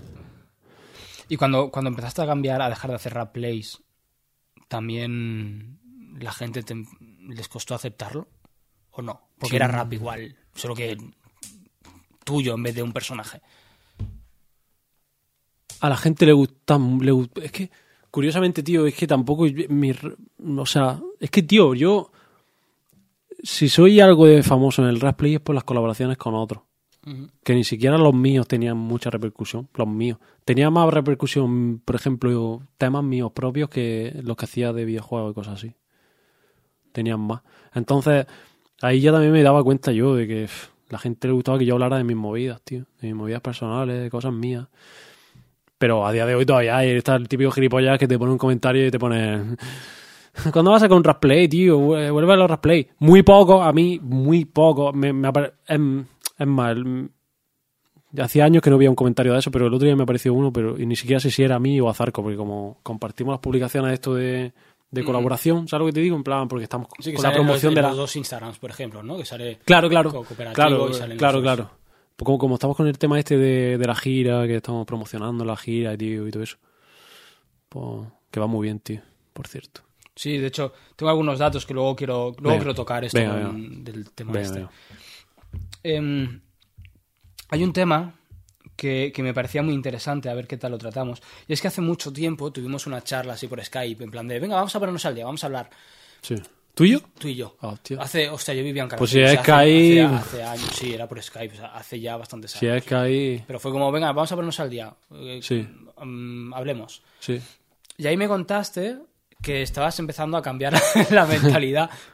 A: Y cuando, cuando empezaste a cambiar, a dejar de hacer rap plays, ¿también la gente te- les costó aceptarlo? ¿O no? Porque
B: Sí.
A: era rap igual, solo que tuyo en vez de un personaje.
B: A la gente le gusta. Le, es que, curiosamente, tío, es que tampoco. Mi, o sea, es que, tío, yo. Si soy algo de famoso en el rap play es por las colaboraciones con otros. Que ni siquiera los míos tenían mucha repercusión, los míos. Tenía más repercusión, por ejemplo, temas míos propios que los que hacía de videojuegos y cosas así. Tenían más. Entonces, ahí ya también me daba cuenta yo de que la gente le gustaba que yo hablara de mis movidas, tío. De mis movidas personales, de cosas mías. Pero a día de hoy todavía hay está el típico gilipollas que te pone un comentario y te pone... ¿Cuándo vas a sacar un Rasplay, tío? Vu- Vuelve a los Rasplay. Muy poco, a mí, muy poco. Me, me apare- es, más, el- hacía años que no veía un comentario de eso, pero el otro día me apareció uno, pero y ni siquiera sé si era a mí o a Zarco, porque como compartimos las publicaciones de esto de, de colaboración, ¿sabes lo que te digo? En plan, porque estamos
A: Sí, que
B: con la promoción
A: los,
B: de la...
A: los dos Instagrams, por ejemplo, ¿no? Que sale
B: Claro, claro.
A: cooperativo
B: Claro,
A: y salen
B: claro,
A: los
B: claro. Pues Como, como estamos con el tema este de, de la gira, que estamos promocionando la gira, tío, y todo eso. Pues, que va muy bien, tío, por cierto.
A: Sí, de hecho, tengo algunos datos que luego quiero, luego
B: Venga.
A: quiero tocar esto
B: Venga,
A: con-
B: venga.
A: del tema este. Em, hay un tema que, que me parecía muy interesante, a ver qué tal lo tratamos. Y es que hace mucho tiempo tuvimos una charla así por Skype, en plan de, venga, vamos a ponernos al día, vamos a hablar
B: Sí. ¿Tú y yo?
A: tú y yo.
B: Hostia.
A: Hace, hostia, yo vivía en
B: Pues
A: Caracas.
B: si es Skype-
A: Hace, hace años, sí, era por Skype, o sea, hace ya bastantes
B: Si
A: años.
B: es que ahí...
A: Pero fue como, venga, vamos a ponernos al día. eh,
B: Sí.
A: mm, hablemos.
B: Sí.
A: Y ahí me contaste que estabas empezando a cambiar la mentalidad,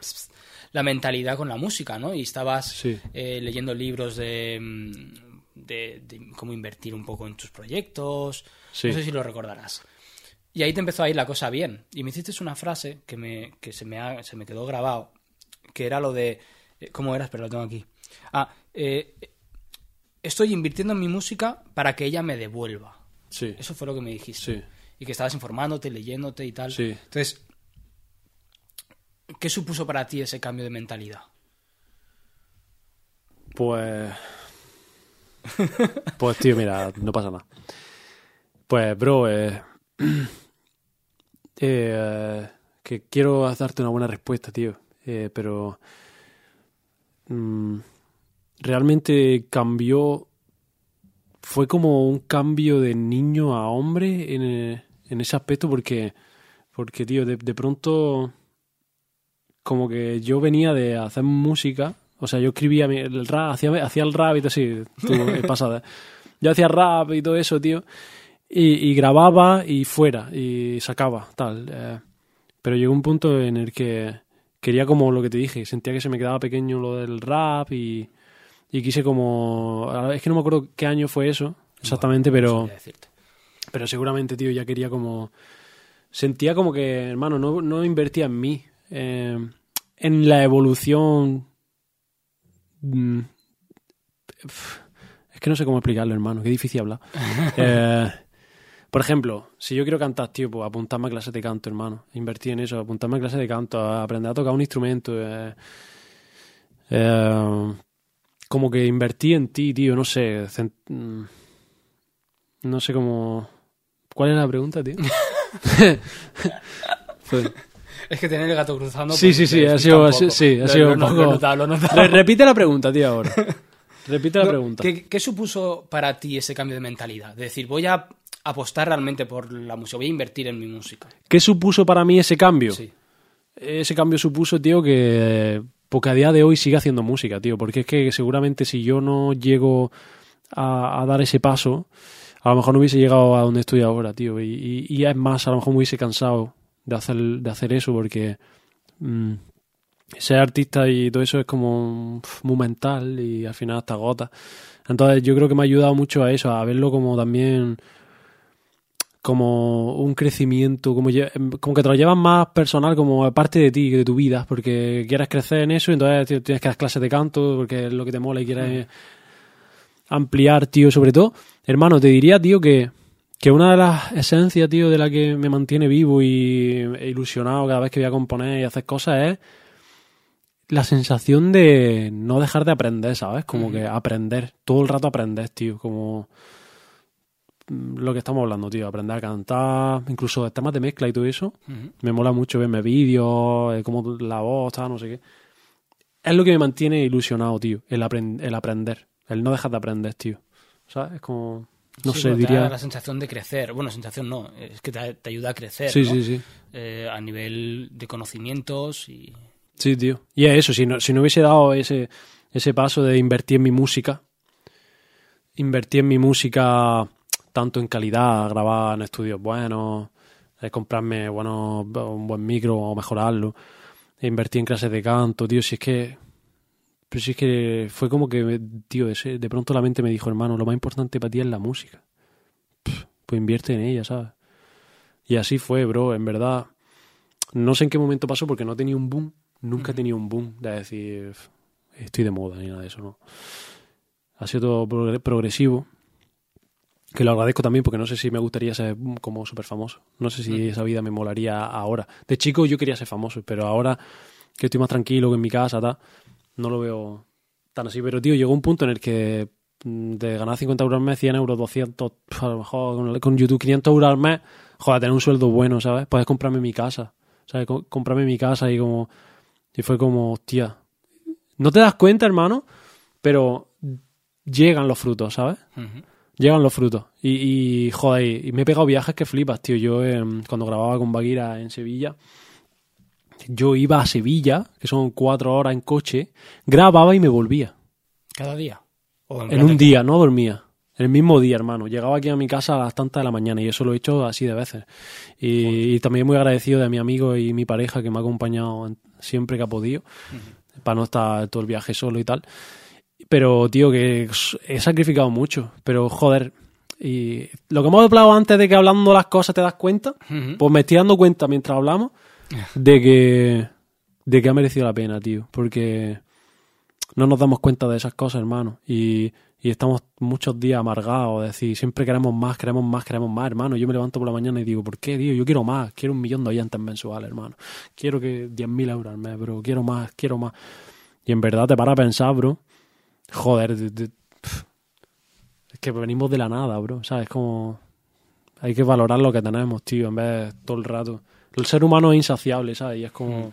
A: la mentalidad con la música, ¿no? Y estabas
B: Sí.
A: eh, leyendo libros de, mm, de, de cómo invertir un poco en tus proyectos.
B: Sí.
A: No sé si lo recordarás. Y ahí te empezó a ir la cosa bien. Y me hiciste una frase que, me, que se, me ha- se me quedó grabado, que era lo de... eh, ¿Cómo era? Espera, lo tengo aquí. Ah, eh, estoy invirtiendo en mi música para que ella me devuelva.
B: Sí.
A: Eso fue lo que me dijiste.
B: Sí.
A: Y que estabas informándote, leyéndote y tal.
B: Sí.
A: Entonces, ¿qué supuso para ti ese cambio de mentalidad?
B: Pues. Pues, tío, mira, no pasa nada. Pues, bro, eh, eh, que quiero darte una buena respuesta, tío. Eh, pero. mm, realmente cambió. Fue como un cambio de niño a hombre en, en ese aspecto, porque. Porque, tío, de, de pronto. Como que yo venía de hacer música. O sea, yo escribía el rap, hacía, hacía el rap y todo así. Eh, pasada. Yo hacía rap y todo eso, tío. Y, y grababa y fuera. Y sacaba, tal. eh. pero llegó un punto en el que quería como lo que te dije. Sentía que se me quedaba pequeño lo del rap y, y quise como... Es que no me acuerdo qué año fue eso exactamente, pero... Pero seguramente, tío, ya quería como... Sentía como que, hermano, no, no invertía en mí. eh, en la evolución... mm, Es que no sé cómo explicarlo, hermano. Qué difícil hablar. Eh, por ejemplo, si yo quiero cantar, tío, pues apuntarme a clases de canto, hermano. Invertir en eso, apuntarme a clases de canto, a aprender a tocar un instrumento. eh, eh, como que invertí en ti, tío, no sé. mm, no sé cómo... ¿Cuál es la pregunta, tío? Pues-
A: Es que tener el gato cruzando.
B: Sí,
A: pues,
B: sí, sí, ha sido,
A: poco.
B: sí, ha sido un poco...
A: Lo he notado, lo he notado.
B: Re- Repite la pregunta, tío, ahora. Repite la
A: No,
B: pregunta.
A: ¿Qué, qué supuso para ti ese cambio de mentalidad? De decir, voy a apostar realmente por la música, voy a invertir en mi música.
B: ¿Qué supuso para mí ese cambio?
A: Sí.
B: Ese cambio supuso, tío, que... Porque a día de hoy sigue haciendo música, tío. Porque es que seguramente si yo no llego a, a dar ese paso, a lo mejor no hubiese llegado a donde estoy ahora, tío. Y, y- y es más, a lo mejor me hubiese cansado de hacer, de hacer eso porque... mm, ser artista y todo eso es como muy mental y al final hasta agota. Entonces yo creo que me ha ayudado mucho a eso, a verlo como también como un crecimiento, como, lle- como que te lo llevas más personal, como parte de ti, de tu vida, porque quieres crecer en eso, entonces tienes que dar clases de canto, porque es lo que te mola y quieres ampliar, tío, sobre todo. Hermano, te diría, tío, que, que una de las esencias, tío, de la que me mantiene vivo y e ilusionado cada vez que voy a componer y hacer cosas es la sensación de no dejar de aprender, ¿sabes? Como que aprender, todo el rato aprender, tío, como lo que estamos hablando, tío, aprender a cantar, incluso de temas de mezcla y todo eso. Me mola mucho verme vídeos, eh, cómo la voz, tal, no sé qué. Es lo que me mantiene ilusionado, tío, el, apren- el aprender, el no dejar de aprender, tío. ¿Sabes? Es como, no
A: Sí,
B: sé,
A: bueno, te
B: diría...
A: da la sensación de crecer. Bueno, sensación no, es que te, te ayuda a crecer.
B: Sí,
A: ¿no?
B: sí, sí.
A: Eh, a nivel de conocimientos y.
B: Sí, tío. Y es eso, si no, si no hubiese dado ese, ese paso de invertir en mi música, invertir en mi música tanto en calidad, grabar en estudios buenos, eh, comprarme bueno, un buen micro o mejorarlo, e invertir en clases de canto, tío, si es que... Pero si es que fue como que, tío, ese- de pronto la mente me dijo, hermano, lo más importante para ti es la música. Pff, pues invierte en ella, ¿sabes? Y así fue, bro, en verdad. No sé en qué momento pasó porque no tenía un boom. Nunca he tenido un boom de decir "F- estoy de moda ni nada de eso, ¿no? Ha sido todo progre- progresivo. Que lo agradezco también porque no sé si me gustaría ser como súper famoso. No sé si esa vida me molaría ahora. De chico yo quería ser famoso, pero ahora que estoy más tranquilo que en mi casa, tal, no lo veo tan así. Pero, tío, llegó un punto en el que mm, de ganar 50 euros al mes, 100 euros, 200, pf, a lo mejor con, YouTube 500 euros al mes, joder, tener un sueldo bueno, ¿sabes? Puedes comprarme mi casa, ¿sabes? Co- Comprarme mi casa y como... Y fue como, hostia, no te das cuenta, hermano, pero llegan los frutos, ¿sabes? Llegan los frutos. Y, y, joder, y me he pegado viajes que flipas, tío. Yo em, cuando grababa con Baguira en Sevilla, yo iba a Sevilla, que son cuatro horas en coche, grababa y me volvía.
A: Cada día. O
B: En un día, no dormía. El mismo día, hermano. Llegaba aquí a mi casa a las tantas de la mañana y eso lo he hecho así de veces. Y, y también muy agradecido de mi amigo y mi pareja que me ha acompañado siempre que ha podido, para no estar todo el viaje solo y tal. Pero, tío, que he sacrificado mucho. Pero, joder, Y lo que hemos hablado antes de que hablando las cosas te das cuenta, pues me estoy dando cuenta mientras hablamos de que, de que ha merecido la pena, tío. Porque no nos damos cuenta de esas cosas, hermano. Y, y estamos muchos días amargados, es decir, siempre queremos más, queremos más, queremos más, hermano. Yo me levanto por la mañana y digo, ¿por qué, tío? Yo quiero más, quiero un millón de oyentes mensuales, hermano. Quiero que 10.000 euros al mes, bro. Quiero más, quiero más. Y en verdad te para a pensar, bro. Joder, es que venimos de la nada, bro. ¿Sabes? Como hay que valorar lo que tenemos, tío, en vez de todo el rato. El ser humano es insaciable, ¿sabes? Y es como...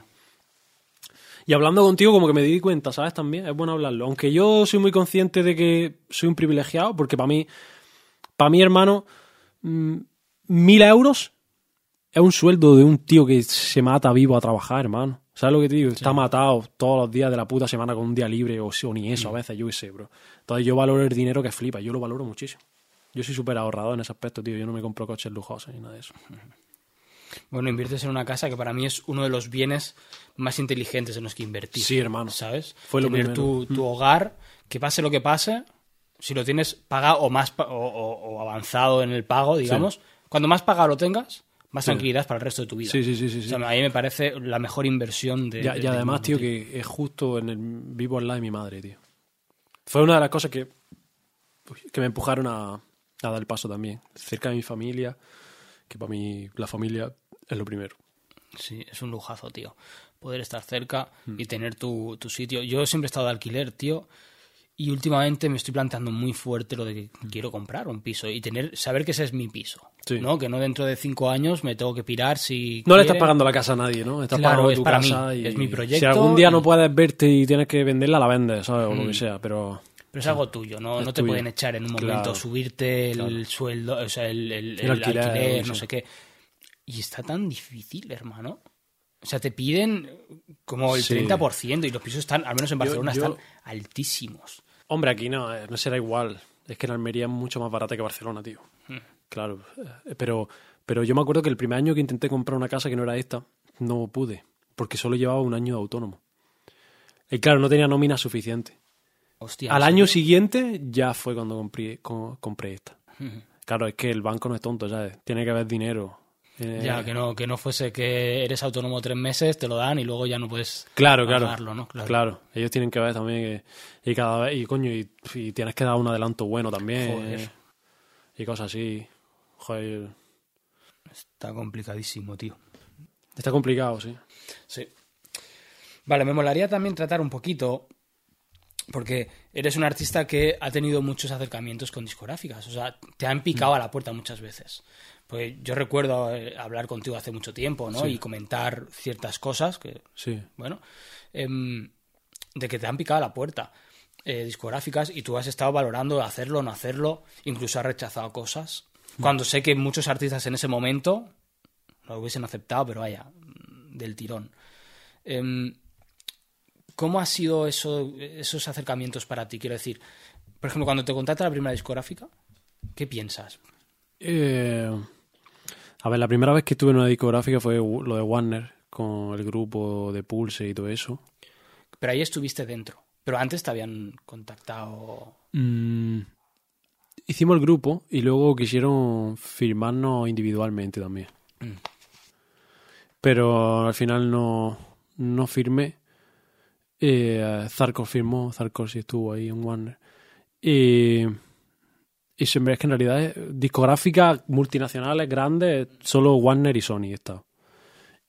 B: Y hablando contigo como que me di cuenta, ¿sabes? También es bueno hablarlo. Aunque yo soy muy consciente de que soy un privilegiado, porque para mí, para mi hermano, mm, mil euros es un sueldo de un tío que se mata vivo a trabajar, hermano. ¿Sabes lo que te digo? Está matado todos los días de la puta semana con un día libre o, o ni eso a veces, yo qué sé, bro. Entonces yo valoro el dinero que flipa, yo lo valoro muchísimo. Yo soy súper ahorrador en ese aspecto, tío. Yo no me compro coches lujosos ni nada de eso.
A: Bueno, inviertes en una casa que para mí es uno de los bienes más inteligentes en los que invertir.
B: Sí, hermano.
A: ¿Sabes?
B: Fue lo
A: Tener
B: primero.
A: Tu, tu hogar, que pase lo que pase, si lo tienes pagado o más o, avanzado en el pago, digamos, cuando más pagado lo tengas, más
B: Sí.
A: tranquilidad para el resto de tu vida.
B: Sí, sí, sí, sí.
A: O sea, a mí me parece la mejor inversión de.
B: Ya- y además, tío, que es justo en el vivo al lado de mi madre, tío. Fue una de las cosas que, que me empujaron a, a dar el paso también. Cerca de mi familia, que para mí la familia es lo primero.
A: Sí, es un lujazo, tío. Poder estar cerca
B: Mm.
A: y tener tu, tu sitio. Yo siempre he estado de alquiler, tío. Y últimamente me estoy planteando muy fuerte lo de que quiero comprar un piso y tener saber que ese es mi piso.
B: Mm. Sí.
A: ¿no? Que no dentro de cinco años me tengo que pirar si.
B: No le estás pagando la casa a nadie, ¿no? Estás
A: Claro,
B: pagando
A: es
B: tu
A: para
B: casa
A: mí,
B: y
A: es mi proyecto
B: Si algún día
A: y- Mm.
B: no puedes verte y tienes que venderla, la vendes, ¿sabes? O lo que sea, pero...
A: Pero es algo tuyo, ¿no? No te
B: tuyo.
A: pueden echar en un momento,
B: Claro.
A: subirte el
B: Claro.
A: sueldo, o sea, el, el-
B: El
A: el
B: alquiler,
A: no sé qué. Y está tan difícil, hermano. O sea, te piden como el
B: Sí.
A: 30% y los pisos están, al menos en Barcelona,
B: yo-
A: están altísimos.
B: Hombre, aquí no, eh, no será igual. Es que en Almería es mucho más barata que Barcelona, tío.
A: Hmm.
B: Claro. eh, Pero, pero yo me acuerdo que el primer año que intenté comprar una casa que no era esta, no pude. Porque solo llevaba un año de autónomo. Y claro, no tenía nómina suficiente.
A: Hostia.
B: Al
A: ¿en
B: año siguiente ya fue cuando compré, co- compré esta. Claro, es que el banco no es tonto, ¿sabes? Tiene que haber dinero. Eh,
A: Ya, que no, que no fuese que eres autónomo tres meses, te lo dan y luego ya no puedes
B: Claro, claro.
A: ¿no?
B: Claro. Ellos tienen que ver también que. Y cada vez. Y coño, y, y tienes que dar un adelanto bueno también.
A: Joder.
B: Y cosas así. Joder.
A: Está complicadísimo, tío.
B: Está complicado, sí.
A: Sí. Vale, me molaría también tratar un poquito, porque eres un artista que ha tenido muchos acercamientos con discográficas, o sea, te han picado
B: Mm.
A: a la puerta muchas veces. Pues yo recuerdo eh, hablar contigo hace mucho tiempo, ¿no?
B: Sí.
A: Y comentar ciertas cosas que,
B: Sí.
A: bueno, em, de que te han picado a la puerta eh, discográficas y tú has estado valorando hacerlo o no hacerlo, incluso has rechazado cosas. Cuando sé que muchos artistas en ese momento lo hubiesen aceptado, pero vaya, mm, del tirón. Em, ¿Cómo ha sido eso, esos acercamientos para ti? Quiero decir, por ejemplo, cuando te contacta la primera discográfica, ¿qué piensas?
B: Eh, a ver, la primera vez que estuve en una discográfica fue lo de Warner, con el grupo de Pulse y todo eso.
A: Pero ahí estuviste dentro. Pero antes te habían contactado.
B: Mm, hicimos el grupo y luego quisieron firmarnos individualmente también.
A: Mm.
B: Pero al final no, no firmé. Eh, Zarkor firmó, Zarkor sí estuvo ahí en Warner. Y, y siempre es que en realidad es- discográficas multinacionales grandes, solo Warner y Sony estado.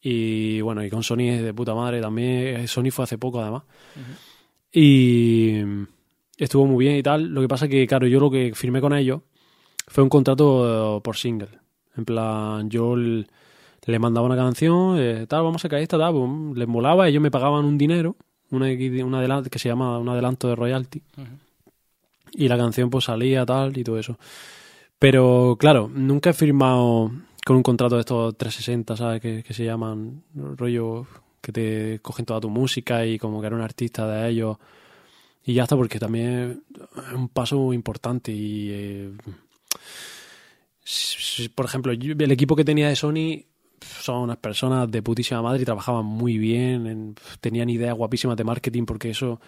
B: Y bueno, y con Sony es de puta madre también. eh, Sony fue hace poco además. Y estuvo muy bien y tal. Lo que pasa que, claro, yo lo que firmé con ellos fue un contrato eh, por single. En plan, yo le mandaba una canción, eh, tal, vamos a sacar esta, tal, pues, les molaba, ellos me pagaban un dinero, una, un adelanto, que se llama un adelanto de royalty. Y la canción pues salía, tal, y todo eso. Pero, claro, nunca he firmado con un contrato de estos 360, ¿sabes? Que, que se llaman rollo que te cogen toda tu música y como que eres un artista de ellos. Y ya está, porque también es un paso importante y... eh, por ejemplo, yo- el equipo que tenía de Sony son unas personas de putísima madre y trabajaban muy bien, en- tenían ideas guapísimas de marketing porque eso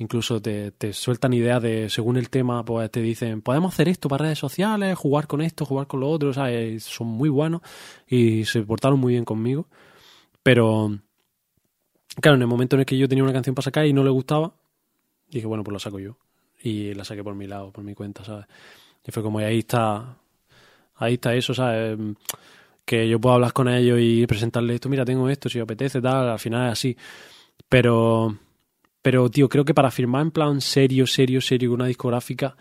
B: Incluso te, te sueltan ideas de, según el tema, pues te dicen, podemos hacer esto para redes sociales, jugar con esto, jugar con lo otro, ¿sabes? Son muy buenos y se portaron muy bien conmigo. Pero, claro, en el momento en el que yo tenía una canción para sacar y no le gustaba, dije, bueno, pues la saco yo. Y la saqué por mi lado, por mi cuenta, ¿sabes? Y fue como, ahí está, ahí está eso, ¿sabes? Que yo puedo hablar con ellos y presentarles esto, mira, tengo esto, si apetece, tal, al final es así. Pero, pero, tío, creo que para firmar en plan serio, serio, serio una discográfica,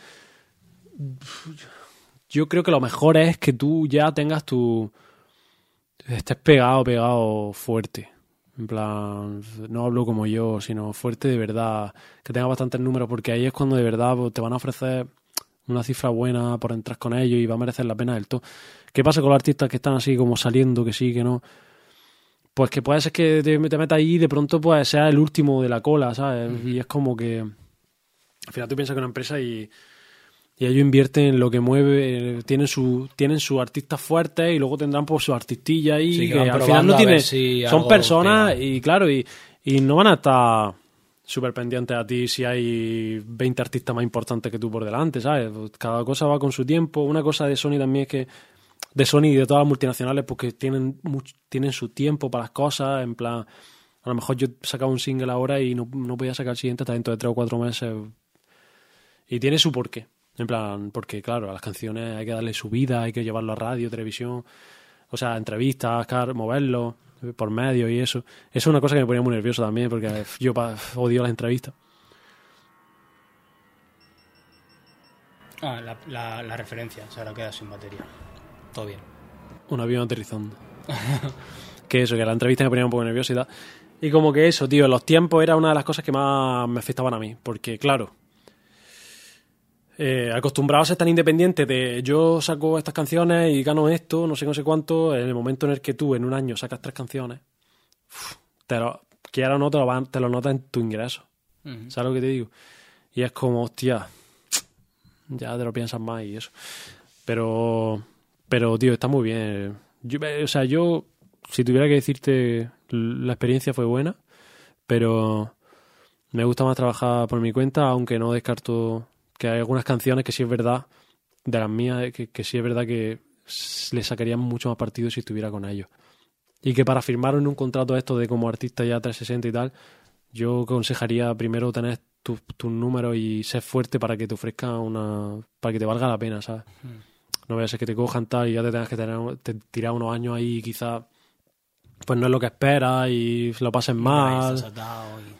B: yo creo que lo mejor es que tú ya tengas tu... estés pegado, pegado fuerte. En plan, no hablo como yo, sino fuerte de verdad, que tenga bastantes números, porque ahí es cuando de verdad pues, te van a ofrecer una cifra buena por entrar con ellos y va a merecer la pena del todo. ¿Qué pasa con los artistas que están así como saliendo, que sí, que no? Pues que puede ser que te, te metas ahí y de pronto pues sea el último de la cola, ¿sabes? Y es como que al final tú piensas que una empresa y, y ellos invierten en lo que mueve, eh, tienen su tienen sus artistas fuertes y luego tendrán pues su artistilla ahí
A: Sí, que
B: al final no
A: a
B: tiene
A: ver si
B: son personas y claro y, y no van a estar súper pendientes a ti si hay 20 artistas más importantes que tú por delante, ¿sabes? Cada cosa va con su tiempo. Una cosa de Sony también es que de Sony y de todas las multinacionales porque tienen much- tienen su tiempo para las cosas, en plan a lo mejor yo sacaba un single ahora y no, no podía sacar el siguiente hasta dentro de tres o cuatro meses y tiene su porqué. En plan, porque claro, a las canciones hay que darle su vida, hay que llevarlo a radio, televisión, o sea, entrevistas, moverlo eh, por medio y eso. Eso es una cosa que me ponía muy nervioso también, porque eh, yo odio las entrevistas.
A: Ah, la, la, la referencia, se ahora queda sin batería. Todo bien.
B: Un avión aterrizando. que eso, que la entrevista me ponía un poco nervioso y como que eso, tío, los tiempos era una de las cosas que más me afectaban a mí. Porque, claro, eh, acostumbrado a ser tan independiente de yo saco estas canciones y gano esto, no sé, no sé cuánto, en el momento en el que tú en un año sacas tres canciones, te lo, quiera o no, te lo, van- te lo notas en tu ingreso.
A: Ujú.
B: ¿Sabes lo que te digo? Y es como, hostia, ya te lo piensas más y eso. Pero, pero tío, está muy bien. Yo, eh, o sea, yo, si tuviera que decirte, la experiencia fue buena, pero me gusta más trabajar por mi cuenta, aunque no descarto que hay algunas canciones que sí es verdad, de las mías, que, que sí es verdad que le sacarían mucho más partido si estuviera con ellos. Y que para firmar un contrato esto de como artista ya 360 y tal, yo aconsejaría primero tener tus tus números y ser fuerte para que te ofrezca una. para que te valga la pena, ¿sabes? No vaya a ser que te cojan tal y ya te tengas que tener, te- tirar unos años ahí y quizás pues no es lo que esperas y lo pases
A: Ahí
B: mal.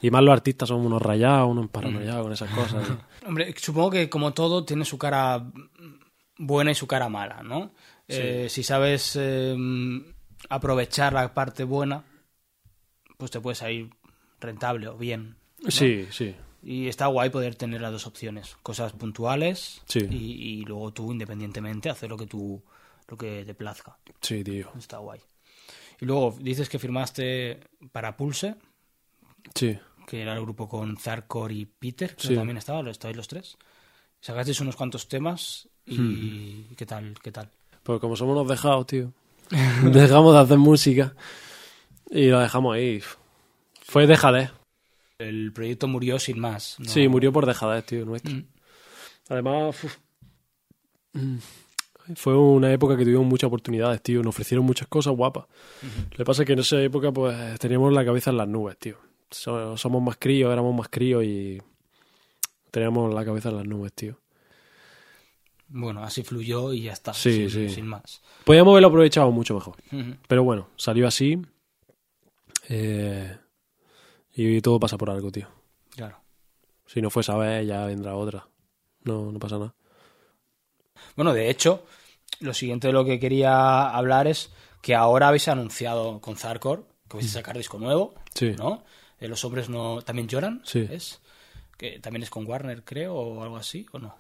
A: y-
B: Y más los artistas son unos rayados, unos paranoiados con esas cosas.
A: Hombre, supongo que como todo tiene su cara buena y su cara mala, ¿no? Eh, si sabes eh, aprovechar la parte buena, pues te puede salir rentable o bien. ¿no?
B: Sí, sí.
A: Y está guay poder tener las dos opciones, cosas puntuales
B: Sí.
A: y, y luego tú independientemente hacer lo que tú lo que te plazca.
B: Sí, tío.
A: Está guay. Y luego dices que firmaste para Pulse,
B: Sí.
A: que era el grupo con Zarkor y Peter, que
B: Sí.
A: también estaba, estáis los tres. Sacasteis unos cuantos temas y
B: Hmm.
A: ¿qué tal? ¿Qué tal?
B: Pues como somos unos dejados, tío. Dejamos de hacer música y lo dejamos ahí. Fue dejadez.
A: El proyecto murió sin más. ¿no?
B: Sí, murió por dejadez, tío, nuestro.
A: Mm.
B: Además, uf, mm, fue una época que tuvimos muchas oportunidades, tío. Nos ofrecieron muchas cosas guapas. Lo que pasa es que en esa época, pues, teníamos la cabeza en las nubes, tío. So- somos más críos, éramos más críos y teníamos la cabeza en las nubes, tío.
A: Bueno, así fluyó y ya está.
B: Sí,
A: sin,
B: sí.
A: sin más.
B: Podíamos haberlo aprovechado mucho mejor. Pero bueno, salió así. eh, y todo pasa por algo, tío.
A: Claro.
B: Si no fue esa vez, ya vendrá otra. No, no pasa nada.
A: Bueno, de hecho, lo siguiente de lo que quería hablar es que ahora habéis anunciado con Zarkor que vais a sacar disco nuevo,
B: Mm. Sí.
A: ¿no? Eh, Los hombres no también lloran,
B: Sí.
A: ¿es? Que también es con Warner, creo, o algo así, ¿o no?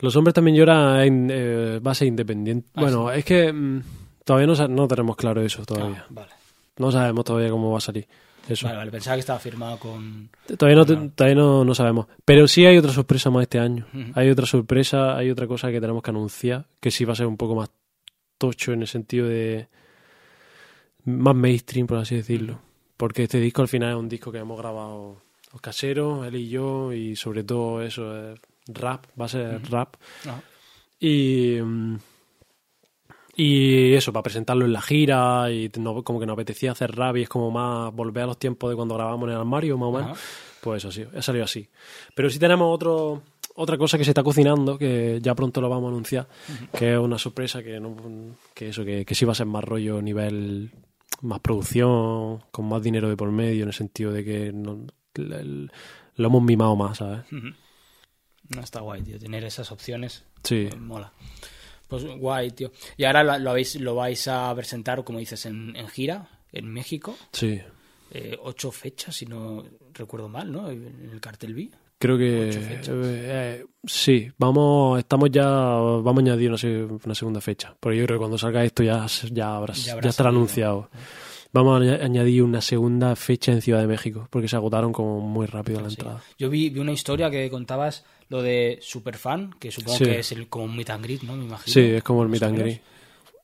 B: Los hombres también lloran en eh, base independiente.
A: Ah,
B: bueno, es que mm, todavía no, no tenemos claro eso todavía.
A: Ah, vale.
B: No sabemos todavía cómo va a salir eso.
A: Vale, vale, pensaba que estaba firmado con...
B: Todavía, no, todavía no, no sabemos. Pero sí hay otra sorpresa más este año. Hay otra sorpresa, hay otra cosa que tenemos que anunciar, que sí va a ser un poco más tocho en el sentido de más mainstream, por así decirlo. Porque este disco al final es un disco que hemos grabado los caseros, él y yo, y sobre todo eso, eh, rap, va a ser rap. Y. mm, Y eso, para presentarlo en la gira, y no- como que nos apetecía hacer rap y es como más volver a los tiempos de cuando grabamos en el armario, más o menos.
A: Ajá.
B: Pues eso sí, ha salido así. Pero sí tenemos otro, otra cosa que se está cocinando, que ya pronto lo vamos a anunciar, que es una sorpresa que no que eso, que, que sí va a ser más rollo nivel más producción, con más dinero de por medio, en el sentido de que no- el- lo hemos mimado más, ¿sabes?
A: No está guay, tío. Tener esas opciones
B: Sí.
A: mola. Pues guay, tío. Y ahora lo, lo habéis, lo vais a presentar, como dices, en, en gira, en México.
B: Sí.
A: Eh, ocho fechas, si no recuerdo mal, ¿no? En el cartel B.
B: Creo que
A: fechas.
B: eh, sí, vamos, estamos ya, vamos a añadir una, se- una segunda fecha. Porque yo creo que cuando salga esto ya, ya, habrá,
A: Ya
B: estará anunciado. Vamos a añ- añadir una segunda fecha en Ciudad de México, porque se agotaron como muy rápido la
A: Sí.
B: entrada.
A: Yo vi, vi una historia que contabas lo de Superfan, que supongo
B: Sí.
A: que es el, como un meet and greet, ¿no? Me imagino.
B: Sí, es como el meet and greet.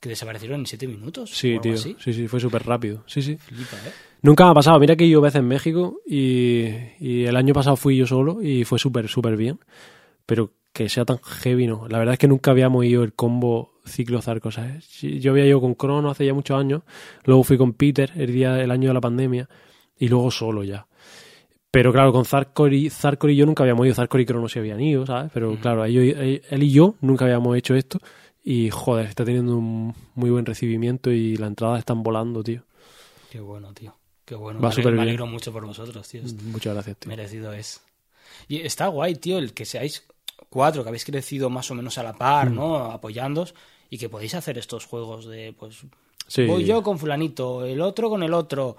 A: Que desaparecieron en siete minutos.
B: Sí, tío.
A: así.
B: Sí, sí, fue súper rápido. Sí, sí.
A: Flipa, ¿eh?
B: Nunca me ha pasado. Mira que he ido veces en México y, y el año pasado fui yo solo y fue súper, súper bien. Pero que sea tan heavy, no. La verdad es que nunca habíamos ido el combo ciclo Zarco, ¿sabes? Sí, Yo había ido con Crono hace ya muchos años, luego fui con Peter el día el año de la pandemia y luego solo ya. Pero claro, con Zarkor y, Zarkor y yo nunca habíamos ido, Zarkor y Crono se habían ido, ¿sabes? Pero claro, ellos- él y yo nunca habíamos hecho esto y joder, está teniendo un muy buen recibimiento y las entradas están volando, tío.
A: Qué bueno, tío. Qué bueno.
B: Va
A: me, ale-
B: súper
A: me alegro mucho por vosotros, tío.
B: Muchas gracias, tío.
A: Merecido es. Y está guay, tío, el que seáis cuatro, que habéis crecido más o menos a la par,
B: Mm.
A: ¿no? Apoyándos y que podéis hacer estos juegos de, pues,
B: Sí.
A: voy yo con fulanito, el otro con el otro.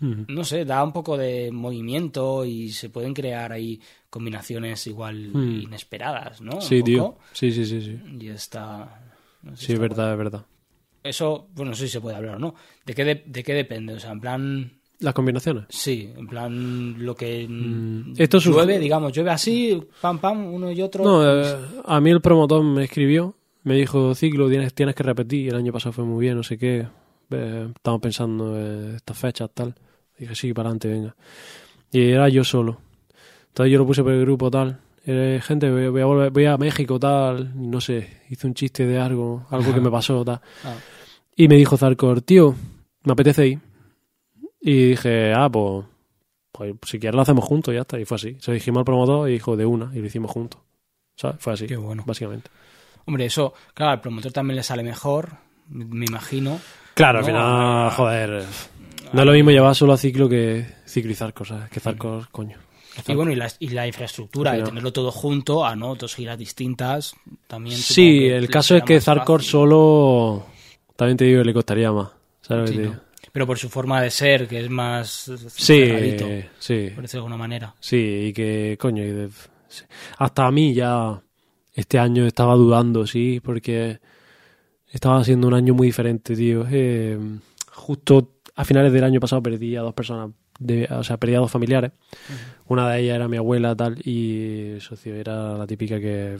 A: No sé, da un poco de movimiento y se pueden crear ahí combinaciones igual
B: Mm.
A: inesperadas, ¿no?
B: Sí, tío. Sí, sí, sí, sí.
A: Y está... no sé,
B: Sí, es verdad, es verdad.
A: Eso, bueno, no sé si se puede hablar o no. ¿De qué, de, de qué depende? O sea, en plan...
B: Las combinaciones.
A: Sí, en plan lo que
B: Mm, esto
A: llueve, digamos, llueve así, pam, pam, uno y otro.
B: No, eh, a mí el promotor me escribió, me dijo, Ciclo, tienes, tienes que repetir, el año pasado fue muy bien, no sé qué. Eh, estamos pensando en estas fechas, tal. Dije, sí, para adelante, venga. Y era yo solo. Entonces yo lo puse por el grupo, tal. Eh, gente, voy, voy a volver, voy a México, tal. No sé, hice un chiste de algo, algo que me pasó, tal.
A: Ah,
B: Y me dijo Zarkor, tío, me apetece ir. Y dije, ah, pues, pues si quieres lo hacemos juntos, ya está. Y fue así. Se lo dijimos al promotor y dijo de una, y lo hicimos juntos. ¿Sabes? Fue así.
A: Qué bueno.
B: Básicamente.
A: Hombre, eso, claro, al promotor también le sale mejor, me imagino.
B: Claro, al
A: No,
B: final,
A: ah,
B: joder. No es lo mismo llevar solo a ciclo que ciclizar cosas, que Zarkor, coño.
A: Y bueno, y la, y la infraestructura de tenerlo todo junto a no dos giras distintas también.
B: Sí, el caso es que Zarkor
A: fácil.
B: solo. También te digo que le costaría más.
A: Pero por su forma de ser, que es más
B: Sí,
A: cerradito,
B: sí.
A: por decirlo de alguna manera.
B: Sí, y que, coño, hasta a mí ya este año estaba dudando, sí, porque estaba siendo un año muy diferente, tío. Eh, justo a finales del año pasado perdí a dos personas, de, o sea, perdí a dos familiares. Una de ellas era mi abuela, tal, y socio, era la típica que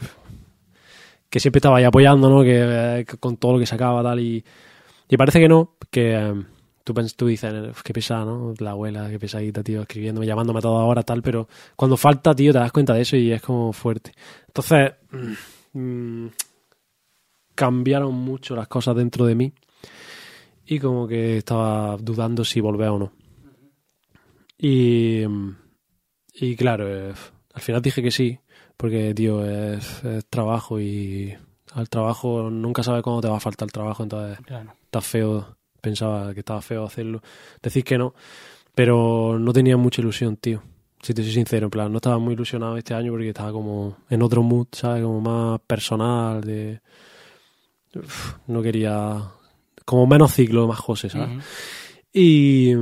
B: que siempre estaba ahí apoyando, ¿no? Que, eh, que con todo lo que sacaba, tal, y, y parece que no, que eh, tú, dices, "Uf, qué pesada, ¿no? La abuela, qué pesadita, tío, escribiéndome, llamándome a toda hora, tal, pero cuando falta, tío, te das cuenta de eso y es como fuerte. Entonces, mm, cambiaron mucho las cosas dentro de mí y como que estaba dudando si volver o no. Y, mm, y claro, eh, al final dije que sí, porque, tío, es, es trabajo y al trabajo nunca sabes cuándo te va a faltar el trabajo, entonces
A: Claro.
B: está feo, pensaba que estaba feo hacerlo, decir que no, pero no tenía mucha ilusión, tío. Si te soy sincero, en plan, no estaba muy ilusionado este año porque estaba como en otro mood, ¿sabes? Como más personal, de... Uf, no quería... Como menos ciclo, más José, ¿sabes? Y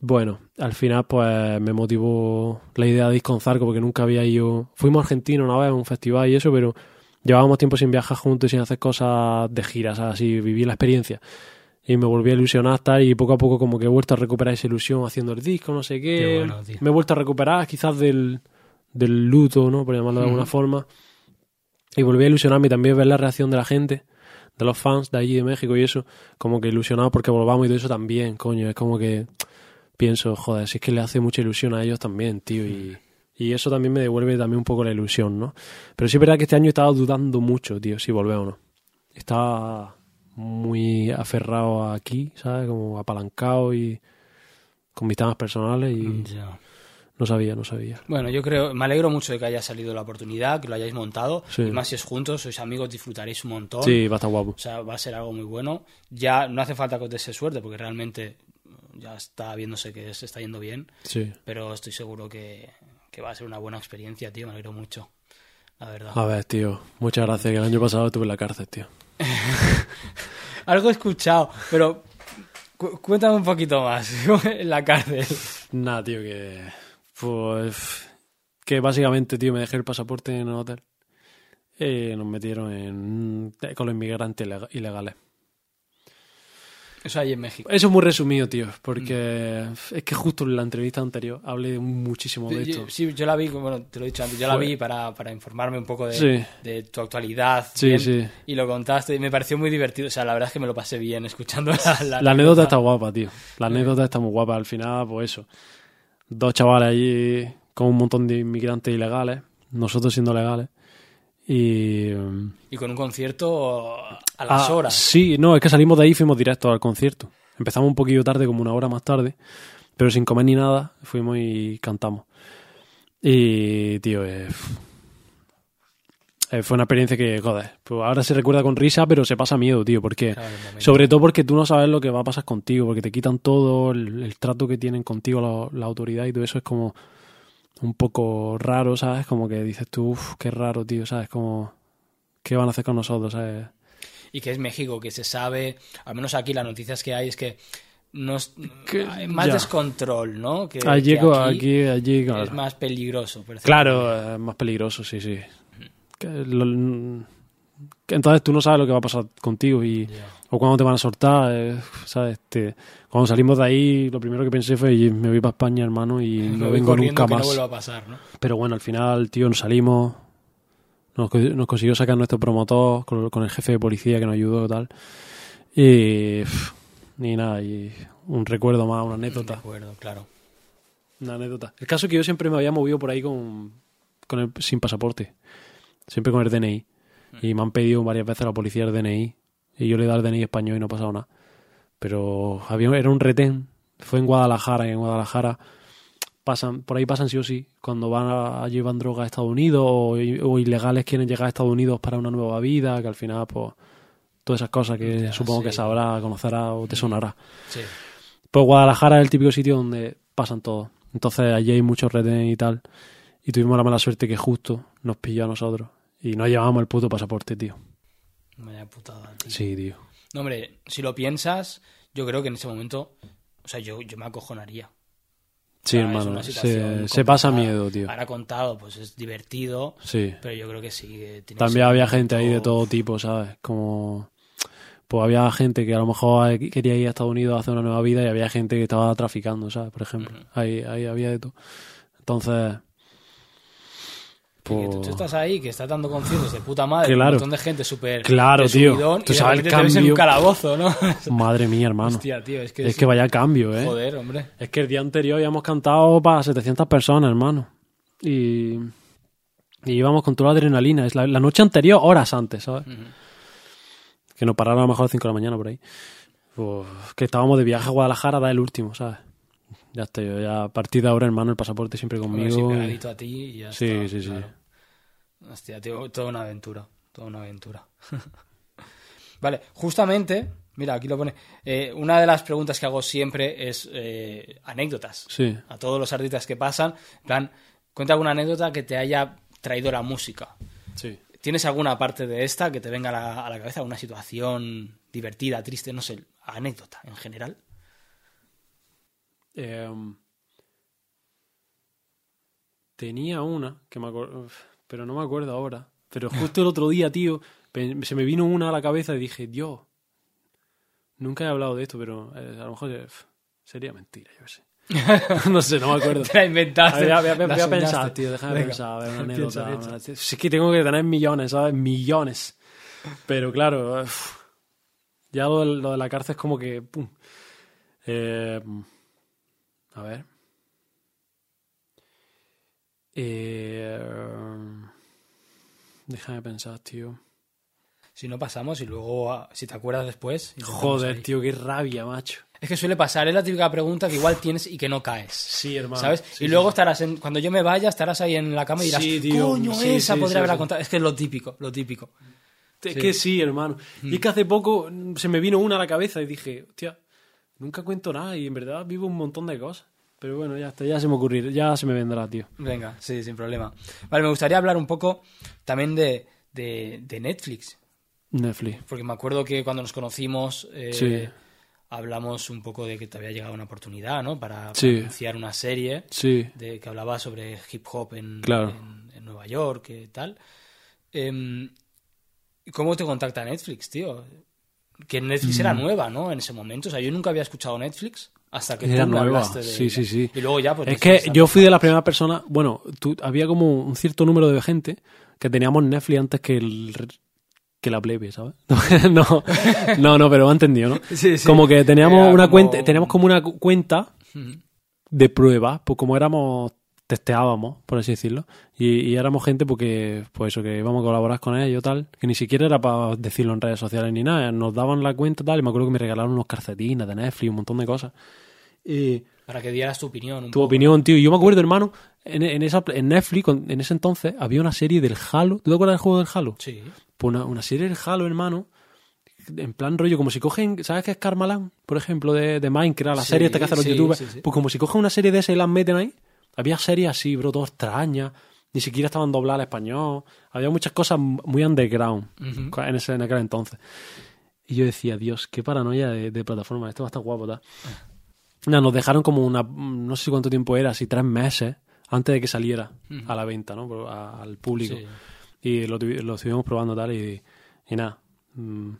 B: bueno, al final pues me motivó la idea de ir con Zarco porque nunca había ido... Fuimos a Argentina una vez a un festival y eso, pero llevábamos tiempo sin viajar juntos y sin hacer cosas de giras, así, viví la experiencia. Y me volví a ilusionar tal y poco a poco como que he vuelto a recuperar esa ilusión haciendo el disco, no sé qué.
A: Qué bueno, tío.
B: me he vuelto a recuperar quizás del, del luto, ¿no? Por llamarlo de alguna forma. Y volví a ilusionarme y también ver la reacción de la gente, de los fans de allí de México y eso, como que ilusionado porque volvamos y todo eso también, coño. Es como que pienso, joder, si es que le hace mucha ilusión a ellos también, tío, y, y eso también me devuelve también un poco la ilusión, ¿no? Pero sí es verdad que este año he estado dudando mucho, tío, si volver o no. Estaba muy aferrado aquí, ¿sabes? Como apalancado y con mis temas personales y
A: Ya.
B: no sabía, no sabía.
A: Bueno, yo creo, me alegro mucho de que haya salido la oportunidad, que lo hayáis montado.
B: Sí.
A: Y más si es juntos, sois amigos, disfrutaréis un montón.
B: Sí, va a estar guapo.
A: O sea, va a ser algo muy bueno. Ya no hace falta que os dese suerte, porque realmente ya está viéndose que se está yendo bien.
B: Sí.
A: Pero estoy seguro que, que va a ser una buena experiencia, tío. Me alegro mucho. La verdad.
B: A ver, tío, muchas gracias, que el año pasado estuve en la cárcel, tío.
A: Algo he escuchado, pero cu- cuéntame un poquito más. en la cárcel.
B: Nada, tío, que. Pues. Que básicamente, tío, me dejé el pasaporte en el hotel. Y nos metieron con los inmigrantes ilega- ilegales.
A: Eso ahí en México.
B: Eso es muy resumido, tío, porque es que justo en la entrevista anterior hablé muchísimo de esto.
A: Sí, yo la vi, bueno, te lo he dicho antes, yo la vi para, para informarme un poco de,
B: Sí.
A: de tu actualidad.
B: Sí,
A: bien,
B: sí.
A: Y lo contaste y me pareció muy divertido. O sea, la verdad es que me lo pasé bien escuchando la, la,
B: La anécdota está guapa, tío. La anécdota está muy guapa. Al final, pues eso. Dos chavales allí con un montón de inmigrantes ilegales, nosotros siendo legales. Y.
A: Y con un concierto a las
B: Ah,
A: horas.
B: Sí, no, es que salimos de ahí y fuimos directos al concierto. Empezamos un poquillo tarde, como una hora más tarde, pero sin comer ni nada, fuimos y cantamos. Y, tío, eh, fue una experiencia que, joder, pues ahora se recuerda con risa, pero se pasa miedo, tío, porque...
A: Claro.
B: Sobre todo porque tú no sabes lo que va a pasar contigo, porque te quitan todo, el, el trato que tienen contigo la, la autoridad y todo eso es como un poco raro, ¿sabes? Como que dices tú, uff, qué raro, tío, ¿sabes? Como, ¿qué van a hacer con nosotros, ¿sabes?
A: Y que es México, que se sabe, al menos aquí las noticias que hay es que no es-
B: Que-
A: hay más
B: ya.
A: descontrol, ¿no? Que,
B: Allí,
A: que aquí
B: aquí, allí,
A: es más peligroso. por decirlo
B: Claro, es más peligroso, sí, sí. Que lo- entonces tú no sabes lo que va a pasar contigo y o cuándo te van a soltar, eh, ¿sabes? Este, cuando salimos de ahí, lo primero que pensé fue, "Oye, me voy para España, hermano, y
A: Me
B: no vengo nunca más.
A: no a pasar, ¿no?
B: Pero bueno, al final, tío, nos salimos. Nos, co- nos consiguió sacar nuestro promotor con, con el jefe de policía que nos ayudó y tal. Y. pff, Ni nada, y un recuerdo más, una anécdota.
A: acuerdo, claro.
B: Una anécdota. El caso es que yo siempre me había movido por ahí con, con el, sin pasaporte. Siempre con el DNI. Y me han pedido varias veces la policía el DNI. Y yo le he dado el DNI español y no ha pasado nada. Pero había, era un retén. Fue en Guadalajara y en Guadalajara pasan, por ahí pasan sí o sí. Cuando van a, llevan droga a Estados Unidos o, o ilegales quieren llegar a Estados Unidos para una nueva vida, que al final, pues, todas esas cosas que
A: Ya,
B: supongo
A: sí.
B: que sabrás, conocerás o te sonará.
A: Sí.
B: Pues Guadalajara es el típico sitio donde pasan todos. Entonces allí hay muchos retenes y tal. Y tuvimos la mala suerte que justo nos pilló a nosotros. Y no llevábamos el puto pasaporte, tío.
A: Vaya putada, tío.
B: Sí, tío.
A: No, hombre, si lo piensas, yo creo que en ese momento, o sea, yo, yo me acojonaría.
B: Sí,
A: O sea, es
B: hermano. Se, se pasa miedo, tío.
A: Ahora contado, pues es divertido,
B: Sí.
A: pero yo creo que sí. que tiene
B: También había gente ahí de todo tipo, ¿sabes? Como... Pues había gente que a lo mejor quería ir a Estados Unidos a hacer una nueva vida y había gente que estaba traficando, ¿sabes? Por ejemplo. ahí, ahí había de todo. Entonces...
A: Y que tú, tú estás ahí, que estás dando conciertos de puta madre,
B: Claro.
A: un montón de gente súper.
B: Claro, tío. Tú sabes el
A: repente te ves en
B: cambio.
A: un calabozo, ¿no?
B: Madre mía, hermano.
A: Hostia, tío, es que.
B: es que vaya cambio, ¿eh?
A: Joder, hombre.
B: Es que el día anterior habíamos cantado para 700 personas, hermano. Y, y íbamos con toda la adrenalina. Es la, la noche anterior, horas antes, ¿sabes?
A: Ujú.
B: Que nos pararon a lo mejor a las 5 de la mañana por ahí. Pues, que estábamos de viaje a Guadalajara a dar el último, ¿sabes? Ya estoy, yo ya a partir de ahora, hermano, el pasaporte siempre conmigo.
A: sí, pegadito a ti y ya
B: Sí,
A: está,
B: sí, sí.
A: claro. Hostia, tío, toda una aventura. Toda una aventura. vale, justamente, mira, aquí lo pone. eh, una de las preguntas que hago siempre es eh, anécdotas.
B: Sí.
A: A todos los artistas que pasan. En plan, cuenta alguna anécdota que te haya traído la música.
B: Sí.
A: ¿Tienes alguna parte de esta que te venga a la, a la cabeza? ¿Una situación divertida, triste? No sé, anécdota en general.
B: Em, tenía una, que me acuerdo, pero no me acuerdo ahora. Pero justo el otro día, tío, se me vino una a la cabeza y dije, Dios, nunca he hablado de esto, pero eh, a lo mejor eh, sería mentira, yo qué sé. no sé, no me acuerdo.
A: Te la
B: A
A: inventaste.
B: ver, voy a, voy a- pensar, tío, déjame
A: Venga.
B: pensar, a ver, una
A: Piensa,
B: anécdota. una- es que tengo que tener millones, ¿sabes? Millones. Pero claro, ya lo de, lo de la cárcel es como que. pum. Eh, a ver. Eh, déjame pensar, tío.
A: Si no pasamos y luego, ah, si te acuerdas después.
B: Joder,
A: ahí.
B: tío, qué rabia, macho.
A: Es que suele pasar, es la típica pregunta que igual tienes y que no caes.
B: Sí, hermano.
A: ¿Sabes?
B: Sí,
A: y luego
B: sí.
A: estarás en, cuando yo me vaya, estarás ahí en la cama y dirás,
B: Sí, tío.
A: coño, esa podría haberla contado. Es que es lo típico, lo típico.
B: Es que sí, hermano. Y es que hace poco mm, se me vino una a la cabeza y dije, hostia, nunca cuento nada y en verdad vivo un montón de cosas. Pero bueno, ya está, ya se me ocurrirá, ya se me vendrá, tío.
A: Venga, sí, sin problema. Vale, me gustaría hablar un poco también de, de, de Netflix.
B: Netflix.
A: Porque me acuerdo que cuando nos conocimos eh,
B: Sí.
A: hablamos un poco de que te había llegado una oportunidad, ¿no? Para,
B: Sí.
A: anunciar una serie
B: Sí.
A: de, que hablaba sobre hip hop en,
B: Claro.
A: en, en Nueva York y tal. Em, ¿Cómo te contacta Netflix, tío? Que Netflix
B: Mm.
A: era nueva, ¿no? En ese momento. O sea, yo nunca había escuchado Netflix hasta que
B: Era
A: tú
B: nueva.
A: hablaste de
B: Sí,
A: ella.
B: sí, sí.
A: Y luego ya, pues...
B: es que yo fui de las primeras personas, bueno, tú, había como un cierto número de gente que teníamos Netflix antes que el que la plebe, ¿sabes? no, no, no, pero me ha entendido, ¿no?
A: Sí, sí.
B: Como que teníamos
A: Era
B: una
A: como-
B: cuenta, teníamos como una cu- cuenta de prueba, pues como éramos, testeábamos, por así decirlo, y, y éramos gente porque, pues eso, que íbamos a colaborar con ellos tal, que ni siquiera era para decirlo en redes sociales ni nada, nos daban la cuenta tal, y me acuerdo que me regalaron unos calcetines de Netflix, un montón de cosas. Y
A: Para que dieras tu opinión. un
B: tu
A: poco.
B: opinión, tío, y yo me acuerdo, hermano, en, en, esa, en Netflix, en ese entonces, había una serie del Halo, ¿tú te acuerdas del juego del Halo?
A: Sí.
B: Pues una, una serie del Halo, hermano, en plan rollo, como si cogen, ¿sabes qué es Carmalan? Por ejemplo, de, de Minecraft, la
A: Sí,
B: serie esta que hacen los
A: sí,
B: youtubers.
A: sí.
B: Pues como si cogen una serie de esas y las meten ahí. Había series así, bro, todo extrañas. Ni siquiera estaban dobladas al español. Había muchas cosas muy underground en, ese, en aquel entonces. Y yo decía, Dios, qué paranoia de, de plataforma. Esto va a estar guapo, tal. Nada, nos dejaron como una, no sé cuánto tiempo era, así tres meses antes de que saliera a la venta, ¿no? A- al público.
A: Sí.
B: Y lo, lo estuvimos probando tal y, y nada. mm,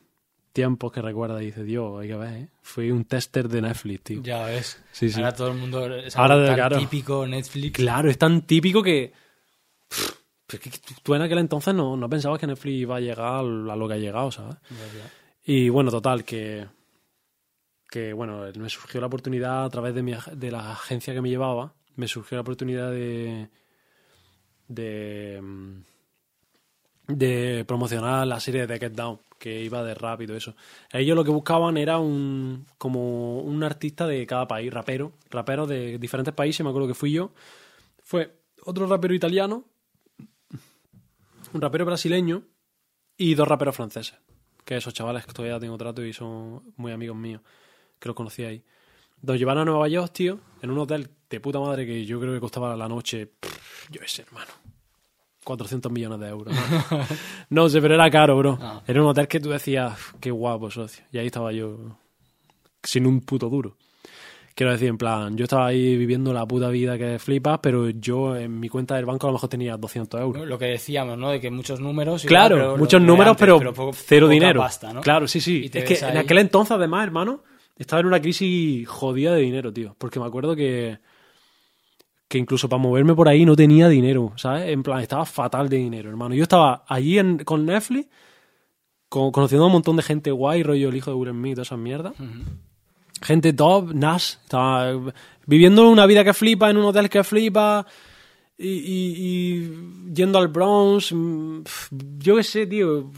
B: tiempos que recuerda y dice, Dios, hay que ver, ¿eh? Fui un tester de Netflix, tío.
A: Ya ves.
B: Sí, sí.
A: Ahora todo el mundo es
B: Ahora,
A: tan
B: claro.
A: típico Netflix.
B: Claro, es tan típico que... es que tú- en aquel entonces no, no pensabas que Netflix iba a llegar a lo que ha llegado, ¿sabes? Y bueno, total, que, que bueno, me surgió la oportunidad a través de, mi, de la agencia que me llevaba, me surgió la oportunidad de, de, mm, de promocionar la serie de Get Down, que iba de todo eso. Ellos lo que buscaban era un como un artista de cada país, rapero, rapero de diferentes países, me acuerdo que fui yo. Fue otro rapero italiano, un rapero brasileño y dos raperos franceses. Que esos chavales que todavía tengo trato y son muy amigos míos, que los conocí ahí. Nos llevaron a Nueva York, tío, en un hotel de puta madre que yo creo que costaba la noche, yo sé, hermano. 400 millones de euros. ¿no? no sé, pero era caro, bro.
A: Ah.
B: Era un hotel que tú decías, "Uf, qué guapo, socio. Y ahí estaba yo, sin un puto duro. Quiero decir, en plan, yo estaba ahí viviendo la puta vida que flipas, pero yo en mi cuenta del banco a lo mejor tenía 200 euros.
A: Lo que decíamos, ¿no? De que muchos números. y
B: Claro, muchos números,
A: antes,
B: pero,
A: poco-
B: cero dinero.
A: pasta, ¿no?
B: Claro, sí, sí. Es que en aquel entonces, además, hermano, estaba en una crisis jodida de dinero, tío. Porque me acuerdo que, que incluso para moverme por ahí no tenía dinero, ¿sabes? En plan, estaba fatal de dinero, hermano. Yo estaba allí en- con Netflix, con- conociendo a un montón de gente guay, rollo el hijo de Will Smith todas esas mierdas. Gente top, Nash, estaba viviendo una vida que flipa en un hotel que flipa y, y- y yendo al Bronx, mm, yo qué sé, tío,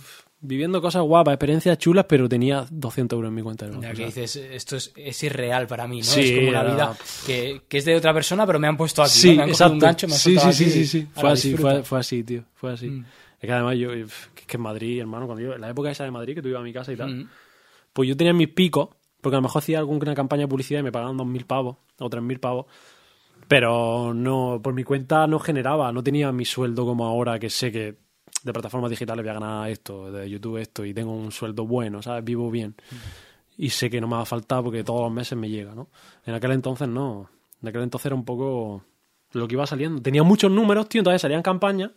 B: viviendo cosas guapas, experiencias chulas, pero tenía 200 euros en mi cuenta. de banco,
A: Ya que dices, esto es, es irreal para mí, ¿no?
B: Sí,
A: es como una vida que, que es de otra persona, pero me han puesto aquí.
B: Sí,
A: ¿no? Me han cogido
B: exacto.
A: un gancho, me han
B: sí, sí, sí, sí, sí. Fue así, fue, fue así, tío, fue así.
A: Mm.
B: Es que además yo, que es que en Madrid, hermano, cuando yo, en la época esa de Madrid, que tú ibas a mi casa y tal,
A: Mm.
B: pues yo tenía mis picos, porque a lo mejor hacía alguna campaña de publicidad y me pagaban 2.000 pavos o 3.000 pavos, pero no, por mi cuenta no generaba, no tenía mi sueldo como ahora que sé que de plataformas digitales voy a ganar esto, de YouTube esto, y tengo un sueldo bueno, ¿sabes? Vivo bien. Y sé que no me va a faltar porque todos los meses me llega, ¿no? En aquel entonces no. En aquel entonces era un poco lo que iba saliendo. Tenía muchos números, tío, entonces salían campañas,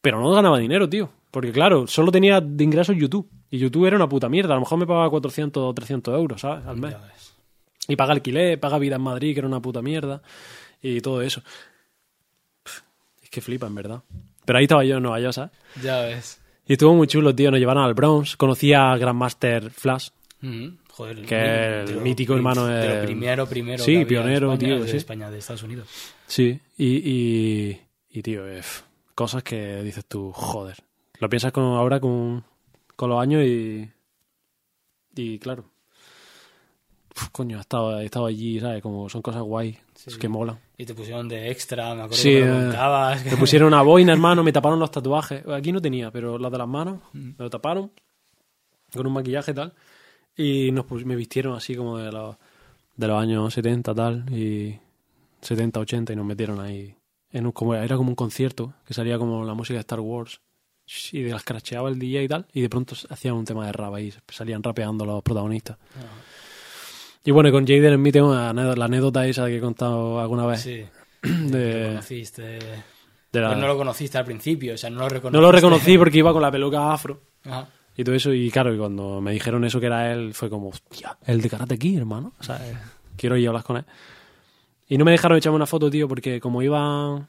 B: pero no ganaba dinero, tío. Porque claro, solo tenía de ingresos YouTube. Y YouTube era una puta mierda. A lo mejor me pagaba 400 o 300 euros, ¿sabes? Al mes. Y paga alquiler, paga vida en Madrid, que era una puta mierda. Y todo eso. Es que flipa, en verdad. Pero ahí estaba yo en Nueva York, ¿sabes?
A: Ya ves.
B: Y estuvo muy chulo, tío. Nos llevaron al Bronx. Conocí a Grandmaster Flash.
A: Mm. Joder,
B: Que
A: de
B: el mítico hermano
A: de lo primero, primero.
B: Sí, pionero,
A: España,
B: tío,
A: de
B: sí.
A: España, de Estados Unidos.
B: Sí, y, y, y, tío, eh, cosas que dices tú, joder. Lo piensas con, ahora con, con los años y. Y claro. Uf, coño, he estado, he estado allí, ¿sabes? Como son cosas guay, es que molan.
A: Y te pusieron de extra, me acuerdo
B: Sí,
A: que lo
B: eh. Me pusieron una boina, hermano, me taparon los tatuajes. Aquí no tenía, pero las de las manos me lo taparon con un maquillaje y tal. Y nos pus- me vistieron así como de los, de los años 70 tal, y 70, 80 y nos metieron ahí. En un, como, era como un concierto que salía como la música de Star Wars y de las cracheaba el DJ y tal. Y de pronto hacían un tema de rap ahí, salían rapeando los protagonistas. Y bueno, con Jaden en mí tengo la anécdota, esa que he contado alguna vez.
A: Sí, lo
B: De,
A: conociste.
B: de la-
A: no lo conociste al principio, o sea, no lo reconociste.
B: No lo reconocí porque iba con la peluca afro
A: Ajá.
B: y todo eso. Y claro, y cuando me dijeron eso que era él, fue como, hostia, el de Karate Kid, hermano. O sea, eh, quiero ir a hablar con él. Y no me dejaron echarme una foto, tío, porque como iba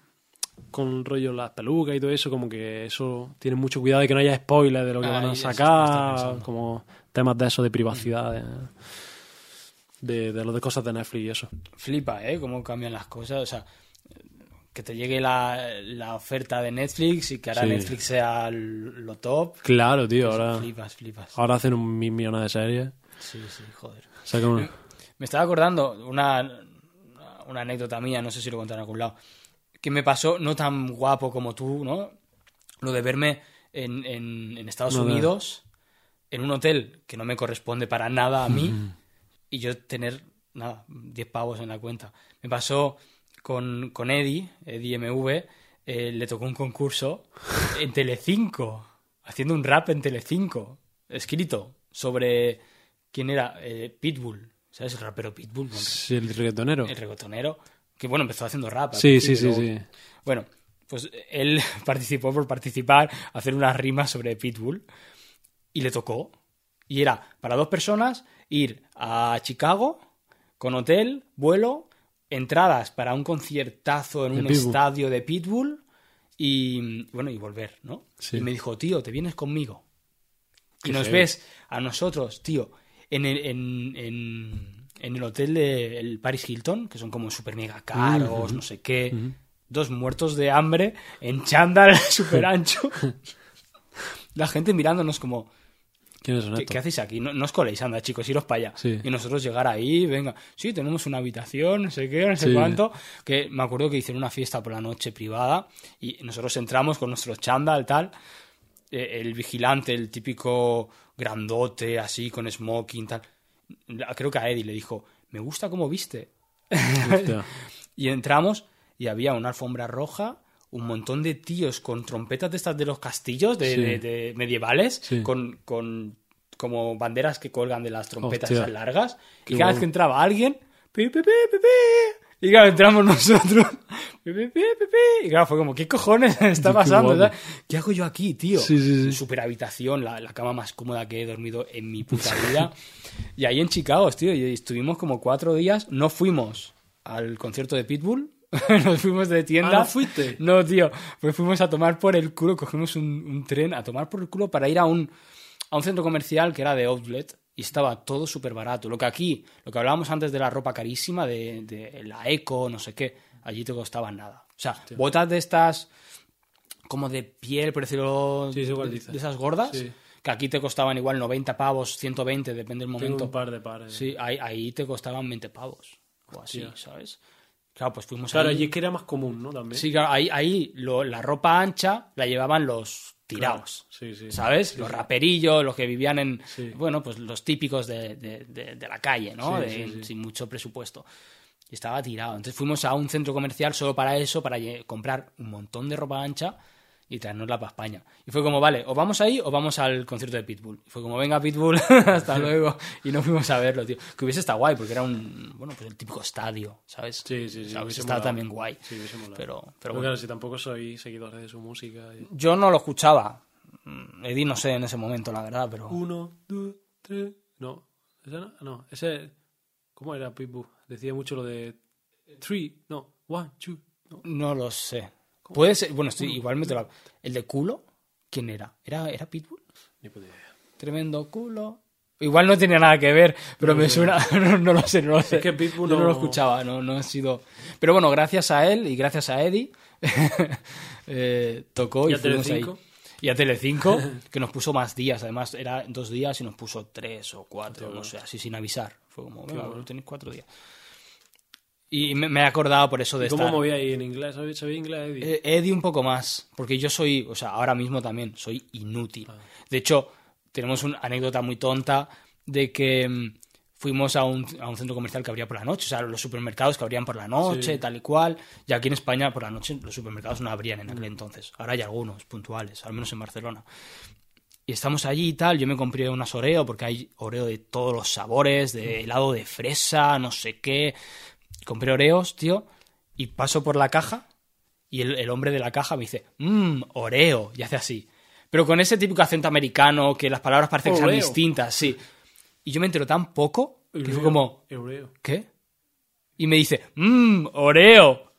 B: con rollo las pelucas y todo eso, como que eso tiene mucho cuidado de que no haya spoilers de lo que
A: Ah,
B: van a sacar, como temas de eso, de privacidad, de, de, de lo de cosas de Netflix y eso.
A: Flipa, ¿eh? Cómo cambian las cosas. O sea, que te llegue la, la oferta de Netflix y que ahora
B: Sí.
A: Netflix sea lo top.
B: Claro, tío, ahora,
A: Flipas, flipas.
B: ahora hacen un mil millones de series.
A: Sí, sí, joder.
B: Sacan una-
A: Me estaba acordando una, una anécdota mía, no sé si lo conté en algún lado, que me pasó no tan guapo como tú, ¿no? Lo de verme en, en- en Estados
B: No, no.
A: Unidos, en un hotel que no me corresponde para nada a mí, y yo tener, nada, 10 pavos en la cuenta. Me pasó con, con Eddie, Eddie MV, eh, le tocó un concurso en Telecinco, haciendo un rap en Telecinco, escrito sobre quién era Eh, Pitbull, ¿sabes? El rapero Pitbull,
B: Sí, el reggaetonero.
A: el reggaetonero, que bueno, empezó haciendo rap.
B: Sí, sí, sí, sí.
A: Bueno, pues él participó por participar, hacer unas rimas sobre Pitbull y le tocó. Y era para dos personas ir a Chicago con hotel, vuelo, entradas para un conciertazo en
B: De
A: un
B: Pitbull.
A: estadio de Pitbull y bueno, y volver, ¿no?
B: Sí.
A: Y me dijo, tío, ¿te vienes conmigo? Y
B: Qué
A: nos ves a nosotros, tío, en el, en, en- en el hotel del Paris Hilton, que son como super mega caros, no sé qué. Dos muertos de hambre en chándal super ancho. La gente mirándonos como,
B: ¿Quiénes son
A: ¿qué, hacéis aquí? No, no os coléis, anda, chicos, iros para allá.
B: Sí.
A: Y nosotros llegar ahí, venga, sí, tenemos una habitación, no sé qué, no sé
B: Sí.
A: cuánto. Que me acuerdo que hicieron una fiesta por la noche privada y nosotros entramos con nuestro chándal, tal. Eh, el vigilante, el típico grandote, así, con smoking, tal. Creo que a Eddie le dijo, me gusta cómo viste. Y entramos y había una alfombra roja, un montón de tíos con trompetas de estas de los castillos de,
B: Sí.
A: de- de medievales,
B: Sí.
A: con, con como banderas que colgan de las trompetas esas largas.
B: Qué
A: y cada vez que entraba alguien, pi, pi, pi, y claro, entramos nosotros. y claro, fue como, ¿qué cojones está pasando? ¿Qué hago yo aquí, tío?
B: Sí, sí, sí.
A: Super habitación, la, la cama más cómoda que he dormido en mi puta vida. y ahí en Chicago, tío, y estuvimos como cuatro días. No fuimos al concierto de Pitbull. Nos fuimos de tienda.
B: Ah, ¿no fuiste?
A: No, tío. Pues fuimos a tomar por el culo, cogimos un, un tren a tomar por el culo para ir a un, a un centro comercial que era de outlet y estaba todo súper barato. Lo que aquí, lo que hablábamos antes de la ropa carísima, de, de la eco, no sé qué, allí te costaba nada. O sea, botas de estas como de piel, por decirlo,
B: Sí,
A: de, esas gordas,
B: Sí.
A: que aquí te costaban igual 90 pavos, 120, depende del
B: Tengo
A: momento.
B: un par de pares.
A: Sí, ahí, ahí te costaban 20 pavos. O así,
B: Hostia.
A: ¿sabes? Claro, pues fuimos
B: Claro,
A: ahí.
B: y es que era más común, ¿no? También.
A: Sí, claro, ahí, ahí lo- la ropa ancha la llevaban los tirados.
B: Sí, sí.
A: ¿Sabes?
B: Sí,
A: los raperillos, los que vivían en. Bueno, pues los típicos de, de- de- de la calle, ¿no? Sin mucho presupuesto. Y estaba tirado. Entonces fuimos a un centro comercial solo para eso, para comprar un montón de ropa ancha y traernosla para España. Y fue como, vale, o vamos ahí o vamos al concierto de Pitbull. Y fue como, venga, Pitbull, hasta luego. Y no fuimos a verlo, tío. Que hubiese estado guay, porque era un. Bueno, pues el típico estadio, ¿sabes?
B: Sí, sí, sí,
A: O sea, hubiese
B: hubiese
A: estado
B: molado.
A: también guay.
B: Sí, hubiese molado.
A: Pero, pero
B: Pero
A: bueno.
B: claro, si tampoco soy seguidores de su música. y-
A: Yo no lo escuchaba. Mm, Eddie no sé en ese momento, la verdad, pero...
B: Uno, dos, tres. No. ¿Ese no? No, ese. ¿Cómo era Pitbull? Decía mucho lo de. Three, no. One, two. No.
A: No lo sé. Puede ser... Bueno, estoy igual me te lo- ¿El de culo? ¿Quién era? ¿Era, era Pitbull?
B: Ni puta idea.
A: Tremendo culo. Igual no tenía nada que ver, pero me suena. No, no lo sé, no lo sé.
B: Es que Pitbull
A: Yo no lo escuchaba, no, no ha sido. Pero bueno, gracias a él y gracias a Eddie eh, tocó y,
B: Y a
A: fuimos ahí. Y a Telecinco, que nos puso más días. Además, era dos días y nos puso tres o cuatro, no sé, así sin avisar. Fue como,
B: bueno.
A: tenéis cuatro días. Y me, me he acordado por eso de
B: ¿Y ¿Cómo
A: estar.
B: movía ahí en inglés? ¿Sabéis sabéis inglés, Eddie?
A: Eh, Eddie un poco más, porque yo soy, o sea, ahora mismo también soy inútil. De hecho, tenemos una anécdota muy tonta de que mm, fuimos a un, a un centro comercial que abría por la noche, o sea, los supermercados que abrían por la noche,
B: Sí.
A: tal y cual. Y aquí en España por la noche los supermercados no abrían en aquel entonces. Ahora hay algunos puntuales, al menos en Barcelona. Y estamos allí y tal, yo me compré unas Oreo porque hay Oreo de todos los sabores, de helado de fresa, no sé qué. Compré Oreos, tío, y paso por la caja y el, el hombre de la caja me dice, mmm, Oreo, y hace así. Pero con ese típico acento americano que las palabras parecen que sean distintas, sí. Y yo me entero tan poco que fue como,
B: Eureo.
A: ¿qué? Y me dice, mmm, Oreo.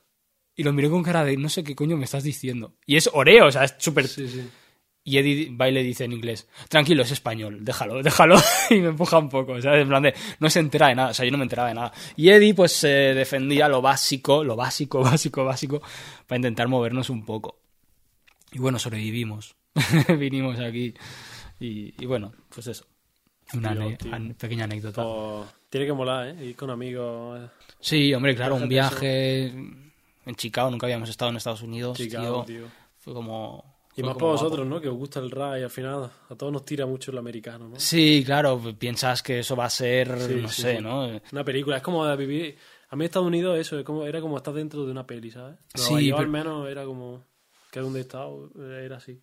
A: Y lo miré con cara de, no sé qué coño me estás diciendo. Y es Oreo, o sea, es súper...
B: Sí, sí.
A: Y Eddie va y le dice en inglés, tranquilo, es español, déjalo, déjalo. y me empuja un poco, ¿sabes? En plan de, no se entera de nada, o sea, yo no me enteraba de nada. Y Eddie, pues, se defendía lo básico, lo básico, básico, básico, para intentar movernos un poco. Y bueno, sobrevivimos. Vinimos aquí. Y, y bueno, pues eso. Una
B: Tío,
A: ane-
B: tío.
A: an- pequeña anécdota.
B: Pues, tiene que molar, ¿eh? Ir con amigos.
A: Sí, hombre, claro, un viaje en Chicago, nunca habíamos estado en Estados Unidos.
B: Chicago,
A: tío. Fue como...
B: Y más para
A: guapo.
B: vosotros, ¿no? Que os gusta el rap y al final a todos nos tira mucho el americano, ¿no?
A: Sí, claro, piensas que eso va a ser,
B: Sí,
A: no
B: sí,
A: sé,
B: sí.
A: ¿no?
B: Una película, es como vivir. A mí Estados Unidos eso, es como, era como estar dentro de una peli, ¿sabes?
A: Sí, pero-
B: al menos era como que donde he estado era así.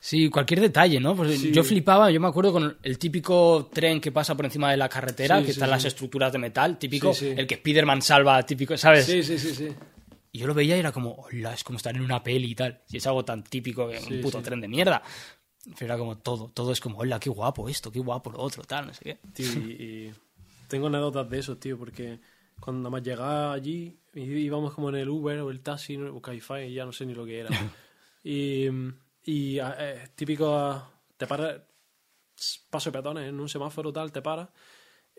A: Sí, cualquier detalle, ¿no? Pues
B: Sí.
A: yo flipaba, yo me acuerdo con el típico tren que pasa por encima de la carretera,
B: Sí,
A: que
B: sí,
A: están las estructuras de metal, típico, el que Spider-Man salva, típico, ¿sabes?
B: Sí, sí, sí, sí.
A: Y yo lo veía y era como, hola, es como estar en una peli y tal. Y es algo tan típico que
B: Sí,
A: un puto
B: sí.
A: tren de mierda. Pero era como todo, todo es como, hola, qué guapo esto, qué guapo lo otro, tal, no sé qué.
B: Tío, y, y tengo anécdotas de eso, tío, porque cuando nada más llegaba allí, íbamos como en el Uber o el taxi o Cabify, ya no sé ni lo que era. y y eh, típico, te paras, paso de peatones en un semáforo tal, te paras,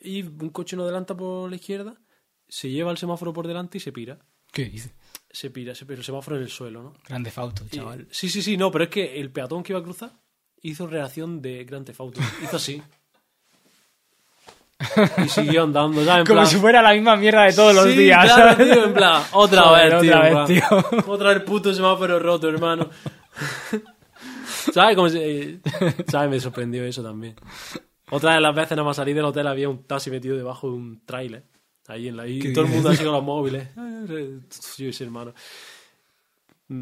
B: y un coche no adelanta por la izquierda, se lleva el semáforo por delante y se pira.
A: ¿Qué dice?
B: Se pira, se pira el semáforo en el suelo, ¿no?
A: Grande Fauto,
B: Y-
A: chaval.
B: sí, sí, sí, no, pero es que el peatón que iba a cruzar hizo reacción de Grand Theft Auto. Hizo así. y siguió andando, ¿sabes? En
A: Como
B: plan-
A: si fuera la misma mierda de todos los días.
B: claro,
A: ¿sabes?
B: tío, en plan, otra
A: Joder,
B: vez, tío.
A: otra vez, tío.
B: Otra vez el puto semáforo roto, hermano. ¿Sabes? Como si- ¿Sabes? Me sorprendió eso también. Otra de las veces nada más salí del hotel había un taxi metido debajo de un tráiler. Ahí en la y
A: ¿Qué
B: todo el mundo así con los móviles. Yo ese hermano.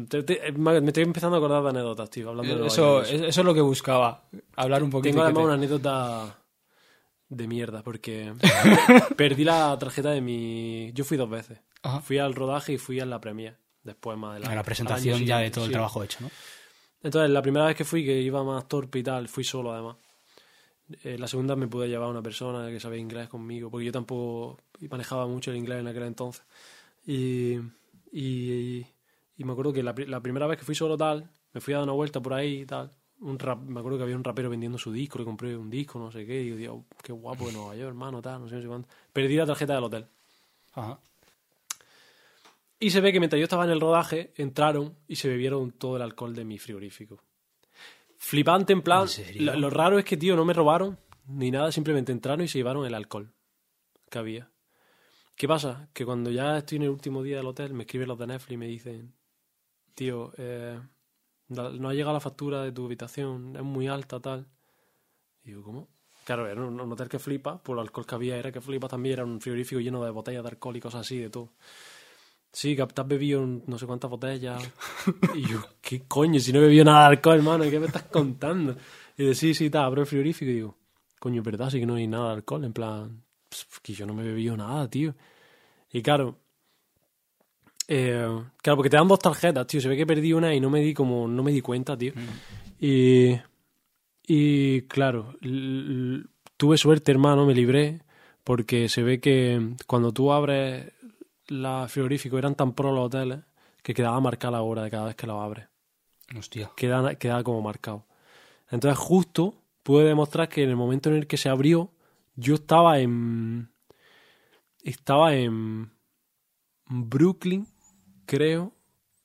B: Te- te- me estoy empezando a acordar de anécdotas, tío. Hablando de
A: Eso,
B: York.
A: eso es lo que buscaba. Hablar un poquito.
B: Tengo además
A: te-
B: una anécdota de mierda, porque perdí la tarjeta de mi... Yo fui dos veces.
A: Ajá.
B: Fui al rodaje y fui a la premiere. Después más
A: A
B: adelante.
A: la
B: al
A: presentación
B: año
A: ya de todo el trabajo hecho, ¿no?
B: Entonces, la primera vez que fui, que iba más torpe y tal, fui solo además. Eh, la segunda me pude llevar a una persona que sabía inglés conmigo, porque yo tampoco manejaba mucho el inglés en aquel entonces. Y, y, y me acuerdo que la, pri- la primera vez que fui solo tal, me fui a dar una vuelta por ahí y tal. Un rap, me acuerdo que había un rapero vendiendo su disco, le compré un disco, no sé qué, y yo digo, qué guapo de Nueva York, hermano, tal, no sé, no sé cuánto. Perdí la tarjeta del hotel.
A: Ajá.
B: Y se ve que mientras yo estaba en el rodaje, entraron y se bebieron todo el alcohol de mi frigorífico. Flipante en plan. Lo, lo raro es que, tío, no me robaron ni nada, simplemente entraron y se llevaron el alcohol que había. ¿Qué pasa? Que cuando ya estoy en el último día del hotel, me escriben los de Netflix y me dicen, tío, eh, no ha llegado la factura de tu habitación, es muy alta, tal. Y digo, ¿cómo? Claro, era un, un hotel que flipa, por el alcohol que había, era que flipa también, era un frigorífico lleno de botellas de alcohol y cosas así, de todo. Sí, que has bebido no sé cuántas botellas. Y yo, ¿qué coño? Si no he bebido nada de alcohol, hermano, ¿qué me estás contando? Y dice, sí, sí, está, abro el frigorífico y digo, coño, verdad, sí que no hay nada de alcohol. En plan, "Pss, que yo no me he bebido nada, tío. Y claro, eh, claro, porque te dan dos tarjetas, tío. Se ve que perdí una y no me di como, no me di cuenta, tío. Y, y claro, tuve suerte, hermano, me libré, porque se ve que cuando tú abres la frigorífico eran tan pro los hoteles que quedaba marcada la hora de cada vez que lo abres.
A: Hostia.
B: Queda, queda como marcado. Entonces justo pude demostrar que en el momento en el que se abrió, yo estaba en. Estaba en. Brooklyn, creo.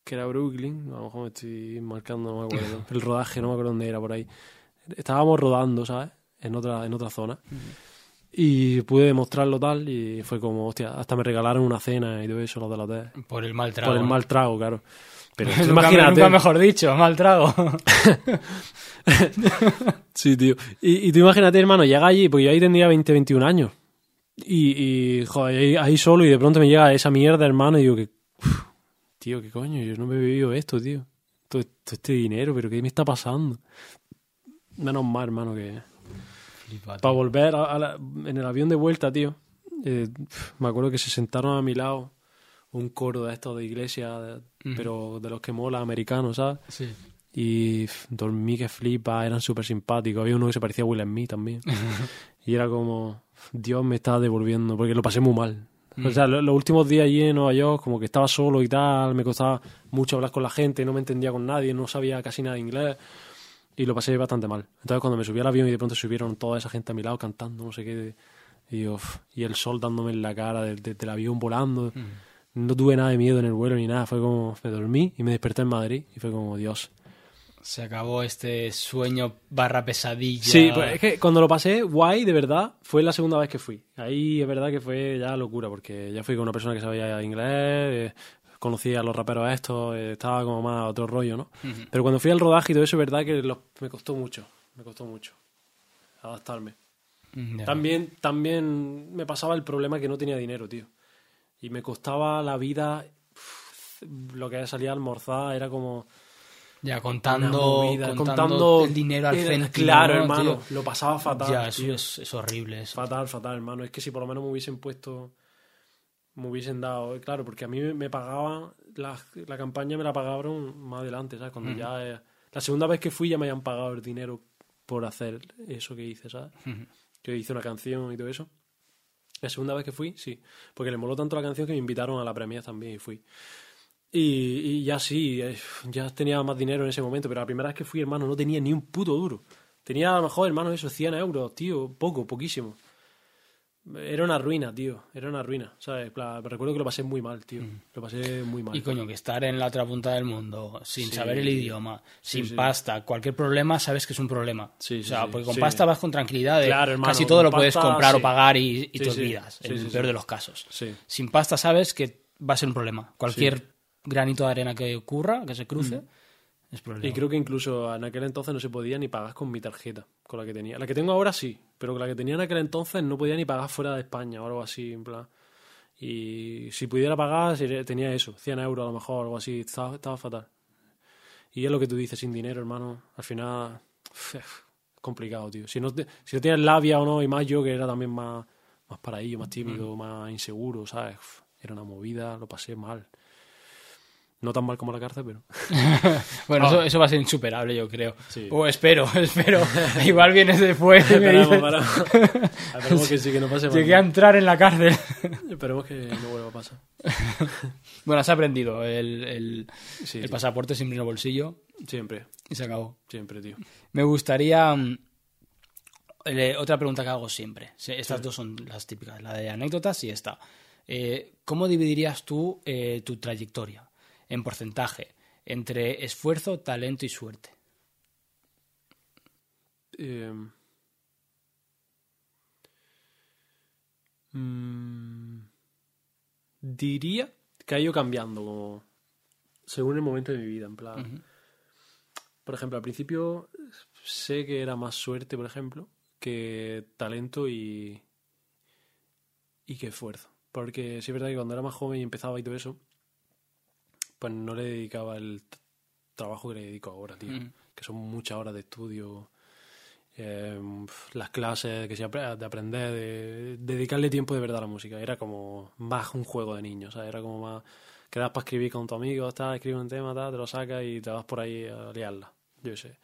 B: Que era Brooklyn. A lo mejor me estoy marcando, no me acuerdo. El rodaje, no me acuerdo dónde era por ahí. Estábamos rodando, ¿sabes? En otra, en otra zona. Y pude demostrarlo tal. Y fue como, hostia, hasta me regalaron una cena y todo eso, los de la tele.
A: Por el mal trago.
B: Por el mal trago, claro. Pero
A: Nunca,
B: imagínate.
A: nunca mejor dicho, mal trago.
B: Sí, tío. Y, y tú imagínate, hermano, llega allí, porque yo ahí tendría 20, 21 años. Y, y joder, ahí, ahí solo y de pronto me llega esa mierda, hermano, y digo que... uf, tío, ¿qué coño? Yo no me he bebido esto, tío. Todo, todo este dinero, pero ¿qué me está pasando? Menos mal, hermano, que... Para volver a- a la- en el avión de vuelta, tío, eh, me acuerdo que se sentaron a mi lado un coro de estos de iglesia, de- pero de los que mola, americanos, ¿sabes?
A: Sí.
B: Y dormí que flipa, eran súper simpáticos. Había uno que se parecía a Will Smith también. y era como, Dios me está devolviendo, porque lo pasé muy mal. O sea, lo- los últimos días allí en Nueva York, como que estaba solo y tal, me costaba mucho hablar con la gente, no me entendía con nadie, no sabía casi nada de inglés. Y lo pasé bastante mal. Entonces, cuando me subí al avión y de pronto subieron toda esa gente a mi lado cantando, no sé qué, y, pf, y el sol dándome en la cara del, del- del avión volando. No tuve nada de miedo en el vuelo ni nada. Fue como, me dormí y me desperté en Madrid y fue como, Dios.
A: Se acabó este sueño barra pesadilla.
B: Sí, pues es que cuando lo pasé, guay, de verdad, fue la segunda vez que fui. Ahí es verdad que fue ya locura, porque ya fui con una persona que sabía inglés, eh, conocía a los raperos estos, eh, estaba como más a otro rollo, ¿no? Pero cuando fui al rodaje y todo eso, es verdad que me costó mucho, me costó mucho adaptarme.
A: Mm.
B: También, también me pasaba el problema que no tenía dinero, tío. Y me costaba la vida, lo que salía a almorzar era como...
A: Ya contando,
B: movida,
A: contando, el dinero al
B: era-
A: céntimo.
B: Claro,
A: ¿no,
B: hermano,
A: tío?
B: lo pasaba fatal.
A: Ya, eso es, es horrible. Eso.
B: Fatal, fatal, hermano. Es que si por lo menos me hubiesen puesto, me hubiesen dado, claro, porque a mí me, pagaban, la, la campaña me la pagaron más adelante, ¿sabes? Cuando ya, eh, la segunda vez que fui ya me habían pagado el dinero por hacer eso que hice, ¿sabes? Que hice una canción y todo eso. La segunda vez que fui, sí, porque le moló tanto la canción que me invitaron a la premia también y fui. Y, y ya sí, eh, ya tenía más dinero en ese momento, pero la primera vez que fui, hermano, no tenía ni un puto duro. Tenía a lo mejor, hermano, eso, 100 euros, tío, poco, poquísimo. Era una ruina, tío, era una ruina, ¿sabes? Recuerdo que lo pasé muy mal, tío. Lo pasé muy mal.
A: Y coño, que estar en la otra punta del mundo, sin
B: Sí.
A: saber el idioma, sin
B: sí.
A: pasta, cualquier problema sabes que es un problema.
B: Sí,
A: o sea, porque con pasta vas con tranquilidad, de
B: Claro, hermano,
A: casi todo lo puedes comprar o pagar y, y te olvidas, en el peor de los casos.
B: Sí.
A: Sin pasta sabes que va a ser un problema. Cualquier granito de arena que ocurra, que se cruce, es problema.
B: Y creo que incluso en aquel entonces no se podía ni pagar con mi tarjeta, con la que tenía. La que tengo ahora sí, pero con la que tenía en aquel entonces no podía ni pagar fuera de España o algo así, en plan. Y si pudiera pagar, tenía eso, 100 euros a lo mejor, algo así, estaba, estaba fatal. Y es lo que tú dices, sin dinero, hermano, al final es complicado, tío. Si no, te- si no tienes labia o no, y más yo que era también más, más paraíso, más tímido, más inseguro, ¿sabes? Era una movida, lo pasé mal. No tan mal como la cárcel, pero...
A: Bueno, eso, eso va a ser insuperable, yo creo.
B: Ah. Sí.
A: O espero, espero. Igual vienes después y me
B: Esperemos,
A: dices,
B: esperemos. Esperemos que sí, que no pase mal.
A: llegué a entrar en la cárcel.
B: Esperemos que no vuelva a pasar.
A: Bueno, has aprendido. El, el,
B: Sí,
A: el pasaporte siempre en el bolsillo
B: Siempre,
A: y se acabó.
B: siempre, tío.
A: Me gustaría. mm, otra pregunta que hago siempre. Sí, Estas dos son las típicas, la de anécdotas y esta. Eh, ¿Cómo dividirías tú eh, tu trayectoria en porcentaje entre esfuerzo, talento y suerte?
B: Eh, mm, diría que ha ido cambiando como según el momento de mi vida, en plan. Por ejemplo, al principio sé que era más suerte, por ejemplo, que talento y y que esfuerzo. Porque sí es verdad que cuando era más joven y empezaba y todo eso, pues no le dedicaba el trabajo que le dedico ahora, tío.
A: Mm.
B: Que son muchas horas de estudio, eh, las clases que de aprender, de, dedicarle tiempo de verdad a la música. Era como más un juego de niños, ¿sabes? Era como más... Quedas para escribir con tu amigo, estás, escribes un tema, tal, te lo sacas y te vas por ahí a liarla. Yo sé.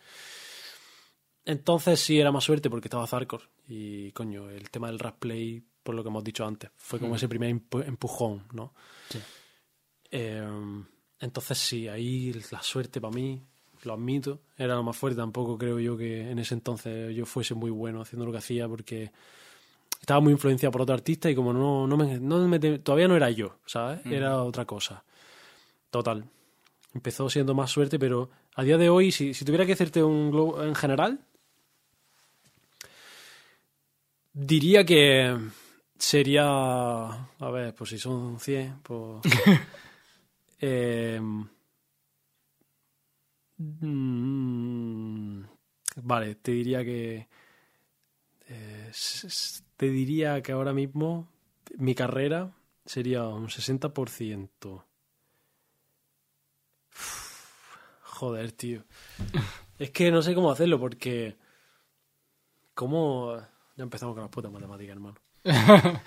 B: Entonces sí era más suerte porque estaba Zarkor. Y coño, el tema del rap play, por lo que hemos dicho antes, fue como ese primer empu- empujón, ¿no?
A: Sí.
B: Eh, entonces sí, ahí la suerte para mí lo admito, era lo más fuerte. Tampoco creo yo que en ese entonces yo fuese muy bueno haciendo lo que hacía porque estaba muy influenciado por otro artista y como no, no, me, no me- todavía no era yo, ¿sabes? Era otra cosa. Total. Empezó siendo más suerte, pero a día de hoy, si, si tuviera que hacerte un globo en general, diría que sería. A ver, pues si son 100, pues. eh, mm, vale, te diría que. eh, te diría que ahora mismo mi carrera sería un 60%. Joder, tío. Es que no sé cómo hacerlo porque. ¿Cómo.? Ya empezamos con las putas matemáticas, hermano.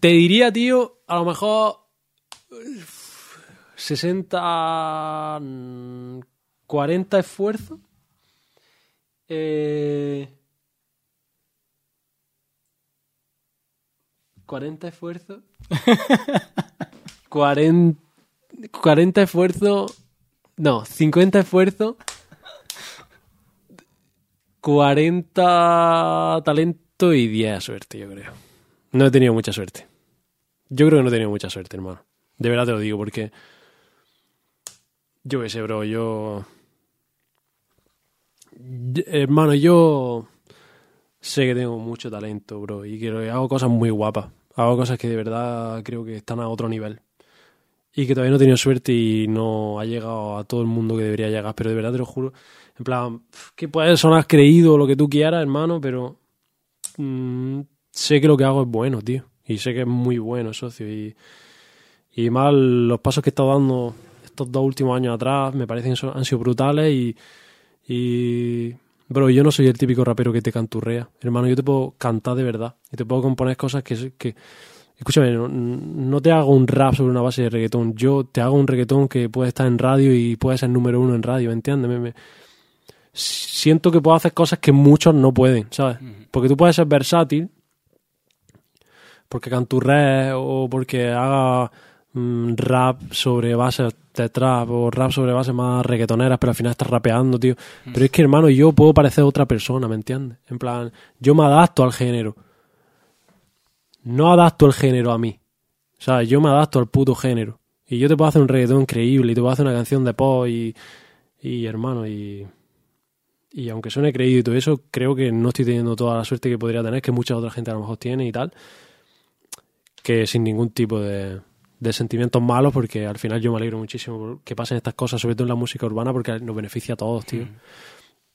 B: Te diría, tío, a lo mejor. 60. mm, 40 esfuerzos. Eh. 40 esfuerzos. 40, 40 esfuerzos. No, 50 esfuerzos. 40 talento y 10 suerte, yo creo. No he tenido mucha suerte. Yo creo que no he tenido mucha suerte, hermano. De verdad te lo digo, porque. Yo qué sé, bro, yo. Hermano, yo. Sé que tengo mucho talento, bro, y que hago cosas muy guapas. Hago cosas que de verdad creo que están a otro nivel. Y que todavía no he tenido suerte y no ha llegado a todo el mundo que debería llegar. Pero de verdad te lo juro. En plan, que puedes sonar creído lo que tú quieras, hermano, pero mm, sé que lo que hago es bueno, tío. Y sé que es muy bueno, socio. Y, y más los pasos que he estado dando estos dos últimos años atrás me parecen han sido brutales y, y... Bro, yo no soy el típico rapero que te canturrea. Hermano, yo te puedo cantar de verdad. Y te puedo componer cosas que... que escúchame, no, no te hago un rap sobre una base de reggaetón. Yo te hago un reggaetón que puede estar en radio y puede ser número uno en radio, ¿me entiendes? Me- me- siento que puedo hacer cosas que muchos no pueden, ¿sabes? Porque tú puedes ser versátil, porque canturres o porque haga rap sobre bases de trap o rap sobre bases más reggaetoneras, pero al final estás rapeando, tío. Pero es que, hermano, yo puedo parecer otra persona, ¿me entiendes? En plan, yo me adapto al género. No adapto el género a mí. O sea, yo me adapto al puto género. Y yo te puedo hacer un reggaetón increíble y te puedo hacer una canción de pop y, y hermano, y, y aunque suene creído y todo eso, creo que no estoy teniendo toda la suerte que podría tener, que mucha otra gente a lo mejor tiene y tal, que sin ningún tipo de, de sentimientos malos, porque al final yo me alegro muchísimo por que pasen estas cosas, sobre todo en la música urbana, porque nos beneficia a todos, tío,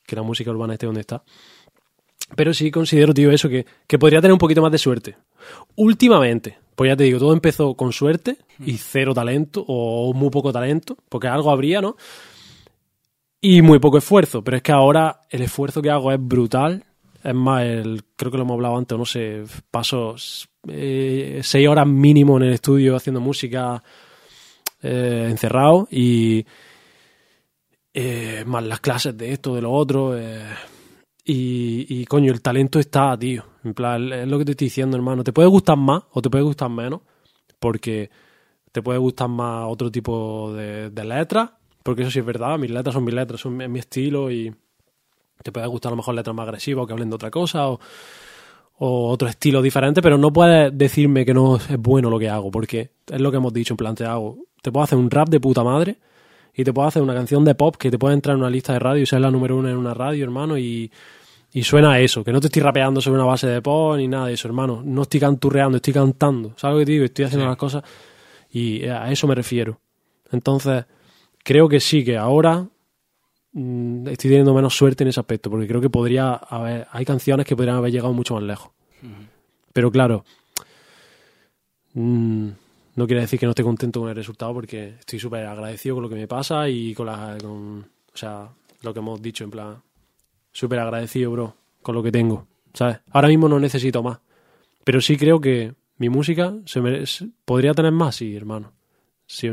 B: que la música urbana esté donde está. Pero sí considero, tío, eso, que, que podría tener un poquito más de suerte. Últimamente, pues ya te digo, todo empezó con suerte y cero talento, o muy poco talento, porque algo habría, ¿no? y muy poco esfuerzo. Pero es que ahora el esfuerzo que hago es brutal. Es más, el, creo que lo hemos hablado antes, no sé, paso eh, seis horas mínimo en el estudio haciendo música eh, encerrado y eh, más las clases de esto, de lo otro. eh, y, y coño, el talento está, tío. En plan, es lo que te estoy diciendo, hermano. Te puede gustar más o te puede gustar menos, porque te puede gustar más otro tipo de, de letras, porque eso sí es verdad, mis letras son mis letras, son mi, mi estilo y te puede gustar a lo mejor letras más agresivas o que hablen de otra cosa o, o otro estilo diferente, pero no puedes decirme que no es bueno lo que hago, porque es lo que hemos dicho, en plan, te hago, te puedo hacer un rap de puta madre y te puedo hacer una canción de pop que te puede entrar en una lista de radio y ser la número uno en una radio, hermano, y, y suena a eso, que no te estoy rapeando sobre una base de pop ni nada de eso, hermano, no estoy canturreando, estoy cantando, ¿sabes lo que te digo? Estoy haciendo
A: Sí.
B: las cosas y a eso me refiero. Entonces, creo que sí, que ahora mm, estoy teniendo menos suerte en ese aspecto, porque creo que podría haber, hay canciones que podrían haber llegado mucho más lejos. Pero claro, mm, no quiere decir que no esté contento con el resultado, porque estoy súper agradecido con lo que me pasa y con la, con, o sea, lo que hemos dicho, en plan, súper agradecido, bro, con lo que tengo, ¿sabes? Ahora mismo no necesito más, pero sí creo que mi música se merece, podría tener más, sí, hermano. Sí,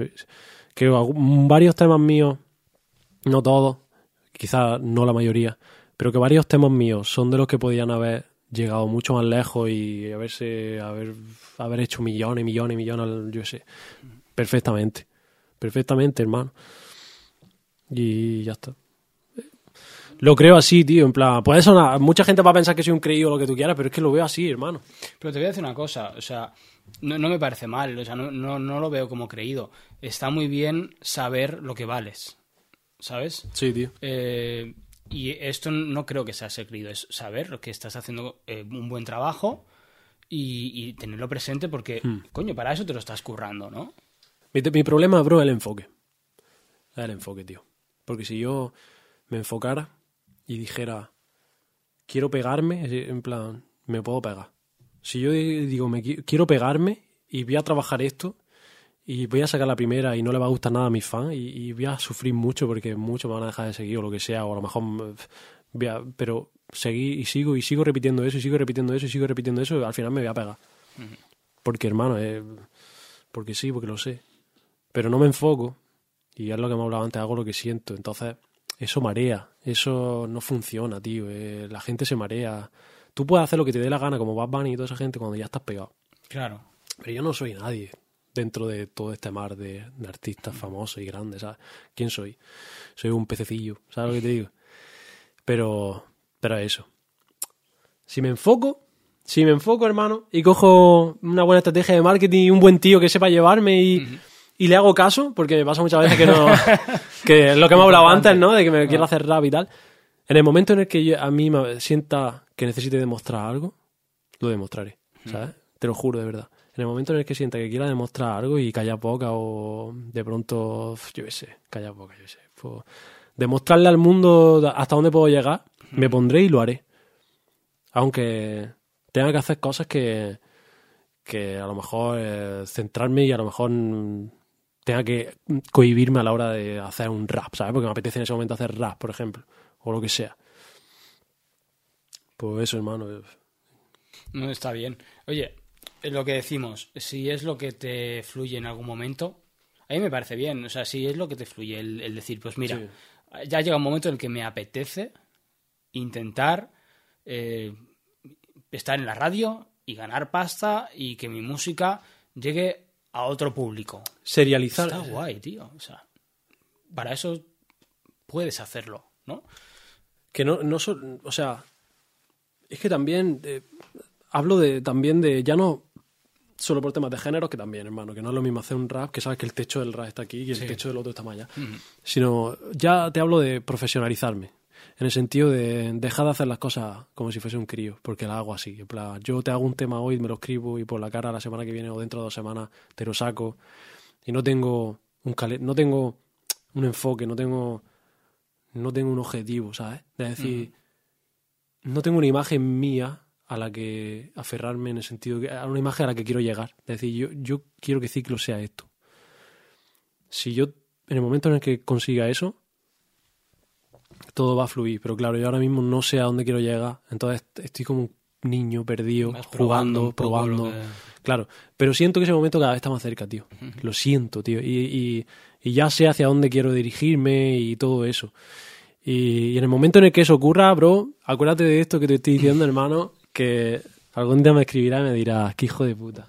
B: que varios temas míos, no todos, quizás no la mayoría, pero que varios temas míos son de los que podían haber llegado mucho más lejos y haberse haber, haber hecho millones, millones, millones, yo sé, perfectamente, perfectamente, hermano. Y ya está. Lo creo así, tío. En plan, puede sonar. Mucha gente va a pensar que soy un creído o lo que tú quieras, pero es que lo veo así, hermano.
A: Pero te voy a decir una cosa, o sea, no, no me parece mal, o sea, no, no, no lo veo como creído. Está muy bien saber lo que vales, ¿sabes?
B: Sí, tío.
A: Eh, y esto no creo que sea ser creído, es saber lo que estás haciendo eh, un buen trabajo y, y tenerlo presente porque, coño, para eso te lo estás currando, ¿no?
B: Mi, mi problema, bro, es el enfoque. El enfoque, tío. Porque si yo me enfocara y dijera, quiero pegarme, en plan, me puedo pegar. Si yo di- digo, me qui- quiero pegarme y voy a trabajar esto y voy a sacar la primera y no le va a gustar nada a mis fans y, y voy a sufrir mucho porque muchos me van a dejar de seguir o lo que sea, o a lo mejor, mm, voy a- pero seguí y sigo y sigo repitiendo eso y sigo repitiendo eso y sigo repitiendo eso, al final me voy a pegar. Porque, hermano, eh, porque sí, porque lo sé. Pero no me enfoco y es lo que hemos hablado antes, hago lo que siento. Entonces, eso marea, eso no funciona, tío. eh, la gente se marea. Tú puedes hacer lo que te dé la gana, como Bad Bunny y toda esa gente, cuando ya estás pegado.
A: Claro.
B: Pero yo no soy nadie dentro de todo este mar de, de artistas famosos y grandes, ¿sabes? ¿Quién soy? Soy un pececillo, ¿sabes lo que te digo? Pero, pero eso. Si me enfoco, si me enfoco, hermano, y cojo una buena estrategia de marketing y un buen tío que sepa llevarme y, y le hago caso, porque me pasa muchas veces que no. que es lo que hemos hablado antes, ¿no? De que me quiero hacer rap y tal. En el momento en el que yo- a mí me sienta que necesite demostrar algo, lo demostraré, ¿sabes? Te lo juro, de verdad. En el momento en el que sienta que quiera demostrar algo y calla poca o de pronto, yo qué sé, calla poca, yo qué sé. pues, demostrarle al mundo hasta dónde puedo llegar, me pondré y lo haré. Aunque tenga que hacer cosas que, que a lo mejor eh, centrarme y a lo mejor mm, tenga que cohibirme a la hora de hacer un rap, ¿sabes? Porque me apetece en ese momento hacer rap, por ejemplo, o lo que sea. Pues eso, hermano. eh,
A: No está bien. Oye, lo que decimos, si es lo que te fluye en algún momento, a mí me parece bien. O sea, si es lo que te fluye, el, el decir, pues mira,
B: Sí.
A: ya llega un momento en el que me apetece intentar eh, estar en la radio y ganar pasta y que mi música llegue a otro público.
B: Serializar.
A: Está guay, tío. O sea, para eso puedes hacerlo, ¿no?
B: que no, no o sea, es que también eh, hablo de también de ya no solo por temas de género, que también, hermano, que no es lo mismo hacer un rap, que sabes que el techo del rap está aquí y el
A: Sí.
B: techo del otro está más allá, sino ya te hablo de profesionalizarme, en el sentido de dejar de hacer las cosas como si fuese un crío, porque las hago así, en plan, yo te hago un tema hoy, me lo escribo y por la cara la semana que viene o dentro de dos semanas te lo saco. Y no tengo un no tengo un enfoque, no tengo no tengo un objetivo, ¿sabes? De decir, no tengo una imagen mía a la que aferrarme en el sentido que a una imagen a la que quiero llegar. Es decir, yo, yo quiero que ciclo sea esto. Si yo, en el momento en el que consiga eso, todo va a fluir. Pero claro, yo ahora mismo no sé a dónde quiero llegar. Entonces estoy como un niño perdido,
A: Vas
B: jugando, probando.
A: que-
B: Claro, pero siento que ese momento cada vez está más cerca, tío. Lo siento, tío. Y, y- y ya sé hacia dónde quiero dirigirme y todo eso. Y, y en el momento en el que eso ocurra, bro, acuérdate de esto que te estoy diciendo, hermano, que algún día me escribirá y me dirá, qué hijo de puta.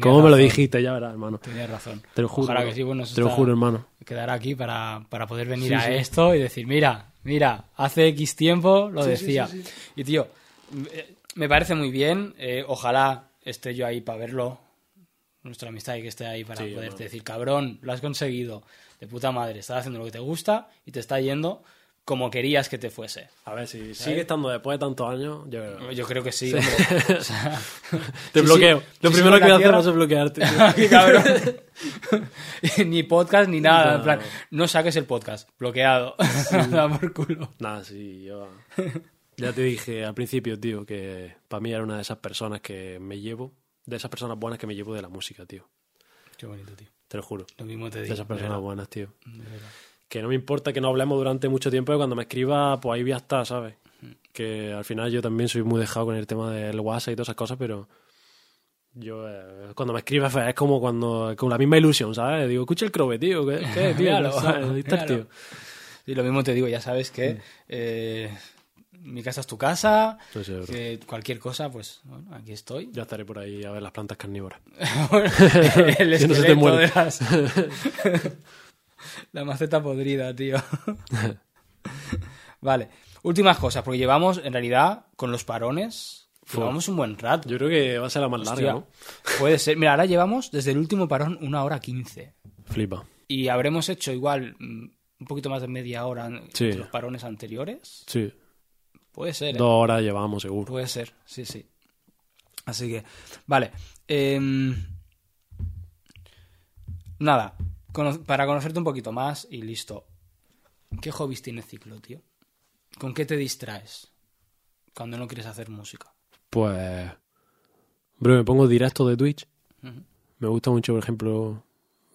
B: ¿Cómo me lo dijiste? Ya verás, hermano.
A: Tienes razón.
B: Te lo juro.
A: Ojalá que sí, bueno,
B: Te lo juro, hermano.
A: quedar aquí para, para poder venir
B: Sí,
A: a
B: sí.
A: esto y decir, mira, mira, hace X tiempo lo
B: Sí,
A: decía. Y tío, eh, me parece muy bien, eh, ojalá esté yo ahí para verlo, nuestra amistad y que esté ahí para poderte
B: hermano.
A: decir, cabrón, lo has conseguido, de puta madre, estás haciendo lo que te gusta y te está yendo como querías que te fuese.
B: A ver, si sigue estando después de tantos años, yo creo.
A: Yo creo que sí, hombre. O sea,
B: Te bloqueo. lo primero que
A: en
B: voy a hacer va a ser bloquearte. tío.
A: Qué cabrón. ni podcast ni nada. En
B: No.
A: plan, no saques el podcast. Bloqueado. Da por culo.
B: Nada, sí, yo. Ya te dije al principio, tío, que para mí era una de esas personas que me llevo, de esas personas buenas que me llevo de la música, tío.
A: Qué bonito, tío.
B: Te lo juro.
A: Lo mismo te
B: De
A: digo.
B: esas
A: de
B: personas
A: verdad,
B: buenas, tío.
A: de verdad.
B: Que no me importa que no hablemos durante mucho tiempo, y cuando me escriba, pues ahí voy a estar, ¿sabes? Que al final yo también soy muy dejado con el tema del WhatsApp y todas esas cosas, pero yo eh, cuando me escribes es como cuando con la misma ilusión, ¿sabes? Digo, escucha el crobe, tío, ¿qué, qué tío?
A: Y lo mismo te digo, ya sabes que eh, mi casa es tu casa.
B: Sí, sí, bro.
A: que cualquier cosa, pues bueno, aquí estoy.
B: Ya estaré por ahí a ver las plantas carnívoras.
A: el
B: Que no se te
A: de las- La maceta podrida, tío. vale. Últimas cosas, porque llevamos, en realidad, con los parones, llevamos un buen rato.
B: Yo creo que va a ser la más
A: Hostia,
B: larga, ¿no?
A: Puede ser. Mira, ahora llevamos desde el último parón una hora quince.
B: Flipa.
A: Y habremos hecho igual mm, un poquito más de media hora
B: Sí.
A: los parones anteriores.
B: Sí.
A: Puede ser, ¿eh?
B: Dos horas llevamos, seguro.
A: Puede ser, sí, sí. Así que, vale. em, nada, cono- para conocerte un poquito más y listo. ¿Qué hobbies tiene Ciclo, tío? ¿Con qué te distraes cuando no quieres hacer música?
B: Pues. Bro, me pongo directo de Twitch. Me gusta mucho, por ejemplo.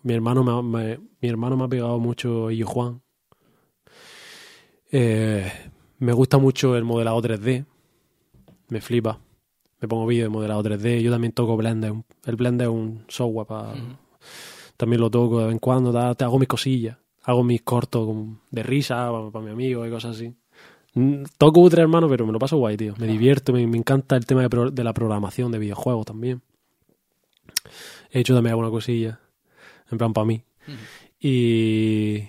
B: Mi hermano me, ha- me- mi hermano me ha pegado mucho y Juan. Eh, me gusta mucho el modelado 3D. Me flipa. Me pongo vídeos de modelado 3D. Yo también toco Blender. El Blender es un software para. También lo toco de vez en cuando. da- Te hago mis cosillas. Hago mis cortos de risa para, mi amigo y cosas así. Mm, Toco ultra hermano, pero me lo paso guay, tío. Me divierto, me, me encanta el tema de, pro- de la programación de videojuegos también. He hecho también alguna cosilla. En plan, para mí. Y.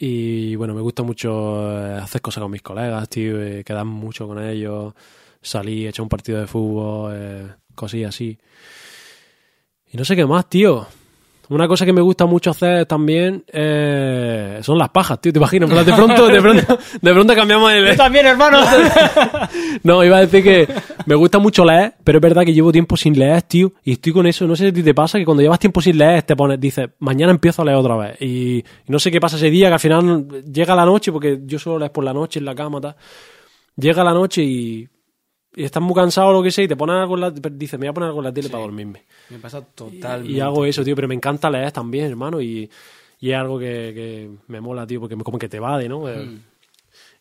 B: Y bueno, me gusta mucho eh, hacer cosas con mis colegas, tío. eh, quedar mucho con ellos. Salir, echar un partido de fútbol, eh, cosillas así. Y no sé qué más, tío. Una cosa que me gusta mucho hacer también eh, son las pajas, tío. ¿Te imaginas? De pronto, de pronto, de pronto cambiamos el,
A: también, hermano!
B: no, iba a decir que me gusta mucho leer, pero es verdad que llevo tiempo sin leer, tío, y estoy con eso. No sé si te pasa que cuando llevas tiempo sin leer te pones, dices, mañana empiezo a leer otra vez. Y, y no sé qué pasa ese día, que al final llega la noche, porque yo suelo leer por la noche en la cama, tal. Llega la noche y, y estás muy cansado o lo que sea, y te pones algo en la, dices, me voy a poner algo en la tele para dormirme.
A: Me pasa totalmente.
B: Y hago eso, tío, pero me encanta leer también, hermano, y, y es algo que, que me mola, tío, porque como que te vade, ¿no? Eh,
A: Mm.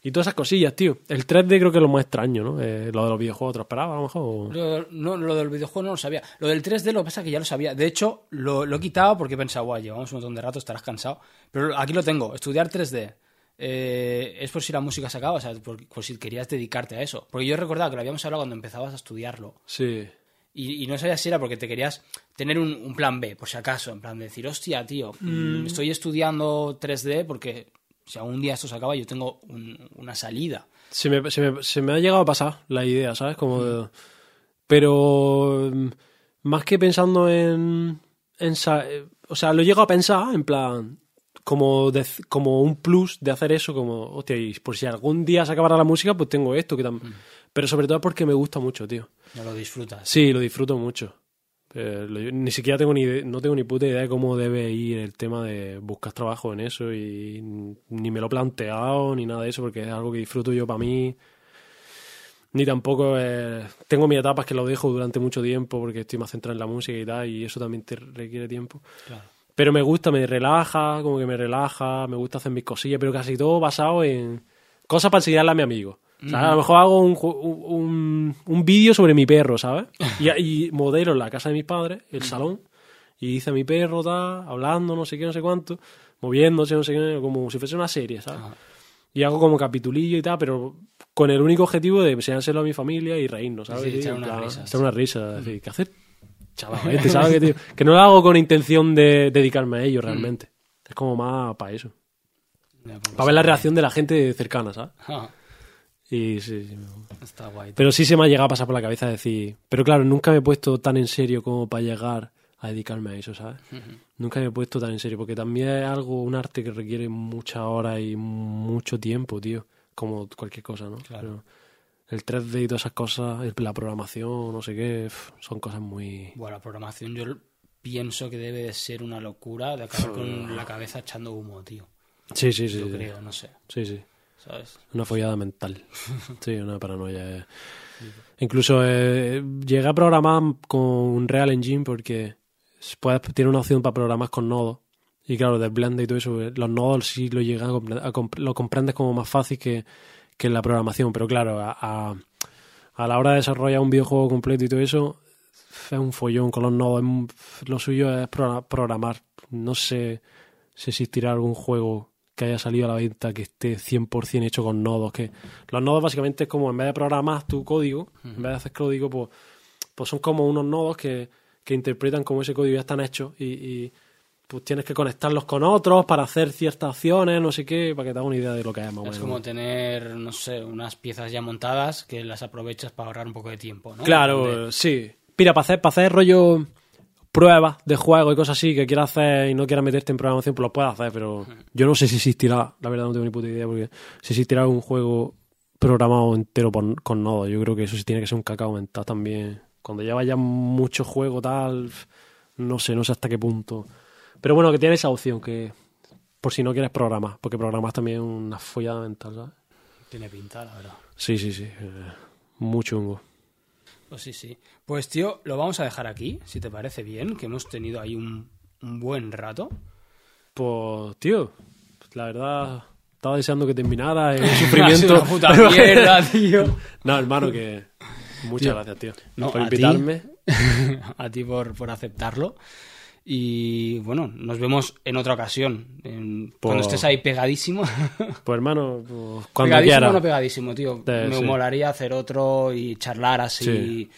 B: Y todas esas cosillas, tío. El 3D creo que es lo más extraño, ¿no? Eh, lo de los videojuegos, ¿te lo esperaba a lo mejor? o-
A: Lo, no, lo del videojuego no lo sabía. Lo del 3D lo que pasa es que ya lo sabía. De hecho, lo, lo he quitado porque he pensado, guau, llevamos un montón de rato, estarás cansado. Pero aquí lo tengo, estudiar 3D. Eh, es por si la música se acaba, o sea, por, por si querías dedicarte a eso. Porque yo he recordado que lo habíamos hablado cuando empezabas a estudiarlo.
B: Sí.
A: Y, y no sabía si era porque te querías tener un, un plan B, por si acaso. En plan de decir, hostia, tío, mm, estoy estudiando 3D porque si algún día esto se acaba, yo tengo un- una salida.
B: Se me, se, me, se me ha llegado a pasar la idea, ¿sabes? Como de- Pero mm, más que pensando en... en eh, o sea, lo llego a pensar en plan... Como, de- como un plus de hacer eso, como, hostia, y por si algún día se acabara la música, pues tengo esto. que tam- Pero sobre todo porque me gusta mucho, tío.
A: No lo disfrutas.
B: Sí, lo disfruto mucho. Eh, lo- ni siquiera tengo ni ide- no tengo ni puta idea de cómo debe ir el tema de buscar trabajo en eso y ni me lo he planteado ni nada de eso porque es algo que disfruto yo para mí. Ni tampoco eh, tengo mis etapas que lo dejo durante mucho tiempo porque estoy más centrado en la música y tal y eso también te requiere tiempo.
A: Claro.
B: Pero me gusta, me relaja, como que me relaja, me gusta hacer mis cosillas, pero casi todo basado en cosas para enseñarle a mi amigo. O sea, A lo mejor hago un, un, un vídeo sobre mi perro, ¿sabes? Y, y modelo en la casa de mis padres, el salón, y dice a mi perro, tal, hablando, no sé qué, no sé cuánto, moviéndose, no sé qué, como si fuese una serie, ¿sabes?
A: Ajá.
B: Y hago como capitulillo y tal, pero con el único objetivo de enseñárselo a mi familia y reírnos, ¿sabes?
A: Sí,
B: tío?
A: echar
B: plan,
A: risas.
B: echar una risa. decir, ¿qué hacer? Chaval, este, ¿sabes qué, tío? Que no lo hago con intención de dedicarme a ello realmente. Es como más para eso.
A: Ya, pues,
B: Para ver la reacción de la gente cercana, ¿sabes?
A: ah,
B: Y sí, sí.
A: está guay.
B: Pero sí se me ha llegado a pasar por la cabeza decir. Pero claro, nunca me he puesto tan en serio como para llegar a dedicarme a eso, ¿sabes? Nunca me he puesto tan en serio. Porque también es algo, un arte que requiere muchas horas y mucho tiempo, tío. Como cualquier cosa, ¿no?
A: Claro.
B: Pero el 3D y todas esas cosas, la programación, no sé qué, son cosas muy.
A: Bueno, la programación yo pienso que debe de ser una locura de acabar con la cabeza echando humo, tío.
B: Sí, sí, sí.
A: Yo
B: sí.
A: creo, no sé.
B: Sí, sí.
A: ¿Sabes?
B: Una follada mental. Sí, una paranoia. eh. Incluso eh, llegué a programar con un Real Engine porque puedes, tiene una opción para programar con nodos. Y claro, del Blender y todo eso, eh, los nodos sí lo llegas a, compre- a comp- lo comprendes como más fácil que, que en la programación. Pero claro, a, a, a la hora de desarrollar un videojuego completo y todo eso, es un follón con los nodos. Lo suyo es pro- programar. No sé si existirá algún juego que haya salido a la venta que esté 100% hecho con nodos. Que los nodos básicamente es como en vez de programar tu código, en vez de hacer código, pues, pues son como unos nodos que, que interpretan como ese código ya están hechos y, y, pues tienes que conectarlos con otros para hacer ciertas acciones, no sé qué, para que te hagas una idea de lo que es más o
A: Es como tener, no sé, unas piezas ya montadas que las aprovechas para ahorrar un poco de tiempo, ¿no?
B: Claro,
A: De-
B: sí. Mira, para hacer, para hacer rollo pruebas de juego y cosas así que quieras hacer y no quieras meterte en programación, pues lo puedes hacer, pero yo no sé si existirá, la verdad no tengo ni puta idea, porque si existirá un juego programado entero por- con nodos, yo creo que eso sí tiene que ser un cacao mental también. Cuando lleva ya mucho juego tal, no sé, no sé hasta qué punto. Pero bueno, que tiene esa opción, que por si no quieres programar, porque programar también es una follada mental, ¿sabes?
A: Tiene pinta, la verdad.
B: Sí, sí, sí. eh, muy chungo.
A: Pues sí, sí. Pues tío, lo vamos a dejar aquí, si te parece bien, que hemos tenido ahí un, un buen rato.
B: Pues, tío, la verdad, estaba deseando que terminara el
A: sido
B: sufrimiento.
A: una puta mierda, tío.
B: no, hermano, que. Muchas
A: Tío,
B: gracias, tío.
A: no,
B: por
A: a
B: invitarme.
A: a ti por, por aceptarlo. Y bueno, nos vemos en otra ocasión. en- cuando
B: Pues-
A: estés ahí pegadísimo.
B: Pues, hermano, pues, cuando
A: pegadísimo
B: quiera.
A: no pegadísimo, tío.
B: Eh,
A: Me
B: sí.
A: molaría hacer otro y charlar así,
B: Sí.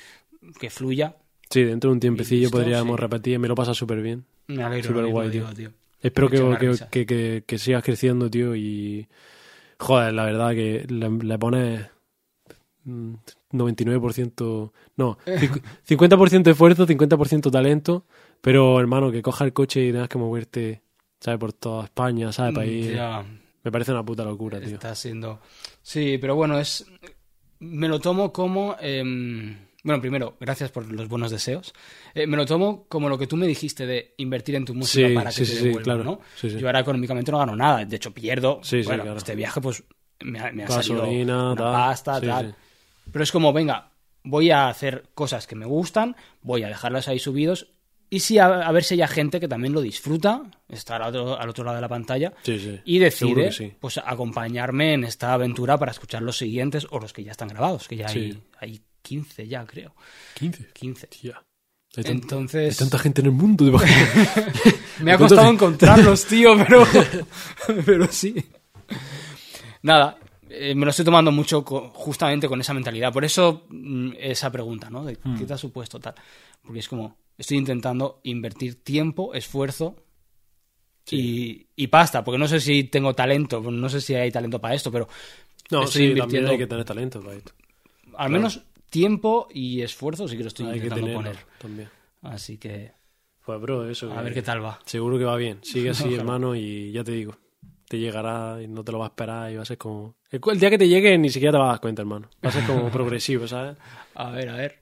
A: que fluya.
B: Sí, dentro de un tiempecillo
A: listo,
B: podríamos
A: sí.
B: repetir. Me lo pasa súper bien.
A: Me alegro.
B: Súper guay,
A: digo,
B: tío. Espero
A: Me
B: que, que, sigas creciendo, tío. Y. Joder, la verdad que le, le pones. mm, 99%. No, cincu- 50% esfuerzo, 50% talento. Pero, hermano, que coja el coche y tengas que moverte, ¿sabes? Por toda España, ¿sabes? Para ir.
A: Ya,
B: Me parece una puta locura, tío.
A: está siendo. Sí, pero bueno, es. Me lo tomo como. em, Bueno, primero, gracias por los buenos deseos. Eh, me lo tomo como lo que tú me dijiste de invertir en tu música
B: Sí,
A: para que
B: sí,
A: te
B: sí,
A: devuelva,
B: claro.
A: ¿no?
B: Sí, sí.
A: Yo ahora económicamente no gano nada, de hecho pierdo. Bueno,
B: claro.
A: este viaje pues me ha, me ha salido
B: Gasolina,
A: una
B: tal.
A: pasta, tal. Pero es como, venga, voy a hacer cosas que me gustan, voy a dejarlas ahí subidos y sí a, a ver si hay gente que también lo disfruta, está al otro, al otro lado de la pantalla
B: Sí, sí.
A: y decide
B: sí.
A: pues acompañarme en esta aventura para escuchar los siguientes o los que ya están grabados, que ya hay, hay 15 ya, creo.
B: 15.
A: 15.
B: Tía. Hay,
A: Entonces,
B: hay tanta gente en el mundo, ¿te imaginas?
A: me ha costado encontrarlos, tío, pero, pero sí. Nada, eh, me lo estoy tomando mucho co- justamente con esa mentalidad. Por eso mm, esa pregunta, ¿no? De
B: Hmm.
A: qué te ha supuesto tal. Porque es como, estoy intentando invertir tiempo, esfuerzo y, y pasta. Porque no sé si tengo talento, no sé si hay talento para esto, pero
B: No,
A: estoy
B: sí,
A: invirtiendo
B: también hay que tener talento para esto.
A: al menos tiempo y esfuerzo sí que lo estoy
B: Hay que
A: intentando
B: tenerlo
A: poner.
B: también.
A: Así que,
B: Pues, bro, eso.
A: a
B: que-
A: ver qué tal va.
B: Seguro que va bien. Sigue así, hermano, y ya te digo. Te llegará y no te lo vas a esperar y va a ser como... El, el día que te llegue ni siquiera te vas a dar cuenta, hermano. Va a ser como progresivo, ¿sabes?
A: A ver, a ver.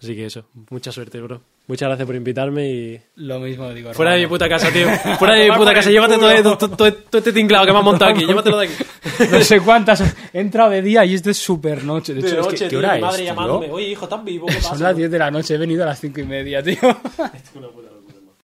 B: Así que eso. Mucha suerte, bro. Muchas gracias por invitarme y...
A: Lo mismo digo.
B: Fuera de mi
A: hermano.
B: puta casa, tío. Fuera de mi puta casa. Llévate todo, todo, todo- todo este tinglado que me has montado aquí. Llévatelo de aquí.
A: No sé cuántas. He entrado de día y es de super noche. De hecho,
B: De
A: es que-
B: noche,
A: ¿qué
B: tío,
A: hora
B: mi
A: es?
B: madre
A: tío?
B: llamándome. Oye, hijo, ¿estás vivo? ¿Qué pasa?
A: Son las 10 de la noche. He venido a las 5 y media, tío.
B: Es una puta